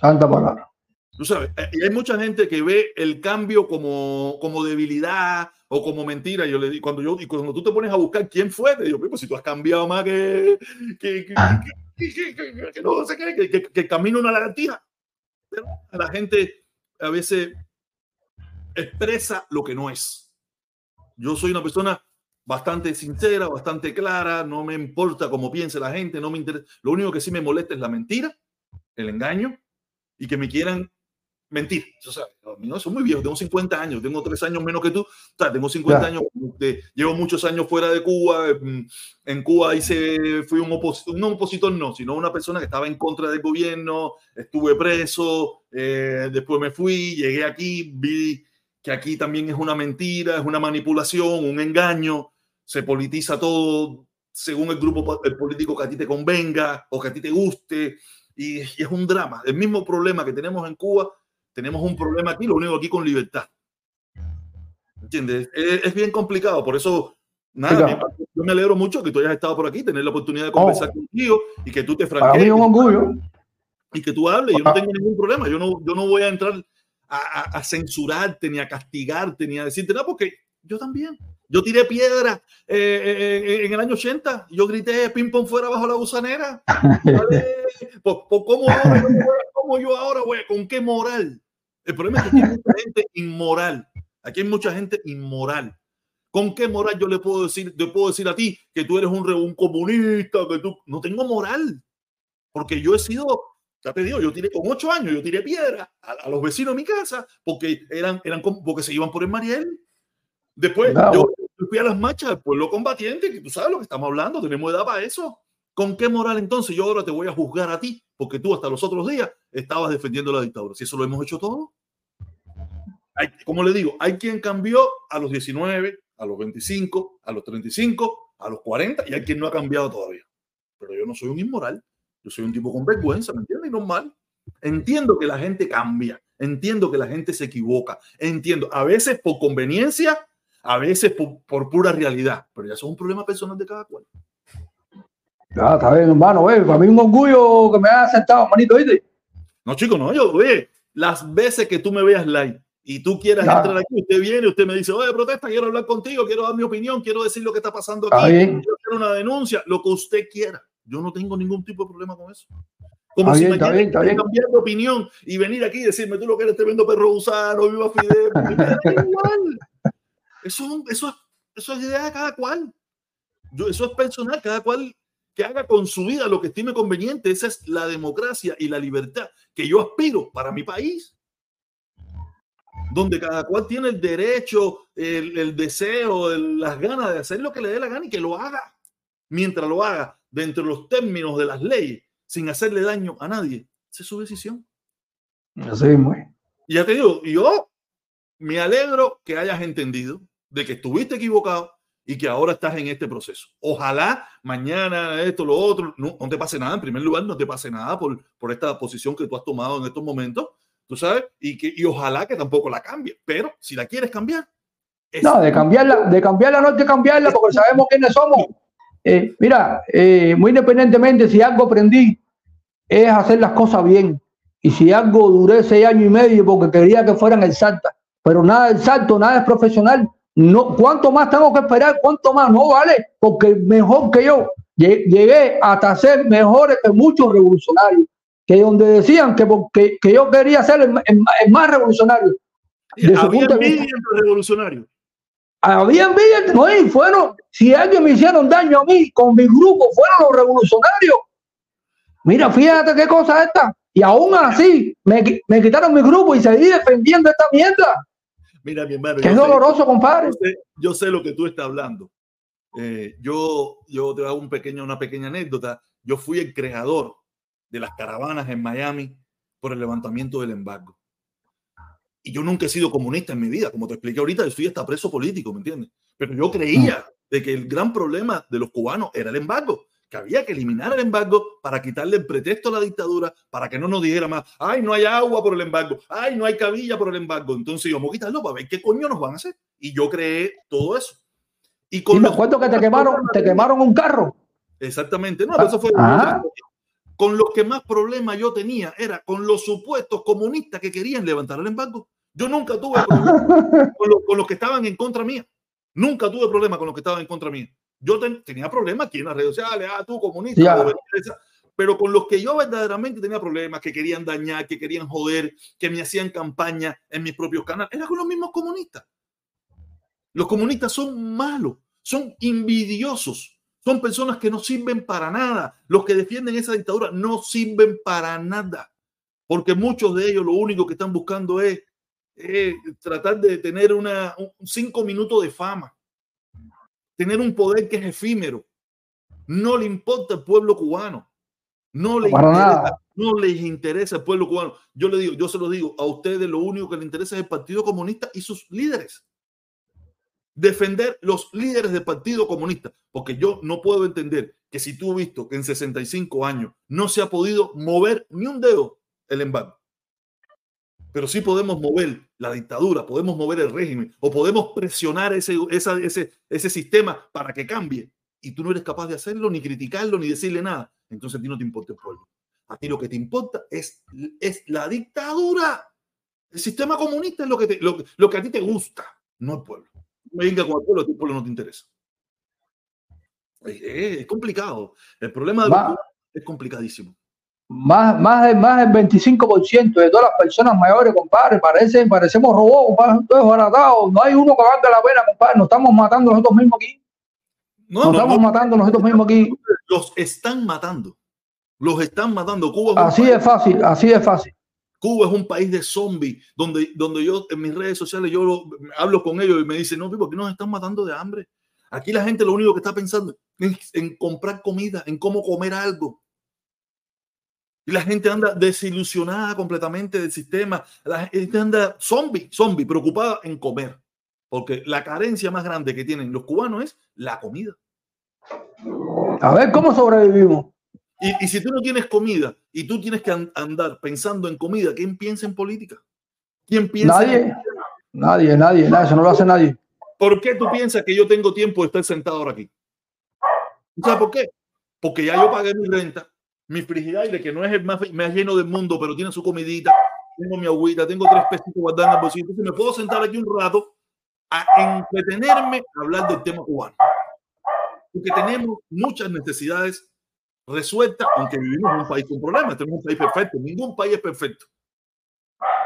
S2: Santa palabra.
S1: Tú sabes, eh, y hay mucha gente que ve el cambio como, como debilidad o como mentira. Yo le digo, cuando yo, y cuando tú te pones a buscar quién fue, te digo, pues si tú has cambiado más que, que, que, ah. que no sé qué, que, que, camino una lagartija. Pero la gente a veces expresa lo que no es. Yo soy una persona bastante sincera, bastante clara, no me importa cómo piense la gente, no me interesa. Lo único que sí me molesta es la mentira, el engaño y que me quieran mentir. O sea, no, soy muy viejo, tengo 50 años, tengo 3 años menos que tú, o sea, tengo 50 años, llevo muchos años fuera de Cuba, mm, en Cuba hice, fui un opositor, no un opositor no, sino una persona que estaba en contra del gobierno, estuve preso, eh, después me fui, llegué aquí, vi que aquí también es una mentira, es una manipulación, un engaño, se politiza todo según el grupo el político que a ti te convenga o que a ti te guste, y, y es un drama. El mismo problema que tenemos en Cuba tenemos un problema aquí, lo único aquí con libertad. ¿Entiendes? Es, bien complicado, por eso, nada, yo me alegro mucho que tú hayas estado por aquí, tener la oportunidad de conversar oh. contigo y que tú te franquees.
S2: un orgullo.
S1: Y que tú hables, yo no tengo ningún problema, yo no, yo no voy a entrar a, a, censurarte, ni a castigarte, ni a decirte nada, porque yo también. Yo tiré piedra eh, eh, eh, en el año 80, yo grité ping pong fuera bajo la gusanera. ¿Por, por cómo yo ahora, güey? ¿Con qué moral? El problema es que aquí hay mucha gente inmoral. Aquí hay mucha gente inmoral. ¿Con qué moral yo le puedo decir, te puedo decir a ti que tú eres un, un comunista, que tú no tengo moral? Porque yo he sido, ya te digo, yo tiré con ocho años, yo tiré piedra a, los vecinos de mi casa porque eran, eran porque se iban por el Mariel. Después yo, fui a las marchas del pueblo combatiente, que tú sabes lo que estamos hablando, tenemos edad para eso. ¿Con qué moral entonces yo ahora te voy a juzgar a ti? Porque tú hasta los otros días estabas defendiendo la dictadura. Si eso lo hemos hecho todo. Hay, como le digo, hay quien cambió a los 19, a los 25, a los 35, a los 40 y hay quien no ha cambiado todavía. Pero yo no soy un inmoral. Yo soy un tipo con vergüenza, ¿me entiendes? Y normal. Entiendo que la gente cambia. Entiendo que la gente se equivoca. Entiendo. A veces por conveniencia, a veces por, por pura realidad. Pero ya son un problema personal de cada cual.
S2: Ya, está bien, hermano, güey. Para mí un orgullo que me haya aceptado, manito, ¿viste?
S1: No, chico, no, yo, oye, las veces que tú me veas live y tú quieras entrar aquí, usted viene, usted me dice, oye, protesta, quiero hablar contigo, quiero dar mi opinión, quiero decir lo que está pasando aquí, quiero hacer una denuncia, lo que usted quiera. Yo no tengo ningún tipo de problema con eso. Como si me está bien, está bien. cambiar de opinión y venir aquí y decirme, tú lo que eres tremendo perro usano, viva Fidel. (laughs) igual. Eso, eso, eso es idea de cada cual. Yo, eso es personal, cada cual que haga con su vida lo que estime conveniente. Esa es la democracia y la libertad que yo aspiro para mi país. Donde cada cual tiene el derecho, el, deseo, las ganas de hacer lo que le dé la gana y que lo haga. Mientras lo haga dentro de los términos de las leyes, sin hacerle daño a nadie, esa es su decisión.
S2: Así muy.
S1: Y ya te digo, yo me alegro que hayas entendido de que estuviste equivocado, y que ahora estás en este proceso. Ojalá mañana esto, lo otro, no, te pase nada. En primer lugar, no te pase nada por, por esta posición que tú has tomado en estos momentos, tú sabes, y, que, y ojalá que tampoco la cambie. Pero si la quieres cambiar.
S2: No, de cambiarla, de cambiarla no hay que cambiarla porque sabemos quiénes somos. Eh, mira, eh, muy independientemente, si algo aprendí es hacer las cosas bien. Y si algo duré seis años y medio porque quería que fueran salta, pero nada del salto, nada es profesional no, ¿Cuánto más tengo que esperar? ¿Cuánto más? No vale, porque mejor que yo llegué hasta ser mejores que muchos revolucionarios, que donde decían que, porque, que yo quería ser el, más revolucionario.
S1: ¿Había envidia entre revolucionarios?
S2: Había envidia, no, y fueron, si alguien me hicieron daño a mí con mi grupo, fueron los revolucionarios. Mira, fíjate qué cosa esta. Y aún así, me, me quitaron mi grupo y seguí defendiendo esta mierda.
S1: Mira, mi hermano.
S2: es doloroso, compadre.
S1: Yo sé, lo que tú estás hablando. Eh, yo, yo te hago un pequeño, una pequeña anécdota. Yo fui el creador de las caravanas en Miami por el levantamiento del embargo. Y yo nunca he sido comunista en mi vida, como te expliqué ahorita, yo soy hasta preso político, ¿me entiendes? Pero yo creía de que el gran problema de los cubanos era el embargo que había que eliminar el embargo para quitarle el pretexto a la dictadura, para que no nos dijera más, ay, no hay agua por el embargo, ay, no hay cabilla por el embargo. Entonces vamos a quitarlo para ver qué coño nos van a hacer. Y yo creé todo eso.
S2: Y con los que te quemaron, te quemaron un carro.
S1: Exactamente, no, eso fue. Ah. Con los que más problemas yo tenía era con los supuestos comunistas que querían levantar el embargo. Yo nunca tuve (laughs) problemas con, los, que estaban en contra mía. Nunca tuve problemas con los que estaban en contra mía. Yo tenía problemas aquí en las redes sociales, ah, tú comunista, Pero con los que yo verdaderamente tenía problemas, que querían dañar, que querían joder, que me hacían campaña en mis propios canales, era con los mismos comunistas. Los comunistas son malos, son envidiosos, son personas que no sirven para nada. Los que defienden esa dictadura no sirven para nada, porque muchos de ellos lo único que están buscando es, tratar de tener una, cinco minutos de fama, tener un poder que es efímero. No le importa el pueblo cubano. No, le interesa, no les interesa el pueblo cubano. Yo le digo, yo se lo digo, a ustedes lo único que les interesa es el Partido Comunista y sus líderes defender los líderes del Partido Comunista, porque yo no puedo entender que si tú has visto que en 65 años no se ha podido mover ni un dedo el embargo, pero sí podemos mover la dictadura, podemos mover el régimen o podemos presionar ese, ese, ese sistema para que cambie y tú no eres capaz de hacerlo, ni criticarlo, ni decirle nada, entonces a ti no te importa el pueblo. A ti lo que te importa es, es la dictadura. El sistema comunista es lo que, te, lo, lo que a ti te gusta, no el pueblo venga con el pueblo, el pueblo no te interesa. Es, complicado. El problema de es complicadísimo.
S2: Más, más, más del 25% de todas las personas mayores, compadre, parece, parecemos robots, compadre, todos baratados. No hay uno que valga la pena, compadre. Nos estamos matando nosotros mismos aquí. No, nos estamos matando nosotros mismos aquí.
S1: Los están matando. Los están matando. Cuba
S2: así es fácil, así es fácil.
S1: Cuba es un país de zombies, donde, donde yo en mis redes sociales yo hablo con ellos y me dicen, no, ¿por qué nos están matando de hambre? Aquí la gente lo único que está pensando es en comprar comida, en cómo comer algo. Y la gente anda desilusionada completamente del sistema. La gente anda zombie, zombie, preocupada en comer. Porque la carencia más grande que tienen los cubanos es la comida.
S2: A ver cómo sobrevivimos.
S1: Y, si tú no tienes comida y tú tienes que andar pensando en comida, ¿quién piensa en política? ¿Quién piensa?
S2: Nadie, nadie, nadie, nadie, eso no lo hace nadie.
S1: ¿Por qué tú piensas que yo tengo tiempo de estar sentado ahora aquí? ¿Sabes por qué? Porque ya yo pagué mi renta, mi frigidaire, que no es el más, lleno del mundo, pero tiene su comidita, tengo mi agüita, tengo tres pesitos guardados en el bolsillo. Entonces me puedo sentar aquí un rato a entretenerme a hablar del tema cubano. Porque tenemos muchas necesidades resuelta, aunque vivimos en un país con problemas, tenemos un país perfecto, ningún país es perfecto.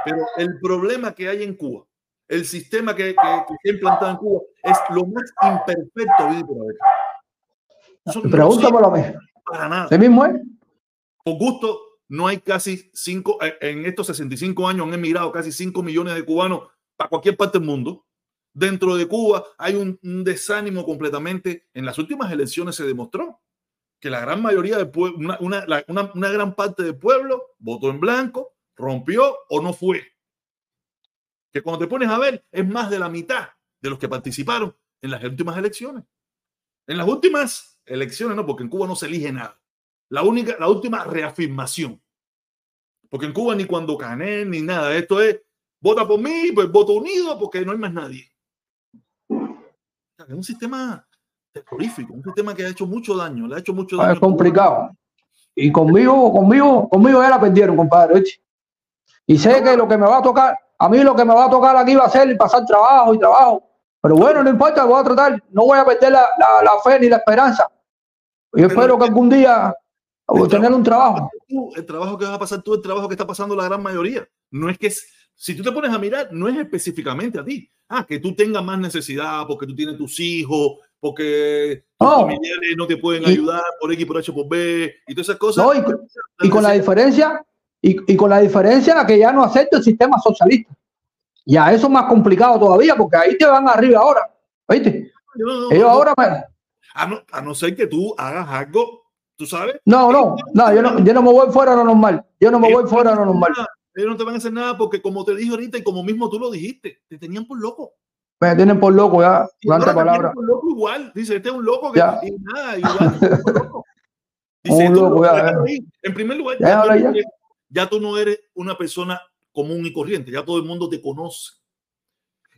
S1: Pero el problema que hay en Cuba, el sistema que, se implantado en Cuba, es lo más imperfecto vivir por
S2: haber. Pregunta por lo mismo.
S1: Para nada.
S2: ¿Sí mismo es?
S1: Por gusto, no hay casi cinco, eh, en estos 65 años han emigrado casi 5 millones de cubanos para cualquier parte del mundo. Dentro de Cuba hay un, desánimo completamente. En las últimas elecciones se demostró que la gran mayoría una, una, una, gran parte del pueblo votó en blanco, rompió o no fue. Que cuando te pones a ver, es más de la mitad de los que participaron en las últimas elecciones. En las últimas elecciones, no, porque en Cuba no se elige nada. La única, la última reafirmación. Porque en Cuba ni cuando gané ni nada. Esto es, vota por mí, pues voto unido, porque no hay más nadie. Es un sistema terrorífico, un sistema que ha hecho mucho daño, le ha hecho mucho daño.
S2: Es complicado. Y conmigo, conmigo, conmigo ya la perdieron, compadre. Y sé que lo que me va a tocar, a mí lo que me va a tocar aquí va a ser pasar trabajo y trabajo. Pero bueno, no importa, voy a tratar, no voy a perder la, la, fe ni la esperanza. Yo espero que algún día tener un trabajo.
S1: el trabajo que va a pasar tú, el trabajo que está pasando la gran mayoría. No es que, si tú te pones a mirar, no es específicamente a ti. Ah, que tú tengas más necesidad porque tú tienes tus hijos, porque tus familiares no te pueden ayudar por X, por H, por B y todas esas cosas.
S2: y, con la diferencia, y, con la diferencia que ya no acepta el sistema socialista. Ya eso es más complicado todavía, porque ahí te van arriba ahora. ¿Viste? Ellos ahora
S1: a, no, a no ser que tú hagas algo, tú sabes.
S2: No, no, no, yo no, yo no me voy fuera de lo normal. Yo no me voy fuera de lo normal.
S1: Ellos no te van a hacer nada porque, como te dije ahorita y como mismo tú lo dijiste, te tenían por loco.
S2: Me tienen por loco ya, tanta palabra.
S1: Por loco igual, dice, este es un loco que ya. y nada, igual. (laughs)
S2: Dice, un loco, ya,
S1: en primer lugar, ya, ya, tú, ya, tú no eres una persona común y corriente, ya todo el mundo te conoce.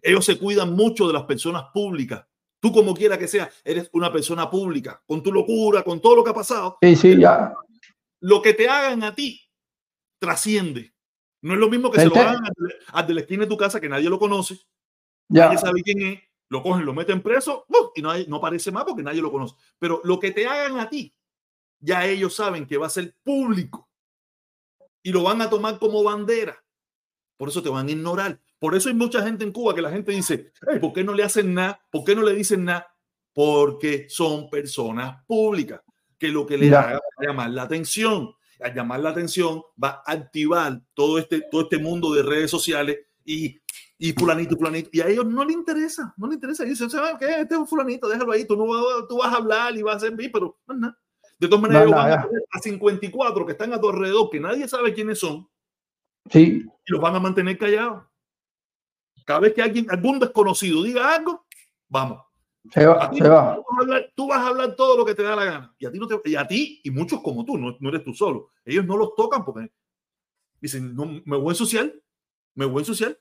S1: Ellos se cuidan mucho de las personas públicas. Tú, como quiera que sea, eres una persona pública, con tu locura, con todo lo que ha pasado.
S2: Sí, sí, ya.
S1: Lo que te hagan a ti trasciende. No es lo mismo que se lo hagan al de la esquina de tu casa, que nadie lo conoce, ya. Nadie sabe quién es, lo cogen, lo meten preso y no, hay, no aparece más porque nadie lo conoce. Pero lo que te hagan a ti ya ellos saben que va a ser público y lo van a tomar como bandera. Por eso te van a ignorar. Por eso hay mucha gente en Cuba que la gente dice, ¿por qué no le hacen nada? ¿Por qué no le dicen nada? Porque son personas públicas, que lo que le haga llamar la atención. Al llamar la atención va a activar todo este, todo este mundo de redes sociales y, y fulanito, fulanito. Y a ellos no les interesa, no les interesa. Y dicen, ¿sabes qué? Este es un fulanito, déjalo ahí. Tú, no vas, tú vas a hablar y vas a hacer pero no. De todas maneras, van a, a 54 que están a tu alrededor, que nadie sabe quiénes son.
S2: Sí.
S1: Y los van a mantener callados. Cada vez que alguien, algún desconocido diga algo, vamos.
S2: Se va, se va.
S1: Vas hablar, tú, vas a hablar, todo lo que te da la gana. Y a ti, no te, y, a ti y muchos como tú, no, no, eres tú solo. Ellos no los tocan porque dicen, no, me voy a ensuciar, me voy a ensuciar.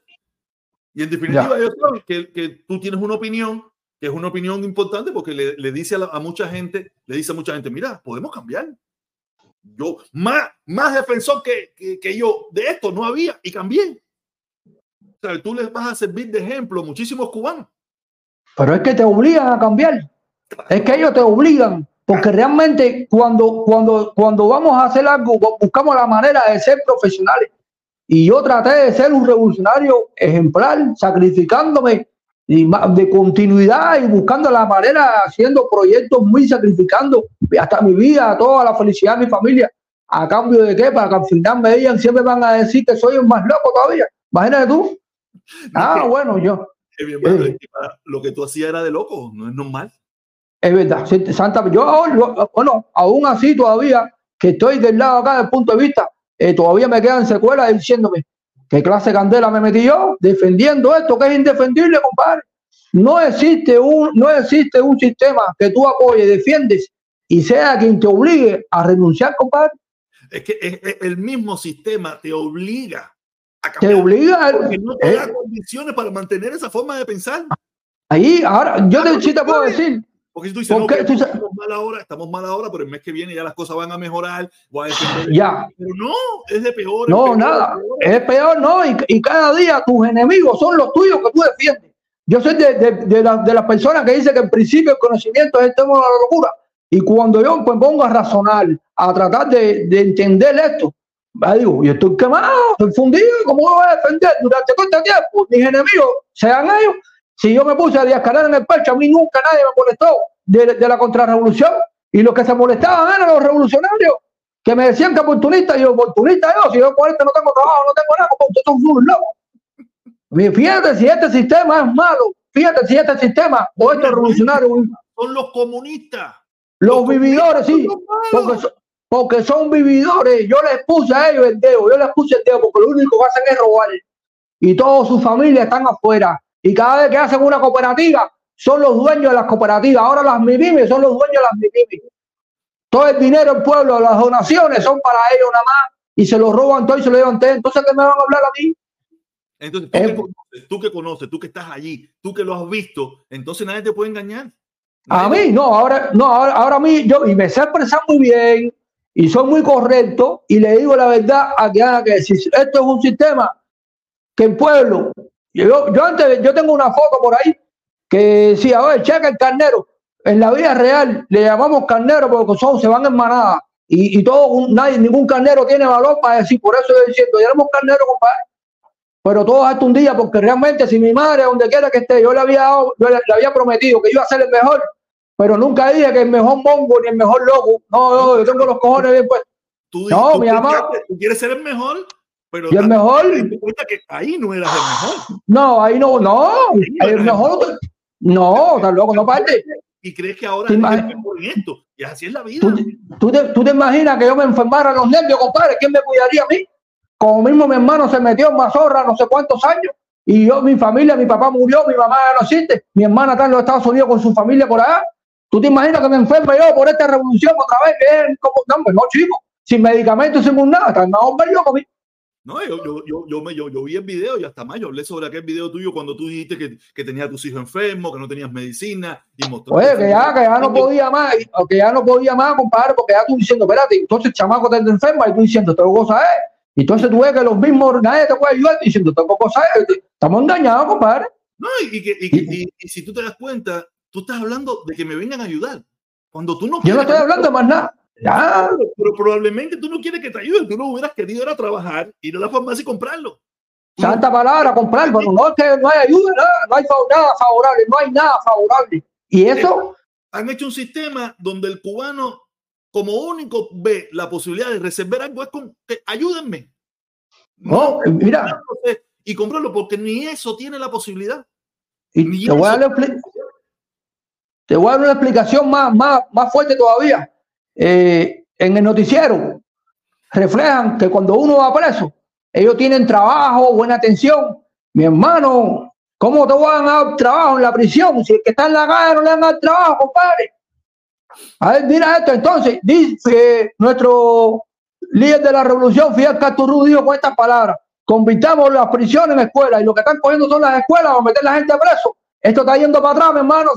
S1: Y en definitiva, ellos saben que, que, tú tienes una opinión, que es una opinión importante porque le, le dice a, la, a, mucha gente, le dice a mucha gente, mira, podemos cambiar. Yo, más, más defensor que, que, que yo de esto no había y cambié. Sea, tú les vas a servir de ejemplo a muchísimos cubanos.
S2: Pero es que te obligan a cambiar. Es que ellos te obligan. Porque realmente cuando, cuando, cuando vamos a hacer algo, buscamos la manera de ser profesionales. Y yo traté de ser un revolucionario ejemplar, sacrificándome de continuidad y buscando la manera, haciendo proyectos muy sacrificando hasta mi vida, toda la felicidad de mi familia. ¿A cambio de qué? Para que al final me digan, siempre van a decir que soy un más loco todavía. Imagínate tú. (laughs) Ah, bueno, yo.
S1: Eh, lo que tú hacías era de loco, no es normal.
S2: Es verdad, Santa, yo, bueno, aún así todavía que estoy del lado acá del punto de vista, eh, todavía me quedan secuelas diciéndome qué clase de candela me metí yo defendiendo esto que es indefendible, compadre. No existe un, no existe un sistema que tú apoyes, defiendes y sea quien te obligue a renunciar, compadre.
S1: Es que el mismo sistema te obliga
S2: te obliga
S1: porque no te da condiciones para mantener esa forma de pensar.
S2: Ahí, ahora, yo te, sí te puedo decir.
S1: Porque si tú dices, no, tú estamos mal ahora, estamos mal ahora, pero el mes que viene ya las cosas van a mejorar. Voy a
S2: ya.
S1: Pero no, es de peor.
S2: No,
S1: peor,
S2: nada, peor. es peor, no. Y, y, cada día tus enemigos son los tuyos que tú defiendes. Yo soy de, de, de, la, de las personas que dicen que en principio el conocimiento es el tema de la locura. Y cuando yo me pongo a razonar, a tratar de, de entender esto, digo, yo estoy quemado, estoy fundido, ¿cómo voy a defender durante este tiempo? Mis enemigos, sean ellos. Si yo me puse a diascarar en el pecho, a mí nunca nadie me molestó de, de la contrarrevolución. Y los que se molestaban eran los revolucionarios, que me decían que oportunista, y yo, oportunista yo, si yo por este no tengo trabajo, no tengo nada, como ustedes son un loco. Fíjate si este sistema es malo, fíjate si este sistema o estos revolucionarios
S1: son los comunistas.
S2: Los, los vividores, sí, porque son, porque son vividores. Yo les puse a ellos el dedo, yo les puse el dedo porque lo único que hacen es robar. Y toda su familia están afuera. Y cada vez que hacen una cooperativa, son los dueños de las cooperativas. Ahora las MIPIMES son los dueños de las MIPIMES. Todo el dinero del pueblo, las donaciones son para ellos nada más. Y se lo roban todo y se lo llevan todo. Entonces, ¿qué me van a hablar a mí?
S1: Entonces, tú, eh, que conoces, tú que conoces, tú que estás allí, tú que lo has visto, entonces nadie te puede engañar.
S2: Nadie a mí, no, ahora, no, ahora, ahora a mí, yo, y me sé expresar muy bien, y soy muy correcto y le digo la verdad a que haga que si esto es un sistema que el pueblo, yo, yo antes, yo tengo una foto por ahí que decía, oye, checa el carnero, en la vida real le llamamos carnero porque son, se van en manada y, y todo, nadie, ningún carnero tiene valor para decir, por eso estoy diciendo, ya éramos carnero, compadre. Pero todo hasta un día, porque realmente si mi madre, donde quiera que esté, yo le había, yo le había prometido que iba a ser el mejor, pero nunca dije que el mejor mongo ni el mejor loco. No, no, yo tengo los cojones bien puestos.
S1: Tú, no, tú, mi mamá. Tú quieres ser el mejor, pero.
S2: ¿Y el mejor?
S1: que ahí no eras el mejor.
S2: No, ahí no, no. Ahí el mejor. No, tan loco, no parte.
S1: Y crees que ahora es mejor en esto. Y así es la vida.
S2: ¿Tú, tú, te, ¿Tú te imaginas que yo me enfermara los nervios, compadre? ¿Quién me cuidaría a mí? Como mismo mi hermano se metió en mazorra no sé cuántos años. Y yo, mi familia, mi papá murió, mi mamá no existe. Mi hermana está en los Estados Unidos con su familia por allá. ¿Tú te imaginas que me enferme yo por esta revolución otra vez? Que es como, no, no, chico, sin medicamentos, sin nada, está más hombre yo conmigo.
S1: No, yo, yo, yo, yo, me, yo, yo, vi el video y hasta más yo hablé sobre aquel video tuyo cuando tú dijiste que, que tenías a tus hijos enfermos, que no tenías medicina y
S2: Oye, que ya, que ya no podía más, que ya no podía más, compadre, porque ya tú diciendo, espérate, entonces chamaco te enferma y tú diciendo, tengo cosas, eh. Y entonces tú ves que los mismos, nadie te puede ayudar diciendo, tengo cosas, eh. Estamos engañados, compadre.
S1: No, y, y, y, y, y si tú te das cuenta, tú estás hablando de que me vengan a ayudar. Cuando tú no
S2: Yo no estoy hablando más nada.
S1: Ya. Pero, probablemente tú no quieres que te ayuden, tú no hubieras querido ir a trabajar, ir a la farmacia y comprarlo.
S2: Santa palabra, comprar, pero no que no hay ayuda, no hay nada favorable, no hay nada favorable. Y eso.
S1: Han hecho un sistema donde el cubano, como único, ve la posibilidad de reservar algo, es con que ayúdenme.
S2: No, mira.
S1: Y comprarlo, porque ni eso tiene la posibilidad.
S2: Y te voy, a dar te voy a dar una explicación más, más, más fuerte todavía. Eh, en el noticiero reflejan que cuando uno va preso, ellos tienen trabajo, buena atención. Mi hermano, ¿cómo te van a dar trabajo en la prisión? Si el que está en la calle no le dan el trabajo, compadre. A ver, mira esto. Entonces, dice nuestro líder de la revolución, Fidel Castro dijo con estas palabras: convirtamos las prisiones en escuelas y lo que están cogiendo son las escuelas para meter la gente preso. Esto está yendo para atrás, mi hermano.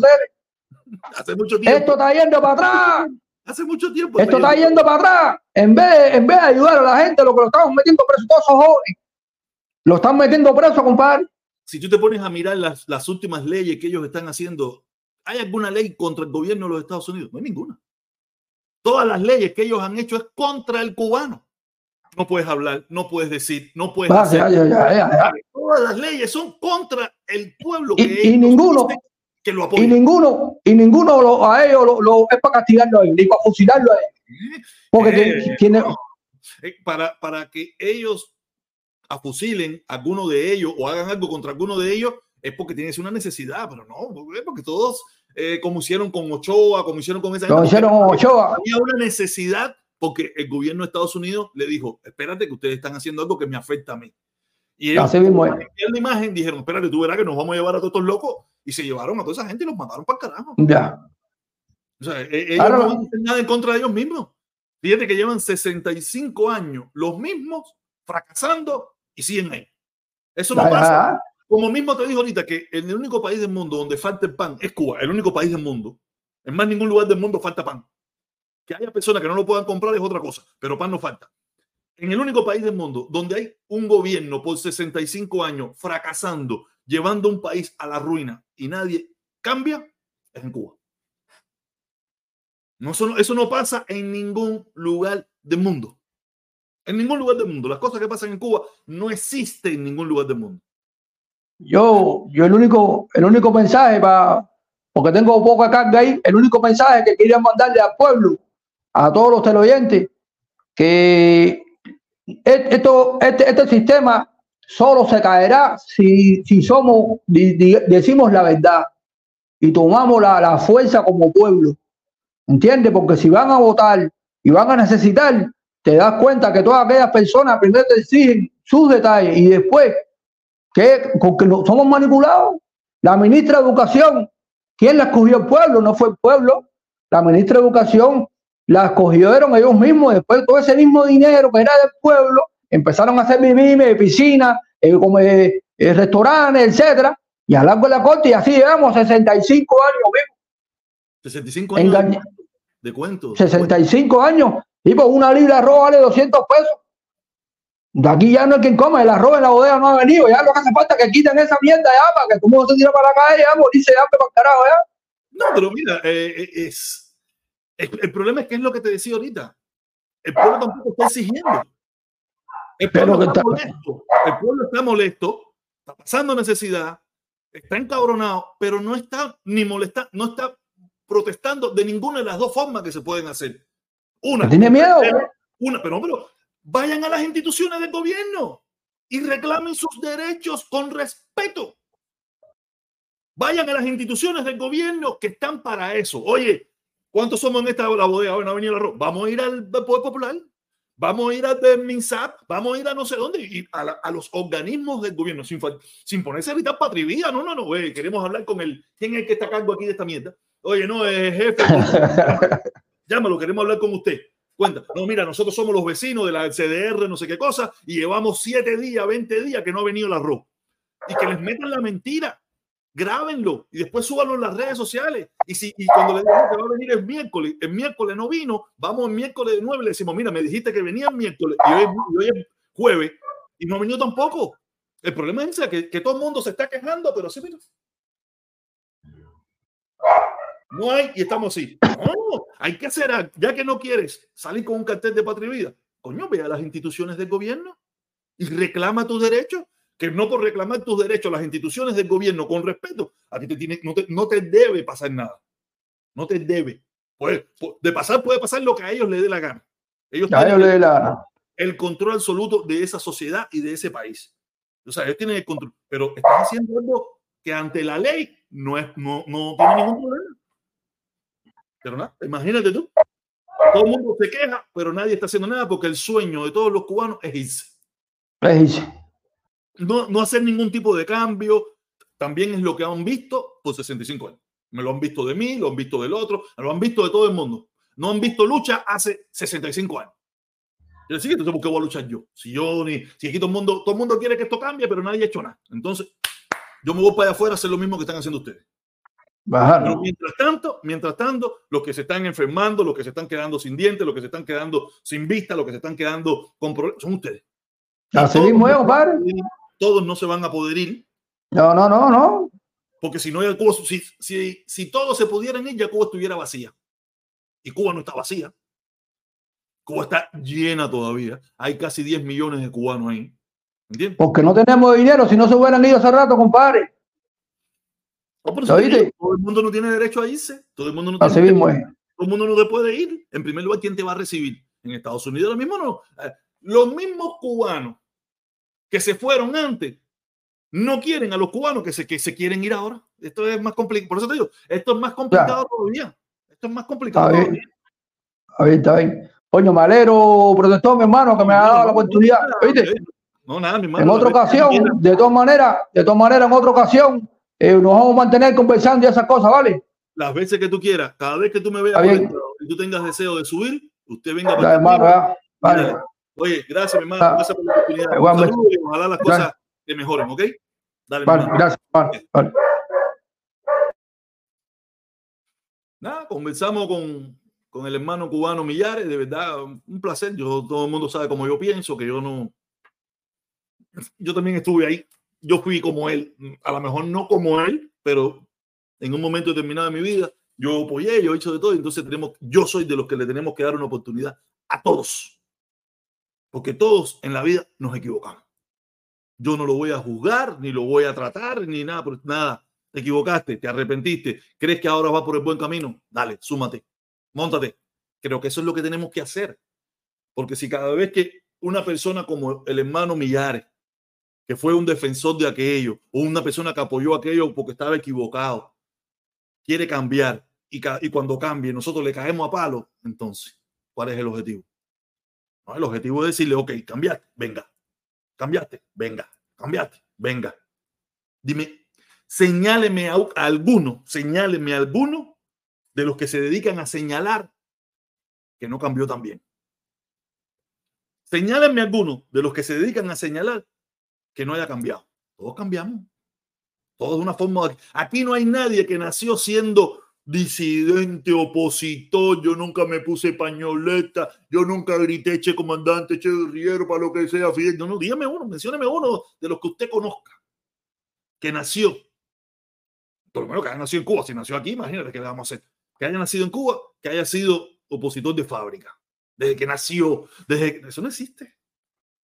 S1: Hace mucho tiempo.
S2: Esto está yendo para atrás.
S1: Hace mucho tiempo.
S2: Esto está yendo para atrás. En vez, de, en vez de ayudar a la gente, lo que lo estamos metiendo preso todos esos jóvenes. Lo están metiendo preso, compadre.
S1: Si tú te pones a mirar las, las últimas leyes que ellos están haciendo, ¿hay alguna ley contra el gobierno de los Estados Unidos? No hay ninguna. Todas las leyes que ellos han hecho es contra el cubano. No puedes hablar, no puedes decir, no puedes hacer. Todas las leyes son contra el pueblo.
S2: y, ninguno,
S1: que lo
S2: y ninguno, y ninguno a ellos lo, es para castigarlo a ellos, ni para fusilarlo a ellos. Porque eh, tiene.
S1: Eh, para, para que ellos afusilen a alguno de ellos o hagan algo contra alguno de ellos, es porque tienes una necesidad, pero no, porque todos, eh, como hicieron con Ochoa, como hicieron con esa
S2: gente, hicieron Ochoa.
S1: Había una necesidad porque el gobierno de Estados Unidos le dijo, espérate que ustedes están haciendo algo que me afecta a mí. Y ellos,
S2: Así mismo
S1: la imagen, dijeron, espérate, tú verás que nos vamos a llevar a todos estos locos y se llevaron a toda esa gente y los mataron para el carajo.
S2: Ya.
S1: O sea, e-, ellos no van nada en contra de ellos mismos. Fíjate que llevan 65 años los mismos fracasando y siguen ahí. Eso no pasa. Como mismo te dijo ahorita que en el único país del mundo donde falta el pan es Cuba, el único país del mundo. En más ningún lugar del mundo falta pan. Que haya personas que no lo puedan comprar es otra cosa, pero pan no falta. En el único país del mundo donde hay un gobierno por 65 años fracasando, llevando un país a la ruina y nadie cambia, es en Cuba. No, eso, eso no pasa en ningún lugar del mundo. En ningún lugar del mundo. Las cosas que pasan en Cuba no existen en ningún lugar del mundo.
S2: Yo, yo el único, el único mensaje para, porque tengo poca carga ahí, el único mensaje que quería mandarle al pueblo a todos los teleoyentes que esto, este, este sistema solo se caerá si, si somos, decimos la verdad y tomamos la, la fuerza como pueblo. ¿Entiendes? Porque si van a votar y van a necesitar, te das cuenta que todas aquellas personas primero te exigen sus detalles y después que somos manipulados. La ministra de Educación, ¿quién la escogió el pueblo? No fue el pueblo. La ministra de Educación la escogieron ellos mismos, después todo ese mismo dinero que era del pueblo, empezaron a hacer mimime, piscinas, eh, como, eh, eh, restaurantes, etcétera, y a largo de la corte, y así llevamos 65 años
S1: 65 años de, cuentos.
S2: 65 años, y por una libra de arroz vale 200 pesos. De aquí ya no hay quien coma, el arroz en la bodega no ha venido, ya lo que hace falta es que quiten esa mierda ya, para que todo el mundo se tire para la calle, ya morirse ya para el carajo ya.
S1: No, pero mira, es el, problema es que es lo que te decía ahorita. El pueblo tampoco está exigiendo. El pueblo, está, molesto. El pueblo está molesto, está pasando necesidad, está encabronado, pero no está ni molestando, no está protestando de ninguna de las dos formas que se pueden hacer. Una.
S2: ¿Tiene miedo?
S1: Una, pero, pero vayan a las instituciones del gobierno y reclamen sus derechos con respeto. Vayan a las instituciones del gobierno que están para eso. Oye, ¿Cuántos somos en esta la bodega? Bueno, venir la Vamos a ir al Poder Popular, vamos a ir al MINSAP, vamos a ir a no sé dónde, y a, los organismos del gobierno, sin, sin ponerse a gritar patrivía. No, no, no, queremos hablar con el, ¿quién es el que está a cargo aquí de esta mierda? Oye, no, es jefe. (laughs) Llámalo, queremos hablar con usted. Cuenta, no, mira, nosotros somos los vecinos de la CDR, no sé qué cosa, y llevamos siete días, 20 días que no ha venido el arroz. Y que les metan la mentira grábenlo y después súbanlo en las redes sociales. Y, si, y cuando le digan que va a venir el miércoles, el miércoles no vino, vamos el miércoles de nueve le decimos, mira, me dijiste que venía el miércoles y hoy, es jueves y no venido tampoco. El problema es que, que todo el mundo se está quejando, pero sí, mira. No hay y estamos así. No, hay que hacer, ya que no quieres salir con un cartel de patria y vida, coño, ve a las instituciones del gobierno y reclama tus derechos, que no por reclamar tus derechos las instituciones del gobierno con respeto, a ti te tiene, no, te, no te debe pasar nada. No te debe. Pues, de pasar puede pasar lo que a ellos les dé la gana. Ellos tienen el control absoluto de esa sociedad y de ese país. O sea, ellos tienen el control, pero estás haciendo algo que ante la ley no, es, no, no tiene ningún problema. Pero nada, imagínate tú. Todo el mundo se queja, pero nadie está haciendo nada porque el sueño de todos los cubanos es irse. Es irse. No, no hacer ningún tipo de cambio. También es lo que han visto por 65 años. Me lo han visto de mí, lo han visto del otro, lo han visto de todo el mundo. No han visto lucha hace 65 años. Yo decía, entonces, ¿por qué voy a luchar yo? Si yo ni, si aquí todo el mundo, todo el mundo quiere que esto cambie, pero nadie ha hecho nada. Entonces, yo me voy para allá afuera a hacer lo mismo que están haciendo ustedes. Pero mientras tanto, mientras tanto, los que se están enfermando, los que se están quedando sin dientes, los que se están quedando sin vista, los que se están quedando con problemas, son ustedes.
S2: Así mismo es,
S1: Todos no se van a poder ir.
S2: No, no, no, no.
S1: Porque si no hay Cuba, si, si, si todos se pudieran ir, ya Cuba estuviera vacía. Y Cuba no está vacía. Cuba está llena todavía. Hay casi 10 millones de cubanos ahí.
S2: ¿Entiendes? Porque no tenemos dinero, si no se hubieran ido hace rato, compadre.
S1: todo el mundo no tiene derecho a irse. Todo el mundo no tiene
S2: mismo Todo
S1: el mundo no te puede ir. En primer lugar, ¿quién te va a recibir? En Estados Unidos lo mismo no. Eh, los mismos cubanos que se fueron antes no quieren a los cubanos que se, que se quieren ir ahora. Esto es más complicado. Por eso te digo, esto es más complicado todavía. Esto es más complicado está
S2: todavía. Está bien, está bien. Coño, malero, protector, mi hermano, que me ha dado la oportunidad. ¿Viste? No, nada, mi hermano. En otra ocasión, de todas maneras, de todas maneras, en otra ocasión, eh, nos vamos a mantener conversando y esas cosas, ¿vale?
S1: Las veces que tú quieras, cada vez que tú me veas y tú tengas deseo de subir, usted venga para hermano, vale. Oye, gracias, mi hermano. Gracias por la oportunidad. Un saludo y ojalá las cosas te mejoren, ¿ok?
S2: Dale, vale, gracias. Vale, vale.
S1: Nada, conversamos con, con el hermano cubano Millares, de verdad, un placer. Yo, todo el mundo sabe cómo yo pienso, que yo no. Yo también estuve ahí. Yo fui como él, a lo mejor no como él, pero en un momento determinado de mi vida, yo apoyé, yo he hecho de todo. Entonces, tenemos, yo soy de los que le tenemos que dar una oportunidad a todos, porque todos en la vida nos equivocamos. Yo no lo voy a juzgar, ni lo voy a tratar, ni nada, nada. Te equivocaste, te arrepentiste, crees que ahora va por el buen camino. Dale, súmate Móntate. Creo que eso es lo que tenemos que hacer. Porque si cada vez que una persona como el hermano Millares, que fue un defensor de aquello, o una persona que apoyó aquello porque estaba equivocado, quiere cambiar y cuando cambie nosotros le caemos a palo, entonces, ¿cuál es el objetivo? El objetivo es decirle, ok, cambiaste, venga, cambiaste, venga, cambiaste, venga. Dime, señáleme a alguno, señáleme a alguno de los que se dedican a señalar que no cambió tan bien. Señálenme alguno de los que se dedican a señalar que no haya cambiado. Todos cambiamos. Todos de una forma. Aquí no hay nadie que nació siendo disidente, opositor. Yo nunca me puse pañoleta. Yo nunca grité, che comandante, che guerrillero, para lo que sea. No, no, dígame uno, mencióneme uno de los que usted conozca que nació. Por lo menos que haya nacido en Cuba. Si nació aquí, imagínate que le vamos a hacer que haya nacido en Cuba, que haya sido opositor de fábrica, desde que nació, desde que... Eso no existe.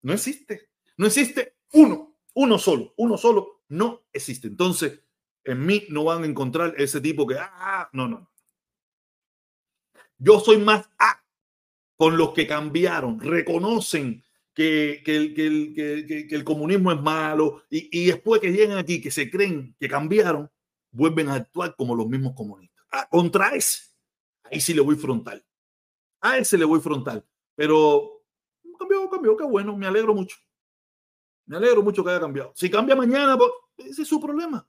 S1: No existe. No existe uno, uno solo, uno solo, no existe. Entonces, en mí no van a encontrar ese tipo que, ah, no, no. Yo soy más A con los que cambiaron, reconocen que, que, el, que, el, comunismo es malo y, después que llegan aquí, que se creen que cambiaron, vuelven a actuar como los mismos comunistas contra ese, ahí sí le voy frontal. A ese le voy frontal. Pero cambió, cambió, qué bueno, me alegro mucho. Me alegro mucho que haya cambiado. Si cambia mañana, pues, ese es su problema.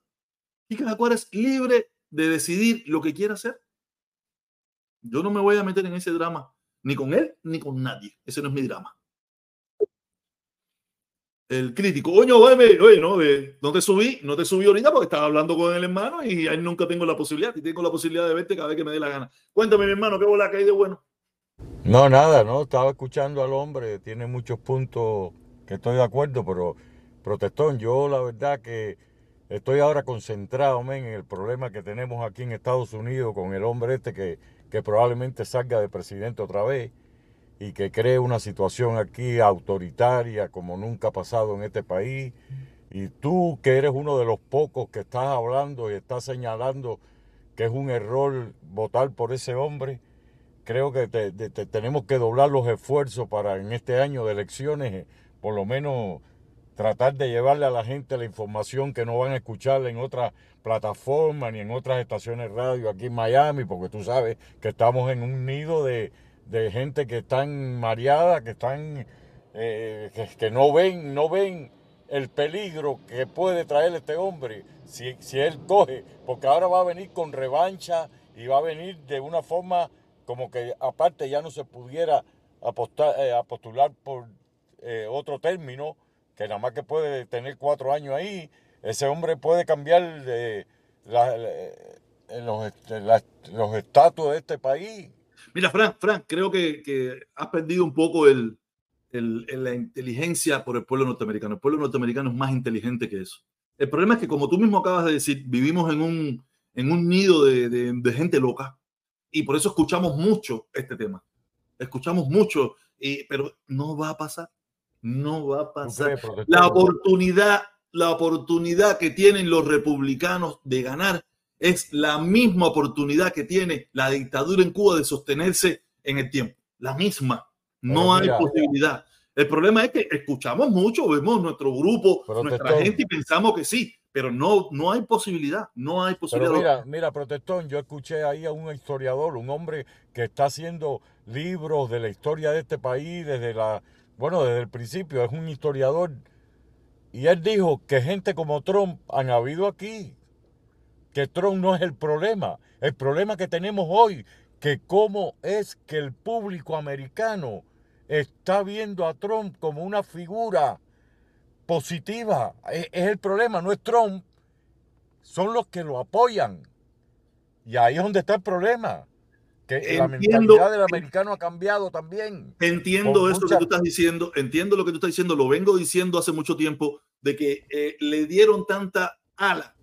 S1: Y cada cual es libre de decidir lo que quiera hacer. Yo no me voy a meter en ese drama, ni con él, ni con nadie. Ese no es mi drama el crítico, oye, oye, no, no te subí, no te subí ahorita porque estaba hablando con el hermano y ahí nunca tengo la posibilidad, y tengo la posibilidad de verte cada vez que me dé la gana. Cuéntame, mi hermano, ¿qué bola que hay de bueno?
S3: No, nada, no, estaba escuchando al hombre, tiene muchos puntos que estoy de acuerdo, pero protestón, yo la verdad que estoy ahora concentrado men, en el problema que tenemos aquí en Estados Unidos con el hombre este que, que probablemente salga de presidente otra vez y que cree una situación aquí autoritaria como nunca ha pasado en este país. Y tú, que eres uno de los pocos que estás hablando y estás señalando que es un error votar por ese hombre, creo que te- te- te- tenemos que doblar los esfuerzos para en este año de elecciones, eh, por lo menos tratar de llevarle a la gente la información que no van a escuchar en otras plataformas ni en otras estaciones radio aquí en Miami, porque tú sabes que estamos en un nido de, de gente que están mareada, que están eh, que, no ven, no ven el peligro que puede traer este hombre si, si él coge, porque ahora va a venir con revancha y va a venir de una forma como que aparte ya no se pudiera apostar, eh, postular por eh, otro término, que nada más que puede tener cuatro años ahí, ese hombre puede cambiar eh, la- la- eh, los, este, la- los estatus de este país.
S1: Mira, Frank, Frank, creo que, que has perdido un poco el- el- la inteligencia por el pueblo norteamericano. El pueblo norteamericano es más inteligente que eso. El problema es que, como tú mismo acabas de decir, vivimos en un, en un nido de, de- de gente loca y por eso escuchamos mucho este tema. Escuchamos mucho, y, pero no va a pasar. No va a
S3: ¿Tú
S1: pasar.
S3: protector?
S1: La oportunidad, la oportunidad que tienen los republicanos de ganar es la misma oportunidad que tiene la dictadura en Cuba de sostenerse en el tiempo. La misma. No hay
S3: mira.
S1: posibilidad. El problema es que escuchamos mucho, vemos nuestro grupo, nuestra gente y pensamos que sí, pero no, no hay posibilidad. No hay posibilidad.
S3: Pero mira, mira, protestón, yo escuché ahí a un historiador, un hombre que está haciendo libros de la historia de este país desde la, bueno, desde el principio, es un historiador. Y él dijo que gente como Trump han habido aquí, que Trump no es el problema. El problema que tenemos hoy, que cómo es que el público americano está viendo a Trump como una figura positiva. Es, es el problema, no es Trump, son los que lo apoyan. Y ahí es donde está el problema. Que la
S1: Entiendo.
S3: mentalidad del americano ha cambiado también.
S1: Entiendo eso que tú estás diciendo, entiendo lo que tú estás diciendo, lo vengo diciendo hace mucho tiempo, de que eh, le dieron tanta ala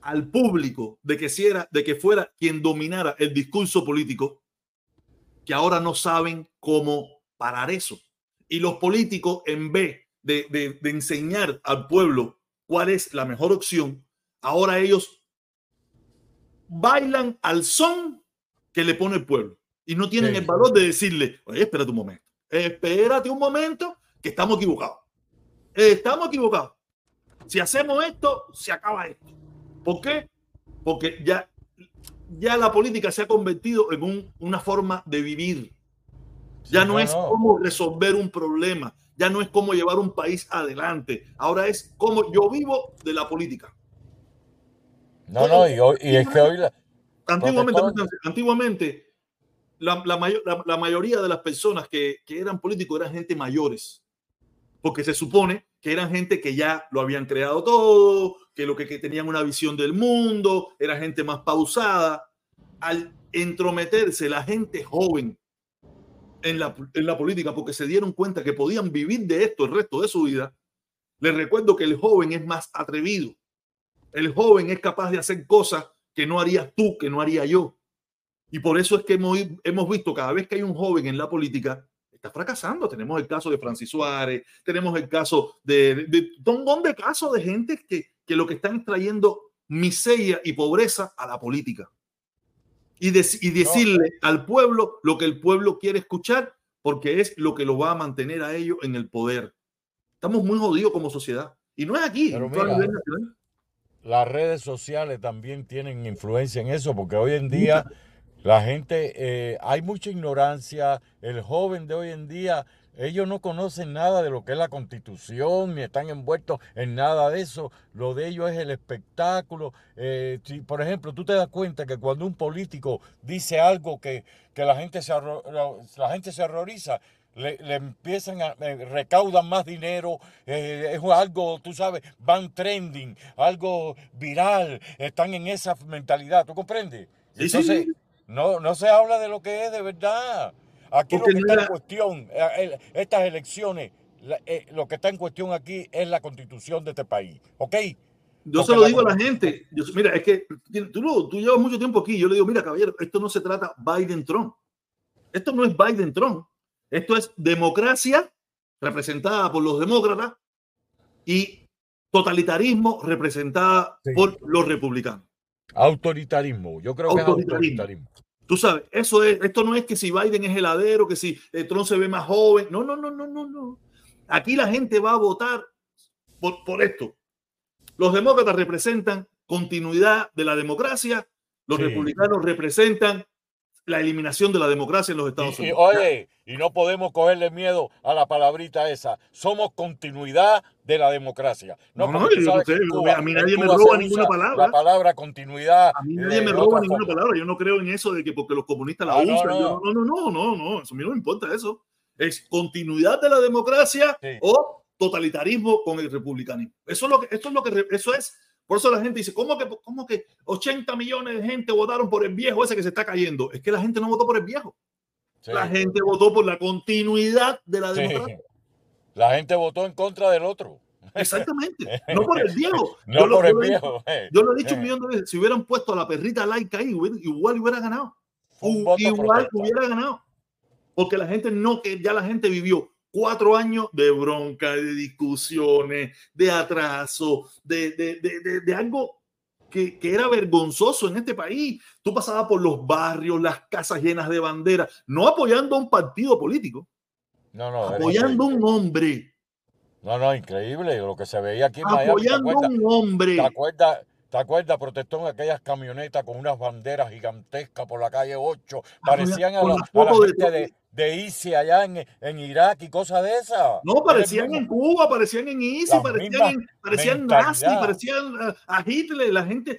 S1: al público de que, si era, de que fuera quien dominara el discurso político, que ahora no saben cómo parar eso. Y los políticos, en vez de, de- de enseñar al pueblo cuál es la mejor opción, ahora ellos bailan al son que le pone el pueblo y no tienen
S3: Sí.
S1: el valor de decirle, oye, espérate un momento, espérate un momento, que estamos equivocados. Estamos equivocados. Si hacemos esto, se acaba esto. ¿Por qué? Porque ya, ya la política se ha convertido en un- una forma de vivir. Ya
S3: Sí,
S1: no,
S3: no,
S1: es cómo resolver un problema, ya no es cómo llevar un país adelante. Ahora es cómo yo vivo de la política.
S3: No, no, y, hoy- y es que hoy la-
S1: Antiguamente, antiguamente la, la mayo- la- la mayoría de las personas que, que eran políticos eran gente mayores, porque se supone que eran gente que ya lo habían creado todo, que lo que, que tenían una visión del mundo, era gente más pausada. Al entrometerse la gente joven en la, en la política, porque se dieron cuenta que podían vivir de esto el resto de su vida, les recuerdo que el joven es más atrevido. El joven es capaz de hacer cosas que no harías tú, que no haría yo. Y por eso es que hemos, hemos visto cada vez que hay un joven en la política, está fracasando. Tenemos el caso de Francis Suárez, tenemos el caso de, de, de un montón de casos de gente que, que lo que están trayendo miseria y pobreza a la política. Y, de, y decirle al pueblo lo que el pueblo quiere escuchar, porque es lo que lo va a mantener a ellos en el poder. Estamos muy jodidos como sociedad. Y no es aquí, todo a
S3: mira,
S1: nivel nacional.
S3: Las redes sociales también tienen influencia en eso, porque hoy en día la gente, eh, hay mucha ignorancia, el joven de hoy en día, ellos no conocen nada de lo que es la constitución, ni están envueltos en nada de eso, lo de ellos es el espectáculo. Eh, si, por ejemplo, tú te das cuenta que cuando un político dice algo que, que la, gente se la gente se horroriza, le, le empiezan a, eh, recaudan más dinero, eh, es algo, tú sabes, van trending, algo viral, están en esa mentalidad, ¿tú comprendes?
S1: Sí, sí,
S3: Entonces,
S1: sí.
S3: no, no se habla de lo que es de verdad. Aquí
S1: Porque
S3: lo que
S1: no
S3: está
S1: era-
S3: en cuestión, eh, estas elecciones, la- eh, lo que está en cuestión aquí es la constitución de este país, ¿ok?
S1: yo se lo digo a la gente. Yo, mira, es que tú, tú llevas mucho tiempo aquí. Yo le digo, mira, caballero, esto no se trata Biden-Trump. Esto no es Biden-Trump. Esto es democracia representada por los demócratas y totalitarismo representada por los republicanos.
S3: Autoritarismo, yo creo que es autoritarismo.
S1: Tú sabes, eso es, esto no es que si Biden es heladero, que si eh, Trump se ve más joven. No, no, no, no, no, no. Aquí la gente va a votar por, por esto. Los demócratas representan continuidad de la democracia, los republicanos representan la eliminación de la democracia en los Estados Unidos.
S3: Y, oye, y no podemos cogerle miedo a la palabrita esa. Somos continuidad de la democracia. No,
S1: no, a mí nadie me roba ninguna palabra.
S3: La palabra continuidad.
S1: A mí nadie me roba ninguna palabra. Yo no creo en eso de que porque los comunistas la ah, usan. No, no, no, no, no, Eso a mí no me importa eso. Es continuidad de la democracia o totalitarismo con el republicanismo. Eso es lo que, esto es lo que, eso es por eso la gente dice, ¿cómo que, cómo que 80 millones de gente votaron por el viejo ese que se está cayendo? Es que la gente no votó por el viejo. La gente votó por la continuidad de la democracia.
S3: La gente votó en contra del otro.
S1: Exactamente, (laughs) no por el viejo.
S3: No yo por lo, el viejo.
S1: Eh. Yo lo he dicho un millón de veces. Si hubieran puesto a la perrita laica ahí, igual hubiera ganado. Igual hubiera ganado. Porque la gente no, que ya la gente vivió cuatro años de bronca, de discusiones, de atraso, de, de, de, de algo que, que, era vergonzoso en este país. Tú pasabas por los barrios, las casas llenas de banderas, no apoyando a un partido político,
S3: no, no,
S1: apoyando a un hombre.
S3: No, no, increíble lo que se veía aquí en
S1: Apoyando a un hombre.
S3: ¿Te acuerdas? ¿Te acuerdas, protestón, aquellas camionetas con unas banderas gigantescas por la calle 8? Ah, Parecían a, la, gente de, de ICI allá en, en, Irak y cosas de esas.
S1: No, parecían en Cuba, parecían en ICI, parecían, parecían nazi, parecían a, Hitler, la gente.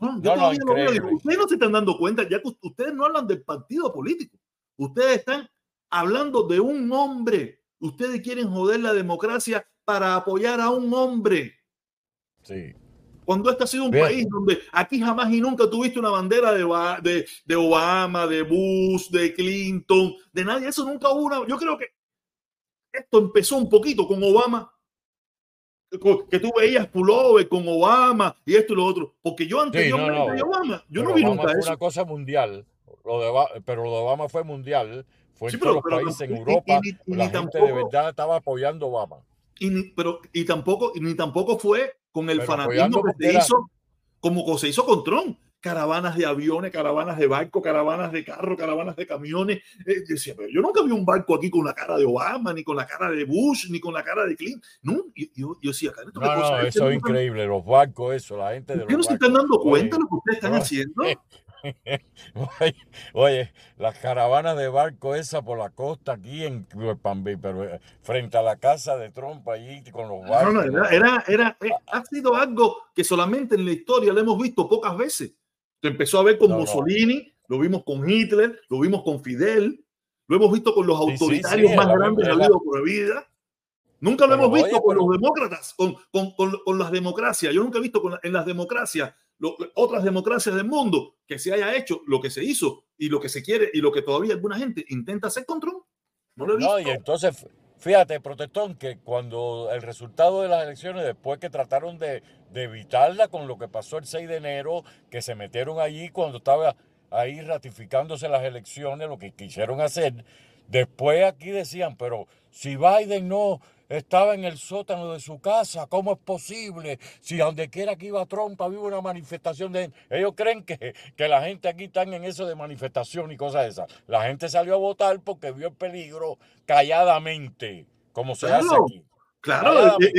S1: no, no, ustedes no se están dando cuenta, ya que ustedes no hablan del partido político, ustedes están hablando de un hombre. Ustedes quieren joder la democracia para apoyar a un hombre.
S3: Sí.
S1: Cuando este ha sido un país donde aquí jamás y nunca tuviste una bandera de, de, de, Obama, de Bush, de Clinton, de nadie, eso nunca hubo una. Yo creo que esto empezó un poquito con Obama, que tú veías pullover con Obama y esto y lo otro, porque yo anteriormente de Obama, yo no vi nunca
S3: fue
S1: eso.
S3: una cosa mundial, lo de, pero lo de Obama fue mundial, fue en todos los países en Europa, la gente de verdad estaba apoyando a Obama.
S1: Y, pero, y tampoco, ni tampoco fue con el fanatismo que se hizo, como se hizo con Trump. Caravanas de aviones, caravanas de barco, caravanas de carro, caravanas de camiones. Eh, decía, pero yo nunca vi un barco aquí con la cara de Obama, ni con la cara de Bush, ni con la cara de Clinton. No, yo, yo, decía,
S3: no, no, eso es increíble, los barcos, eso, la gente de
S1: ¿Por qué no se están dando cuenta de lo que ustedes están haciendo? (laughs)
S3: oye, las caravanas de barco esa por la costa aquí en Pambi, pero eh, frente a la casa de Trump allí con los barcos.
S1: No, no, era, era, eh, ha sido algo que solamente en la historia lo hemos visto pocas veces. Se empezó a ver con Mussolini, lo vimos con Hitler, lo vimos con Fidel, lo hemos visto con los autoritarios más grandes de la vida por vida. Nunca lo hemos visto con los demócratas, con, con, con, con, las democracias. Yo nunca he visto en las democracias otras democracias del mundo que se haya hecho lo que se hizo y lo que se quiere y lo que todavía alguna gente intenta hacer con Trump. No lo he visto.
S3: y entonces, fíjate, protestón, que cuando el resultado de las elecciones, después que trataron de, de evitarla con lo que pasó el 6 de enero, que se metieron allí cuando estaba ahí ratificándose las elecciones, lo que quisieron hacer, después aquí decían, pero si Biden no estaba en el sótano de su casa. ¿Cómo es posible? Si donde quiera que iba Trump había una manifestación de... Ellos creen que, que la gente aquí está en eso de manifestación y cosas de esas. La gente salió a votar porque vio el peligro calladamente, como se hace aquí.
S1: Claro, eh,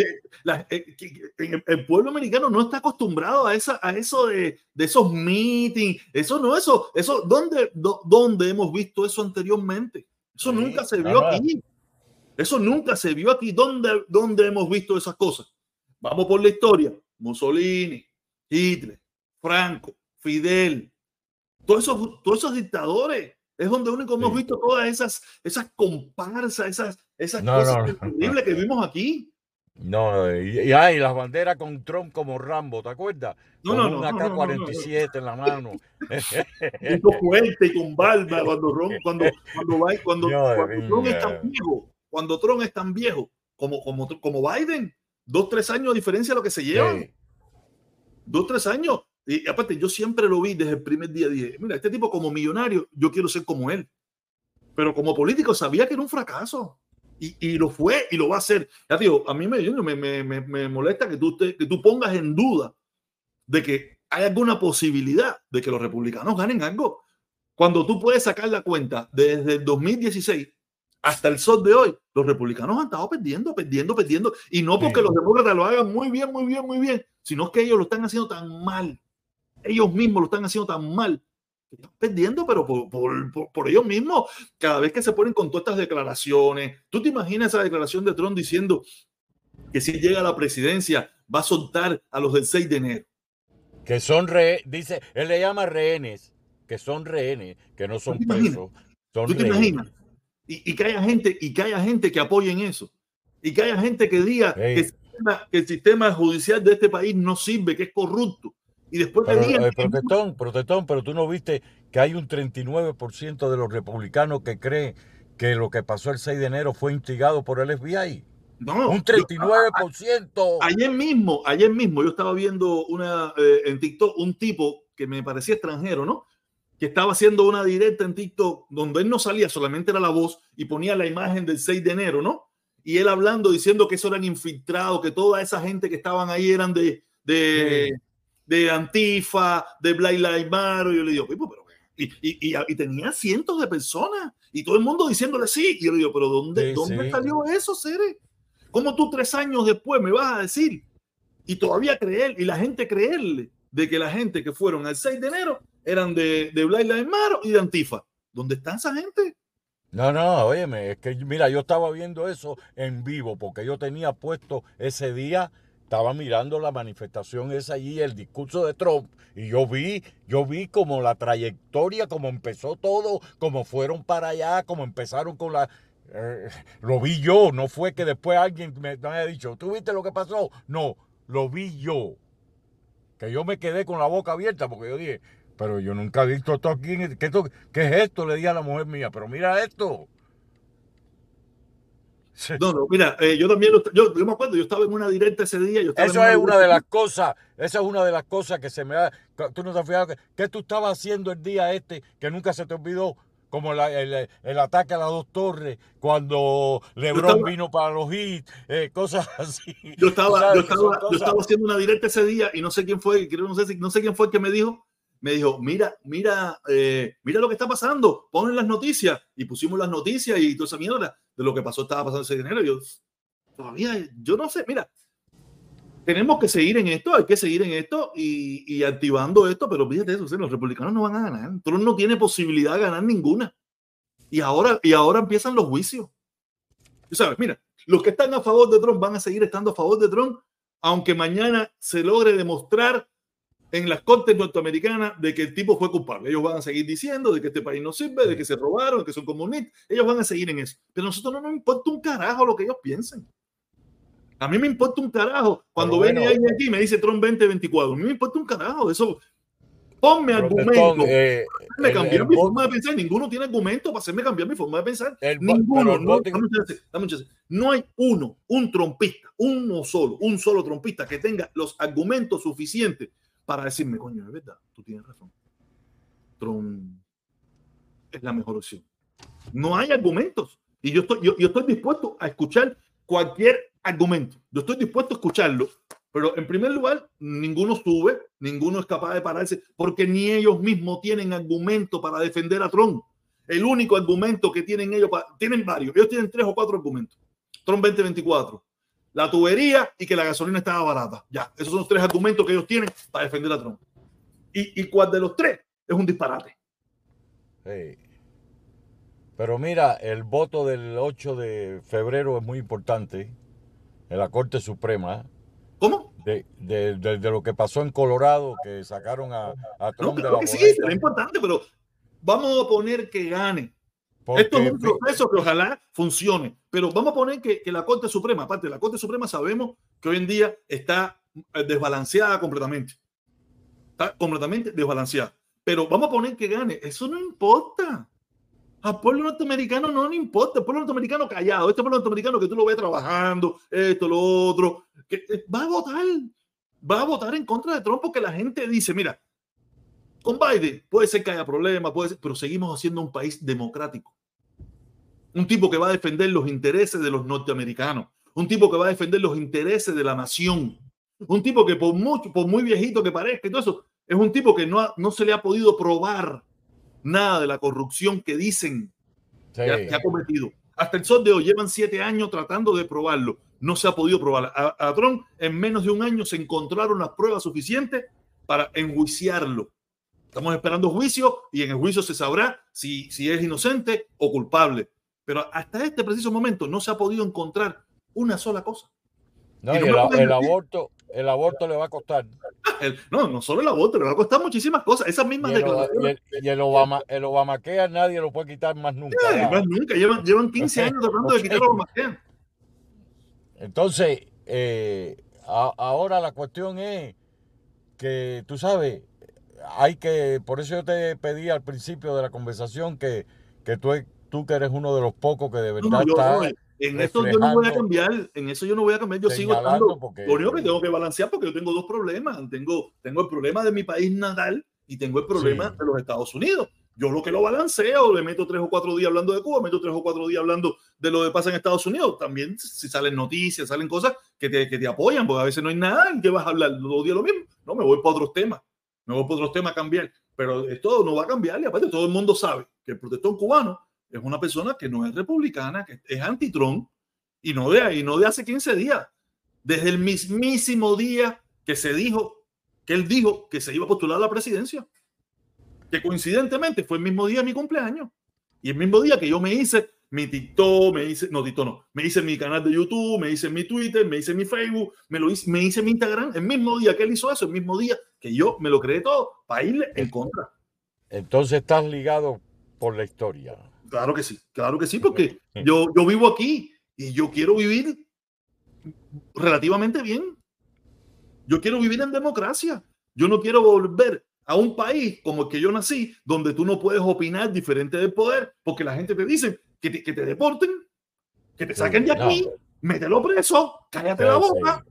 S1: eh, eh, el pueblo americano no está acostumbrado a, esa, a eso de, de esos meetings, eso no, eso, eso, ¿dónde, dónde hemos visto eso anteriormente? Eso nunca se vio aquí. Eso nunca se vio aquí. ¿Dónde, ¿Dónde hemos visto esas cosas? Vamos por la historia. Mussolini, Hitler, Franco, Fidel, todos esos, todos esos dictadores. Es donde único hemos visto todas esas, esas comparsas, esas, esas cosas increíbles que vimos aquí.
S3: No, y, hay las banderas con Trump como Rambo, ¿te acuerdas?
S1: No,
S3: con
S1: no,
S3: una K-47 en la mano.
S1: con fuerte y con barba cuando cuando cuando va cuando, cuando Trump es tan viejo, cuando Trump es tan viejo como como como Biden, Dos, tres años de diferencia lo que se llevan. Dos, tres años. Y aparte, yo siempre lo vi desde el primer día. Dije, mira, este tipo como millonario, yo quiero ser como él. Pero como político sabía que era un fracaso. Y, y lo fue y lo va a hacer. Ya digo, a mí me, me, me, me molesta que tú, te, que tú pongas en duda de que hay alguna posibilidad de que los republicanos ganen algo. Cuando tú puedes sacar la cuenta desde el 2016 hasta el sol de hoy, los republicanos han estado perdiendo, perdiendo, perdiendo. Y no porque los demócratas lo hagan muy bien, muy bien, muy bien, sino que ellos lo están haciendo tan mal. Ellos mismos lo están haciendo tan mal. Están perdiendo, pero por, por, por, ellos mismos, cada vez que se ponen con todas estas declaraciones, tú te imaginas esa declaración de Trump diciendo que si llega a la presidencia va a soltar a los del 6 de enero.
S3: Que son rehenes, dice, él le llama rehenes que son rehenes, que no son presos. Son
S1: ¿Tú te imaginas? Y, y, que haya gente, y que haya gente que apoyen eso. Y que haya gente que diga que, el sistema, que, el sistema, judicial de este país no sirve, que es corrupto. Y después
S3: pero,
S1: digan.
S3: Eh, protestón, protestón, pero tú no viste que hay un 39% de los republicanos que creen que lo que pasó el 6 de enero fue instigado por el FBI.
S1: No,
S3: un 39%.
S1: Yo, ayer mismo, ayer mismo yo estaba viendo una eh, en TikTok un tipo que me parecía extranjero, ¿no? Que estaba haciendo una directa en TikTok donde él no salía, solamente era la voz y ponía la imagen del 6 de enero, ¿no? Y él hablando, diciendo que eso eran infiltrados, que toda esa gente que estaban ahí eran de, de, de Antifa, de Black Lives Matter. Y yo le digo, pero, y, y, y, y, tenía cientos de personas y todo el mundo diciéndole sí. Y yo le digo, pero ¿dónde, sí, ¿dónde sí. salió eso, Cere? ¿Cómo tú tres años después me vas a decir? Y todavía creer, y la gente creerle de que la gente que fueron al 6 de enero eran de, de Black Lives y de Antifa. ¿Dónde está esa gente?
S3: No, no, óyeme, es que mira, yo estaba viendo eso en vivo porque yo tenía puesto ese día, estaba mirando la manifestación esa allí, el discurso de Trump, y yo vi, yo vi como la trayectoria, como empezó todo, como fueron para allá, como empezaron con la... Eh, lo vi yo, no fue que después alguien me haya dicho, ¿tú viste lo que pasó? No, lo vi yo. Que yo me quedé con la boca abierta porque yo dije, pero yo nunca he visto esto aquí. ¿Qué, esto, ¿Qué, es esto? Le dije a la mujer mía, pero mira esto.
S1: No, no, mira, eh, yo también, yo, yo, me acuerdo, yo estaba en una directa ese día. Yo
S3: Eso
S1: una
S3: es una de las cosas, esa es una de las cosas que se me da, tú no te has fijado, que, ¿qué tú estabas haciendo el día este que nunca se te olvidó? Como la, el, el, ataque a las dos torres, cuando Lebron estaba, vino para los hits, eh, cosas (laughs) así.
S1: Yo estaba, yo estaba, yo estaba haciendo una directa ese día y no sé quién fue, creo, no, sé, no sé quién fue el que me dijo, me dijo, mira, mira, eh, mira lo que está pasando, ponen las noticias y pusimos las noticias y toda esa mierda de lo que pasó, estaba pasando ese dinero. Yo, todavía, yo no sé, mira, tenemos que seguir en esto, hay que seguir en esto y, y activando esto, pero fíjate eso, los republicanos no van a ganar, Trump no tiene posibilidad de ganar ninguna. Y ahora, y ahora empiezan los juicios. Tú sabes, mira, los que están a favor de Trump van a seguir estando a favor de Trump, aunque mañana se logre demostrar en las cortes norteamericanas de que el tipo fue culpable. Ellos van a seguir diciendo de que este país no sirve, de que se robaron, de que son comunistas. Ellos van a seguir en eso. Pero a nosotros no nos importa un carajo lo que ellos piensen. A mí me importa un carajo. Cuando bueno, ven alguien aquí y me dice Trump 2024, a mí me importa un carajo. Eso. Ponme argumento. Eh, me cambiar el, mi el, forma de pensar. Ninguno tiene argumento para hacerme cambiar mi forma de pensar.
S3: El,
S1: Ninguno. No, no, no hay uno, un trompista, uno solo, un solo trompista que tenga los argumentos suficientes para decirme, coño, es verdad, tú tienes razón. Trump es la mejor opción. No hay argumentos. Y yo estoy, yo, yo estoy dispuesto a escuchar cualquier argumento. Yo estoy dispuesto a escucharlo. Pero en primer lugar, ninguno sube, ninguno es capaz de pararse, porque ni ellos mismos tienen argumento para defender a Trump. El único argumento que tienen ellos, tienen varios, ellos tienen tres o cuatro argumentos. Trump 2024, la tubería y que la gasolina estaba barata. Ya, esos son los tres argumentos que ellos tienen para defender a Trump. ¿Y, y cuál de los tres es un disparate?
S3: Sí. Pero mira, el voto del 8 de febrero es muy importante en la Corte Suprema.
S1: ¿Cómo?
S3: De, de, de, de lo que pasó en Colorado, que sacaron a, a Trump
S1: no,
S3: de la
S1: que sí, es importante, pero vamos a poner que gane. Porque, Esto es un proceso que ojalá funcione, pero vamos a poner que, que, la Corte Suprema, aparte de la Corte Suprema, sabemos que hoy en día está desbalanceada completamente. Está completamente desbalanceada. Pero vamos a poner que gane. Eso no importa. Al pueblo norteamericano no le importa, el pueblo norteamericano callado, este pueblo norteamericano que tú lo ves trabajando, esto, lo otro, que eh, va a votar, va a votar en contra de Trump porque la gente dice, mira, con Biden puede ser que haya problemas, puede ser, pero seguimos haciendo un país democrático. Un tipo que va a defender los intereses de los norteamericanos, un tipo que va a defender los intereses de la nación, un tipo que por mucho, por muy viejito que parezca y todo eso, es un tipo que no, no se le ha podido probar nada de la corrupción que dicen que, ha, cometido. Hasta el sol de hoy llevan siete años tratando de probarlo. No se ha podido probar. A, a Trump en menos de un año se encontraron las pruebas suficientes para enjuiciarlo. Estamos esperando juicio y en el juicio se sabrá si, si es inocente o culpable. Pero hasta este preciso momento no se ha podido encontrar una sola cosa.
S3: No, el, aborto, el aborto le va a costar.
S1: no, no solo el aborto, le va a costar muchísimas cosas. Esas mismas
S3: y
S1: declaraciones.
S3: Y el, Obama, el Obamacare nadie lo puede quitar más nunca.
S1: más nunca. Llevan, llevan 15 años tratando de quitar el Obamacare.
S3: Entonces, eh, ahora la cuestión es que, tú sabes, hay que, por eso yo te pedí al principio de la conversación que, que tú, tú que eres uno de los pocos que de verdad está
S1: en eso yo no voy a cambiar, en eso yo no voy a cambiar, yo sigo estando. lo único que tengo que balancear porque yo tengo dos problemas. Tengo, tengo el problema de mi país natal y tengo el problema de los Estados Unidos. Yo lo que lo balanceo, le meto tres o cuatro días hablando de Cuba, meto tres o cuatro días hablando de lo que pasa en Estados Unidos. También si salen noticias, salen cosas que te, que te apoyan, porque a veces no hay nada en que vas a hablar los días lo mismo. No, me voy para otros temas. Me voy para otros temas cambiar. Pero esto no va a cambiar y aparte todo el mundo sabe que el protestón cubano es una persona que no es republicana, que es anti-Trump y no de, y no de hace 15 días. Desde el mismísimo día que se dijo, que él dijo que se iba a postular a la presidencia, que coincidentemente fue el mismo día de mi cumpleaños y el mismo día que yo me hice mi TikTok, me hice, no TikTok no, me hice mi canal de YouTube, me hice mi Twitter, me hice mi Facebook, me lo hice, me hice mi Instagram, el mismo día que él hizo eso, el mismo día que yo me lo creé todo para irle en contra.
S3: Entonces estás ligado por la historia.
S1: Claro que sí, claro que sí, porque yo, yo vivo aquí y yo quiero vivir relativamente bien. Yo quiero vivir en democracia. Yo no quiero volver a un país como el que yo nací, donde tú no puedes opinar diferente del poder, porque la gente te dice que te, que te deporten, que te saquen de aquí, mételo preso, cállate la boca.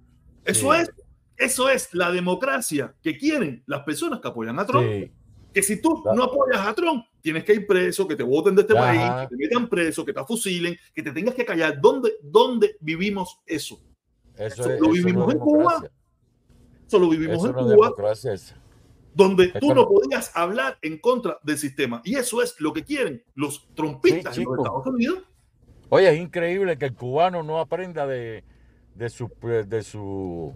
S1: Eso es, eso es la democracia que quieren las personas que apoyan a Trump que si tú no apoyas a Trump, tienes que ir preso, que te voten de este país, que te metan preso, que te fusilen, que te tengas que callar. ¿Dónde, dónde vivimos eso? Eso, lo vivimos en Cuba. Eso lo vivimos en Cuba. Donde tú no podías hablar en contra del sistema. Y eso es lo que quieren los trompistas en los Estados Unidos.
S3: Oye, es increíble que el cubano no aprenda de, de su, de su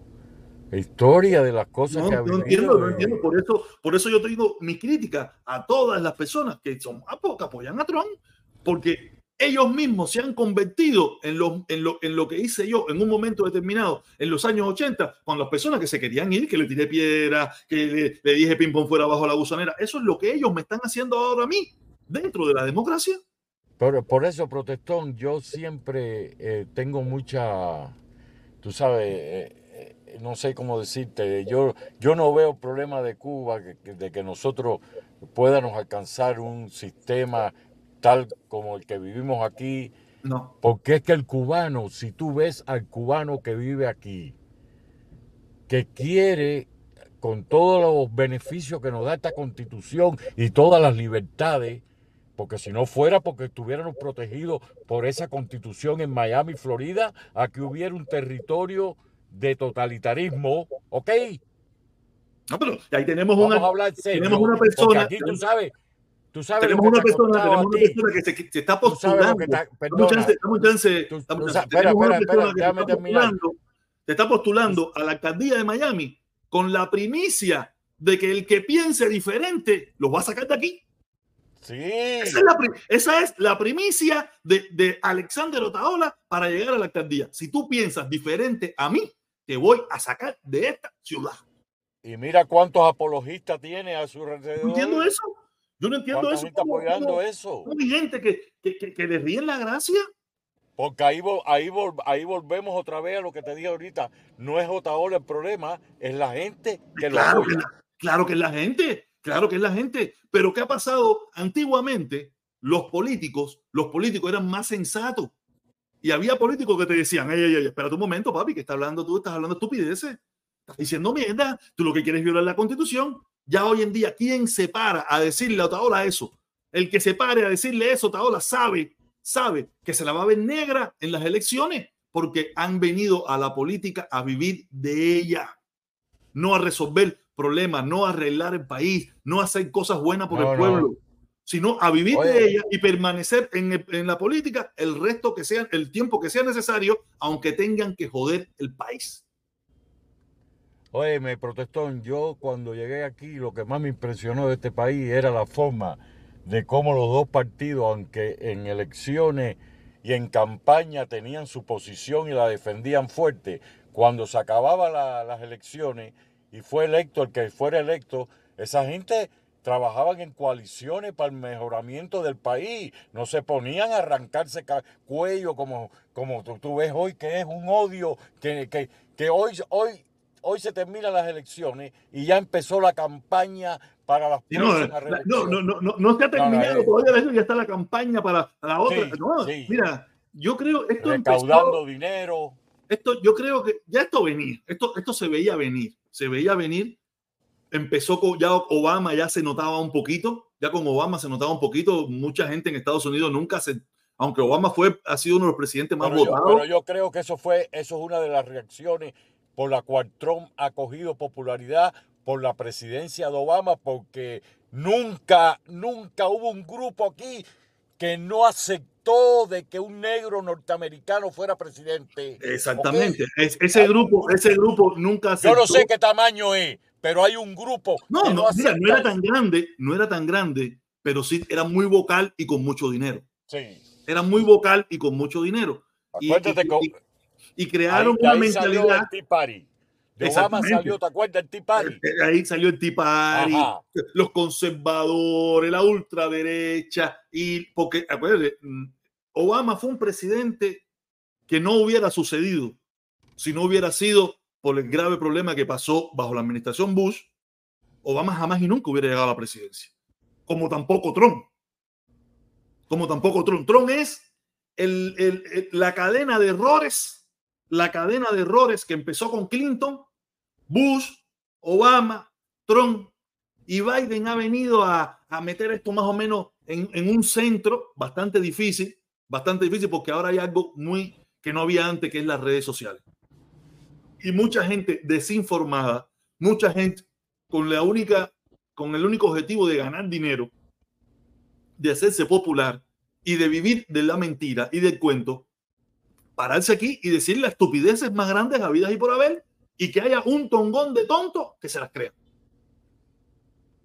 S3: historia de las cosas que ha
S1: No entiendo, no entiendo. Por eso, por eso yo tengo mi crítica a todas las personas que son a poco apoyan a Trump, porque ellos mismos se han convertido en lo, en, lo, en lo que hice yo en un momento determinado, en los años 80, con las personas que se querían ir, que le tiré piedra, que le, dije ping pong fuera abajo la gusanera. Eso es lo que ellos me están haciendo ahora a mí, dentro de la democracia.
S3: Pero por eso, protestón, yo siempre eh, tengo mucha, tú sabes, eh, no sé cómo decirte, yo, yo no veo problema de Cuba de que nosotros podamos alcanzar un sistema tal como el que vivimos aquí.
S1: No.
S3: Porque es que el cubano, si tú ves al cubano que vive aquí, que quiere con todos los beneficios que nos da esta constitución y todas las libertades, porque si no fuera porque estuviéramos protegidos por esa constitución en Miami, Florida, a que hubiera un territorio de totalitarismo, ¿ok?
S1: No, pero ahí tenemos una,
S3: tenemos una persona. Aquí tú sabes, tú sabes
S1: tenemos una persona, tenemos una persona que se, se está postulando. Está, chance, chance, espera, espera, espera, déjame terminar. Se está postulando a la alcaldía de Miami con la primicia de que el que piense diferente va a sacar de aquí.
S3: Sí.
S1: Esa es la, esa es la primicia de, de Alexander Otaola para llegar a la alcaldía. Si tú piensas diferente a mí, te voy a sacar de esta ciudad.
S3: Y mira cuántos apologistas tiene a su alrededor.
S1: No entiendo eso. Yo no entiendo eso.
S3: Gente apoyando eso.
S1: Hay gente que, que, que, le ríen la gracia.
S3: Porque ahí, ahí, ahí volvemos otra vez a lo que te dije ahorita. No es Otaola el problema, es la gente que
S1: claro
S3: lo apoya.
S1: Que claro que es la gente, claro que es la gente. Pero ¿qué ha pasado antiguamente? los políticos, los políticos eran más sensatos. Y había políticos que te decían, ey, ey, ey, espérate un momento, papi, que está hablando tú, estás hablando estupideces, estás diciendo mierda, tú lo que quieres es violar la constitución. Ya hoy en día, ¿quién se para a decirle a Otaola eso? El que se pare a decirle eso, Otaola sabe, sabe que se la va a ver negra en las elecciones porque han venido a la política a vivir de ella, no a resolver problemas, no a arreglar el país, no a hacer cosas buenas por
S3: No,
S1: el
S3: no.
S1: Sino a vivir
S3: Oye.
S1: de ella y permanecer en, el- en la política el resto que sea, el tiempo que sea necesario, aunque tengan que joder el país.
S3: Oye, me protestó. Yo cuando llegué aquí, lo que más me impresionó de este país era la forma de cómo los dos partidos, aunque en elecciones y en campaña tenían su posición y la defendían fuerte, cuando se acababan la- las elecciones y fue electo el que fuera electo, esa gente trabajaban en coaliciones para el mejoramiento del país, no se ponían a arrancarse ca- cuello como, como tú, tú ves hoy, que es un odio, que, que, que hoy, hoy, hoy se terminan las elecciones y ya empezó la campaña para las
S1: Y no, la- no, no, no, no, no se ha terminado todavía, eso ya está la campaña para la otra.
S3: Sí,
S1: No,
S3: sí.
S1: Mira, yo creo esto
S3: recaudando
S1: empezó,
S3: dinero.
S1: esto, yo creo que ya esto venía, esto, esto se veía venir, se veía venir. Empezó con ya Obama, ya se notaba un poquito, ya con Obama se notaba un poquito. Mucha gente en Estados Unidos nunca se, aunque Obama fue, ha sido uno de los presidentes más
S3: Pero yo,
S1: votados.
S3: pero yo creo que eso fue, eso es una de las reacciones por la cual Trump ha cogido popularidad por la presidencia de Obama, porque nunca, nunca hubo un grupo aquí que no aceptó de que un negro norteamericano fuera presidente.
S1: Exactamente.
S3: ¿ok?
S1: Es- ese grupo, ese grupo nunca
S3: Yo no
S1: aceptó-
S3: sé qué tamaño es, pero hay un grupo
S1: No,
S3: que
S1: no, mira, no era tan grande, no era tan grande, pero sí era muy vocal y con mucho dinero.
S3: Sí.
S1: Era muy vocal y con mucho dinero. Y,
S3: Acuérdate
S1: y-
S3: que
S1: y- y crearon
S3: ahí-
S1: una
S3: ahí
S1: mentalidad.
S3: De Obama salió, ¿te acuerdas el Tea Party?
S1: eh, Ahí salió el Tea Party,
S3: Ajá.
S1: los conservadores, la ultraderecha. Y porque, acuérdate, mm, Obama fue un presidente que no hubiera sucedido si no hubiera sido por el grave problema que pasó bajo la administración Bush. Obama jamás y nunca hubiera llegado a la presidencia. Como tampoco Trump. Como tampoco Trump. Trump es el- el- el- la cadena de errores, la cadena de errores que empezó con Clinton, Bush, Obama, Trump y Biden ha venido a, a meter esto más o menos en, en un centro bastante difícil, bastante difícil porque ahora hay algo muy que no había antes, que es las redes sociales. Y mucha gente desinformada, mucha gente con la única, con el único objetivo de ganar dinero, de hacerse popular y de vivir de la mentira y del cuento, pararse aquí y decir las estupideces más grandes habidas y por haber y que haya un tongón de tontos que se las crean.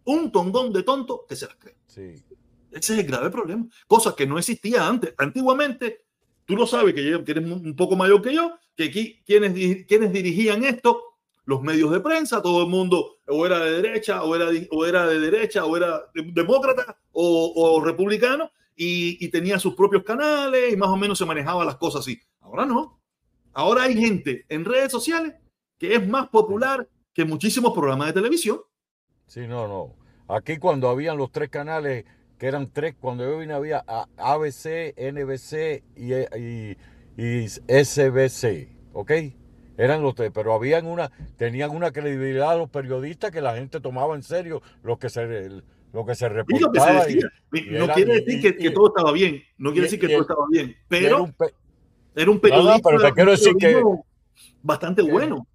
S1: Un tongón de tontos que se las crean.
S3: Sí.
S1: Ese es el grave problema. Cosa que no existía antes. Antiguamente, tú lo sabes, que, yo- que eres un poco mayor que yo, que aquí quienes, quienes dirigían esto, los medios de prensa, todo el mundo o era de derecha, o era, o era de derecha, o era de- demócrata, o, o republicano, y, y tenía sus propios canales y más o menos se manejaba las cosas así. Ahora no. Ahora hay gente en redes sociales que es más popular que muchísimos programas de televisión.
S3: Sí, no, no. Aquí cuando habían los tres canales, que eran tres, cuando yo vine había ABC, NBC y, y, y SBC, ¿ok? Eran los tres, pero habían una, tenían una credibilidad los periodistas que la gente tomaba en serio lo que se, lo que se
S1: Y lo que se
S3: reportaba. y-
S1: no quiere decir que, todo estaba bien. No quiere decir que todo estaba bien.
S3: era
S1: Pero
S3: un pe-
S1: era un periodista.
S3: pero te quiero decir que-
S1: Bastante bueno.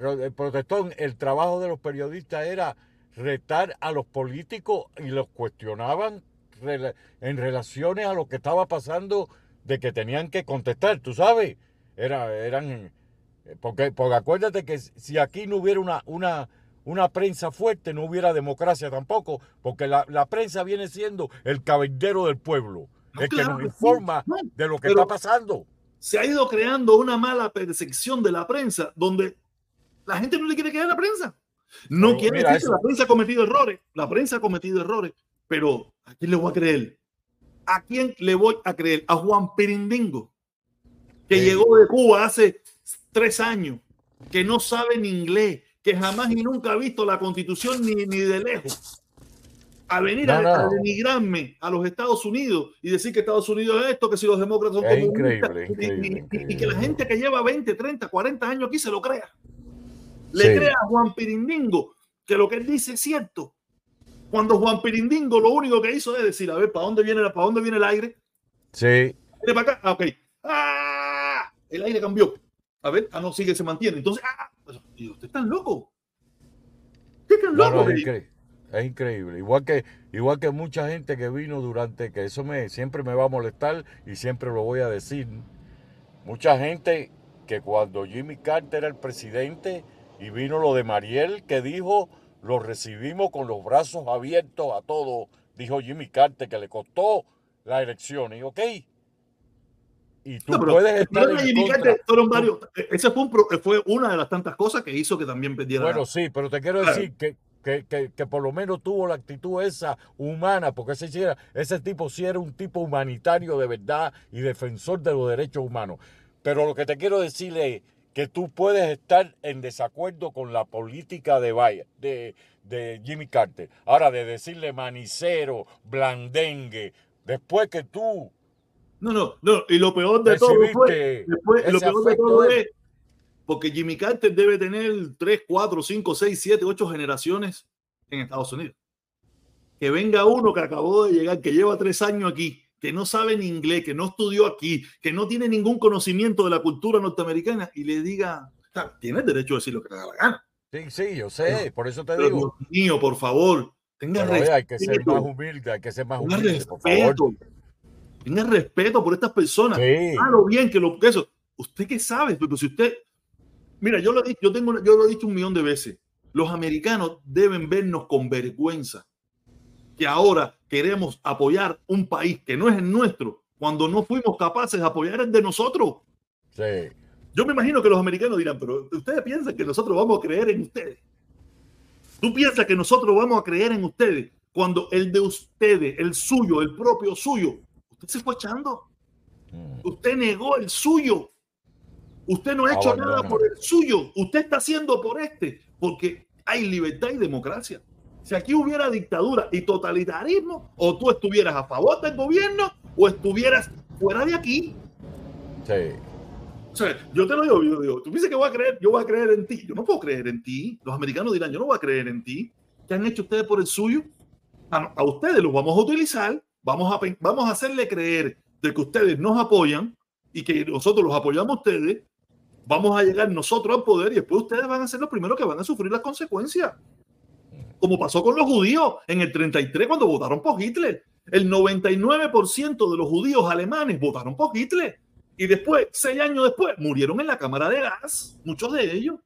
S3: El protestón, el trabajo de los periodistas era retar a los políticos y los cuestionaban en relaciones a lo que estaba pasando de que tenían que contestar, tú sabes, era, eran, eh, porque, porque acuérdate que si aquí no hubiera una, una, una prensa fuerte, no hubiera democracia tampoco, porque la, la prensa viene siendo el cabildero del pueblo,
S1: No,
S3: el que
S1: claro
S3: nos
S1: que
S3: informa de lo que
S1: pero-
S3: está pasando.
S1: se ha ido creando una mala percepción de la prensa donde la gente no le quiere creer a la prensa. No quiere decir
S3: eso.
S1: que la prensa ha cometido errores. La prensa ha cometido errores. Pero ¿a quién le voy a creer? ¿A quién le voy a creer? A Juan Pirindingo, que
S3: Sí.
S1: llegó de Cuba hace tres años, que no sabe ni inglés, que jamás y nunca ha visto la constitución ni, ni de lejos. a venir a, denigrarme a los Estados Unidos y decir que Estados Unidos es esto, que si los demócratas son
S3: es increíble, increíble,
S1: y, que la gente que lleva 20, 30, 40 años aquí se lo crea. Le crea a Juan Pirindingo que lo que él dice es cierto. Cuando Juan Pirindingo lo único que hizo es decir, a ver, ¿para dónde viene, para dónde viene el aire?
S3: Sí.
S1: ¿Viene para acá? Ah, ok. ¡Ah! El aire cambió. A ver, ah, no, sigue, se mantiene. Entonces, ah, usted está loco. ¿Qué tan loco?
S3: Es increíble. Igual que, igual que mucha gente que vino durante, que eso me, siempre me va a molestar y siempre lo voy a decir. Mucha gente que cuando Jimmy Carter era el presidente y vino lo de Mariel, que dijo, lo recibimos con los brazos abiertos a todos, dijo Jimmy Carter, que le costó la elección. Y ok. Y tú puedes estar en contra.
S1: esa fue, fue, una de las tantas cosas que hizo que también perdiera.
S3: Bueno, sí, pero te quiero decir que que, por lo menos tuvo la actitud esa humana, porque ese, ese tipo sí era un tipo humanitario de verdad y defensor de los derechos humanos. Pero lo que te quiero decirle es que tú puedes estar en desacuerdo con la política de, de, de Jimmy Carter. Ahora, de decirle manicero, blandengue, después que tú...
S1: No, no, no, y lo peor de todo fue, después, lo peor de todo es porque Jimmy Carter debe tener 3, 4, 5, 6, 7, 8 generaciones en Estados Unidos. Que venga uno que acabó de llegar, que lleva tres años aquí, que no sabe ni inglés, que no estudió aquí, que no tiene ningún conocimiento de la cultura norteamericana y le diga, tienes derecho a decir lo que te da la gana.
S3: Sí, sí, yo sé, por eso te digo.
S1: Dios mío, por favor, tenga
S3: respeto. Hay que ser más humilde, hay que ser más humilde, respeto, por favor.
S1: Tenga respeto por estas personas. Sí. lo bien que lo que eso. ¿Usted qué sabe? Pero si usted, Mira, yo lo, yo, tengo, yo lo he dicho un millón de veces. Los americanos deben vernos con vergüenza que ahora queremos apoyar un país que no es el nuestro cuando no fuimos capaces de apoyar el de nosotros.
S3: Sí.
S1: Yo me imagino que los americanos dirán, pero ustedes piensan que nosotros vamos a creer en ustedes. Tú piensas que nosotros vamos a creer en ustedes cuando el de ustedes, el suyo, el propio suyo, usted se fue echando. Mm. Usted negó el suyo. Usted no ha hecho nada por el suyo, usted está haciendo por este, porque hay libertad y democracia. Si aquí hubiera dictadura y totalitarismo, o tú estuvieras a favor del gobierno o estuvieras fuera de aquí.
S3: Sí.
S1: O sea, yo te lo digo, yo digo, tú dices que voy a creer, yo voy a creer en ti. Yo no puedo creer en ti. Los americanos dirán, yo no voy a creer en ti. ¿Qué han hecho ustedes por el suyo? A, a ustedes los vamos a utilizar, vamos a, vamos a hacerle creer de que ustedes nos apoyan y que nosotros los apoyamos a ustedes vamos a llegar nosotros al poder y después ustedes van a ser los primeros que van a sufrir las consecuencias. Como pasó con los judíos en el 33 cuando votaron por Hitler. El 99% de los judíos alemanes votaron por Hitler. Y después, seis años después, murieron en la cámara de gas, muchos de ellos.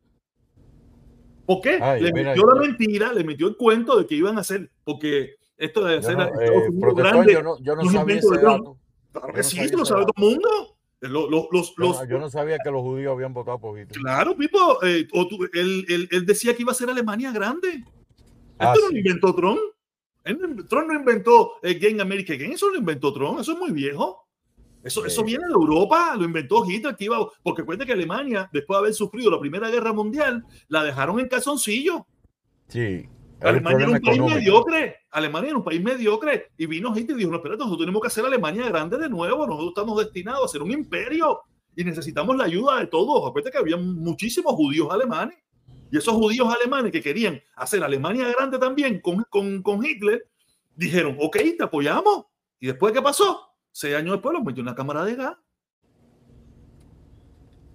S1: ¿Por qué? le metió la mentira, le metió el cuento de que iban a hacer, porque esto de hacer
S3: eh, grande, yo no, yo no sabía ese dato.
S1: Claro que sí, lo sabe todo el mundo. Los,
S3: yo no sabía que los judíos habían votado por Hitler.
S1: Claro, Pipo. Eh, él, decía que iba a ser Alemania grande. Ah, Esto no lo inventó Trump. Trump no inventó el Game America Game. Eso lo inventó Trump. Eso es muy viejo. Eso, eso viene de Europa. Lo inventó Hitler. Que iba, porque cuenta que Alemania, después de haber sufrido la Primera Guerra Mundial, la dejaron en calzoncillo.
S3: Sí.
S1: Alemania era un país mediocre. Alemania era un país mediocre. Y vino Hitler y dijo: No, espérate, nosotros tenemos que hacer Alemania grande de nuevo. Nosotros estamos destinados a ser un imperio y necesitamos la ayuda de todos. Acuérdate que había muchísimos judíos alemanes. Y esos judíos alemanes que querían hacer Alemania grande también con, con, con Hitler, dijeron: Ok, te apoyamos. ¿Y después qué pasó? Seis años después los metió en la cámara de gas.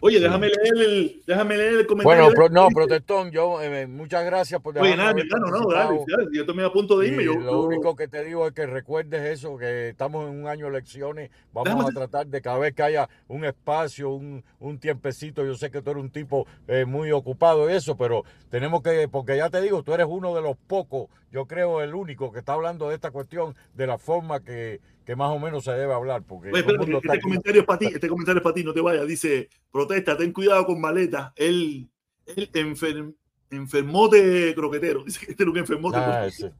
S1: Oye, déjame leer el, déjame leer el comentario.
S3: Bueno, no, protestón, yo, eh, muchas gracias por.
S1: Oye, nada, hermano, no, dale, yo tomé a punto de irme. Yo,
S3: lo único que te digo es que recuerdes eso, que estamos en un año de elecciones, vamos a tratar de cada vez que haya un espacio, un, un tiempecito, yo sé que tú eres un tipo eh, muy ocupado y eso, pero tenemos que, porque ya te digo, tú eres uno de los pocos, yo creo el único que está hablando de esta cuestión de la forma que que más o menos se debe hablar. Porque
S1: este, comentario es para ti, este comentario es para ti, no te vayas. Dice, protesta, ten cuidado con maleta. Él, él enfer, enfermote croquetero. (laughs) Dice que este es un enfermote.
S3: Ah, ese.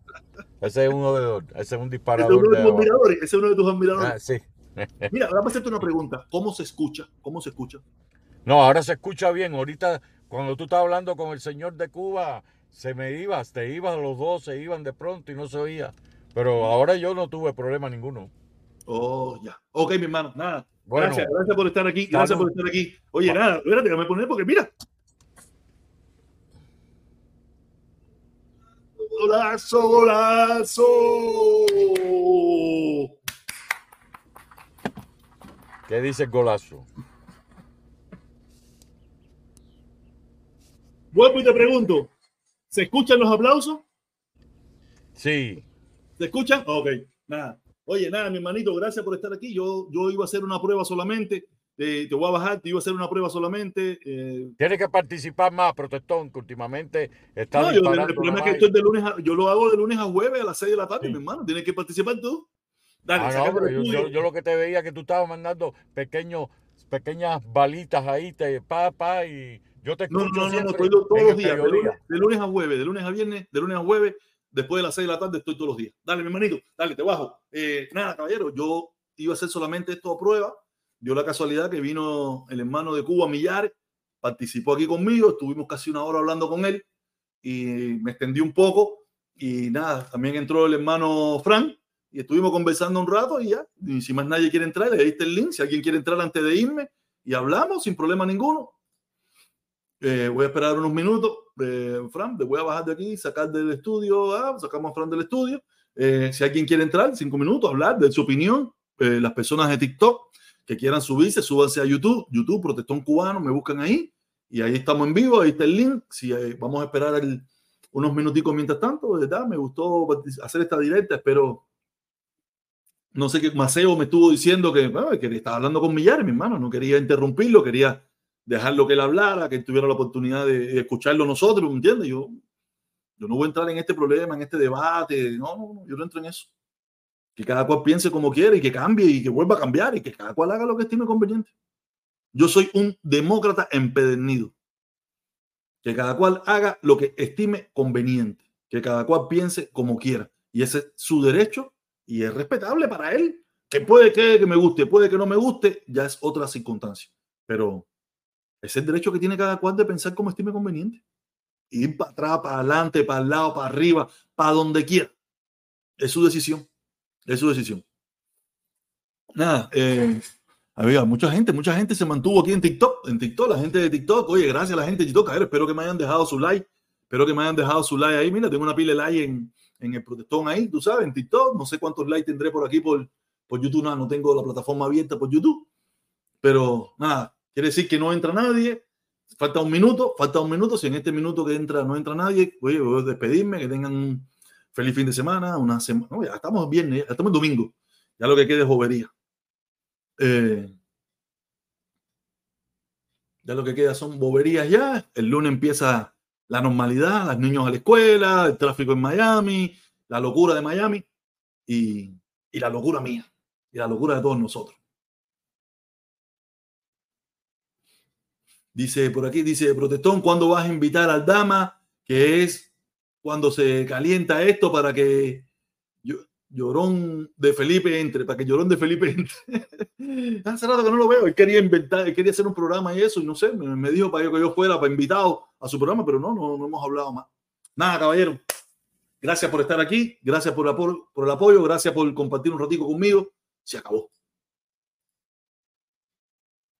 S3: ese. es uno de ese es un disparador. Ese es uno de, tus
S1: admiradores. Ese es uno de tus admiradores. Ah, sí. (laughs) Mira, vamos a hacerte una pregunta. ¿Cómo se escucha? ¿Cómo se escucha?
S3: No, ahora se escucha bien. Ahorita, cuando tú estás hablando con el señor de Cuba, se me ibas, te ibas, los dos se iban de pronto y no se oía. Pero ahora yo no tuve problema ninguno.
S1: Oh, ya. Ok, mi hermano, nada.
S3: Bueno,
S1: gracias, gracias por estar aquí. Gracias por estar aquí. Oye, nada, espérate, déjame poner porque mira. Golazo, golazo.
S3: ¿qué dice el golazo?
S1: Vuelvo y te pregunto, ¿se escuchan los aplausos?
S3: Sí,
S1: ¿Se escuchan? Ok, nada. Oye, nada, mi hermanito, gracias por estar aquí. Yo, yo iba a hacer una prueba solamente. eh, te voy a bajar, te iba a hacer una prueba solamente. eh,
S3: tiene que participar más, protestón, que últimamente está
S1: no, yo, el
S3: disparando
S1: problema es que esto es de lunes a, yo lo hago de lunes a jueves a las 6 de la tarde,
S3: Sí.
S1: mi hermano. Tienes que participar tú. Dale,
S3: Ah, no,
S1: el
S3: yo, yo- yo lo que te veía que tú estabas mandando pequeños, pequeñas balitas ahí, te, pa, pa, y yo te
S1: No,
S3: escucho
S1: no, no, no,
S3: siempre
S1: estoy todos los
S3: el
S1: días, de lunes, de lunes a jueves, de lunes a viernes, de lunes a jueves, después de las 6 de la tarde estoy todos los días. Dale, mi hermanito, dale, te bajo. Eh, nada, caballero, yo iba a hacer solamente esto a prueba. Dio la casualidad que vino el hermano de Cuba, Millares, participó aquí conmigo, estuvimos casi una hora hablando con él y me extendí un poco y nada, también entró el hermano Frank y estuvimos conversando un rato y ya, y si más nadie quiere entrar, le diste el link, si alguien quiere entrar antes de irme y hablamos sin problema ninguno. Eh, voy a esperar unos minutos. Eh, Fran, te voy a bajar de aquí, sacar del estudio. ah, sacamos a Fran del estudio. Eh, si alguien quiere entrar, cinco minutos, hablar de su opinión. Eh, las personas de TikTok que quieran subirse, súbanse a YouTube. YouTube, Protestón Cubano, me buscan ahí. Y ahí estamos en vivo, ahí está el link. Si eh, vamos a esperar unos minuticos mientras tanto, me gustó hacer esta directa. Espero. No sé qué Maceo me estuvo diciendo que, bueno, que estaba hablando con Millares, mi hermano. No quería interrumpirlo, quería dejarlo que él hablara, que él tuviera la oportunidad de, de escucharlo nosotros, ¿me entiendes? Yo, yo no voy a entrar en este problema, en este debate, no, no, no, yo no entro en eso. Que cada cual piense como quiere y que cambie y que vuelva a cambiar y que cada cual haga lo que estime conveniente. Yo soy un demócrata empedernido. Que cada cual haga lo que estime conveniente, que cada cual piense como quiera. Y ese es su derecho y es respetable para él. Que puede que, que me guste, puede que no me guste, ya es otra circunstancia. Pero es el derecho que tiene cada cual de pensar como estime conveniente. Ir para atrás, para adelante, para el lado, para arriba, para donde quiera. Es su decisión. Es su decisión. Nada, eh, había mucha gente, mucha gente se mantuvo aquí en TikTok. En TikTok, la gente de TikTok, oye, gracias a la gente de TikTok. A ver, espero que me hayan dejado su like. Espero que me hayan dejado su like ahí. Mira, tengo una pila de like en, en el protestón ahí, tú sabes, en TikTok. No sé cuántos likes tendré por aquí por, por YouTube. Nada, no tengo la plataforma abierta por YouTube. Pero nada, quiere decir que no entra nadie. Falta un minuto, falta un minuto. Si en este minuto que entra no entra nadie, voy a despedirme, que tengan un feliz fin de semana, una semana. Ya estamos viernes, estamos domingo. Ya lo que quede es bobería. Eh, ya lo que queda son boberías ya. El lunes empieza la normalidad, los niños a la escuela, el tráfico en Miami, la locura de Miami y, y la locura mía y la locura de todos nosotros. Dice por aquí, dice Protestón, ¿cuándo vas a invitar al Dama? Que es cuando se calienta esto para que Llo- Llorón de Felipe entre, para que Llorón de Felipe entre. (laughs) Hace rato que no lo veo, él quería inventar, él quería hacer un programa y eso, y no sé, me, me dijo para que yo fuera, para invitado a su programa, pero no, no, no hemos hablado más. Nada, caballero. Gracias por estar aquí, gracias por el apoyo, gracias por compartir un ratico conmigo. Se acabó.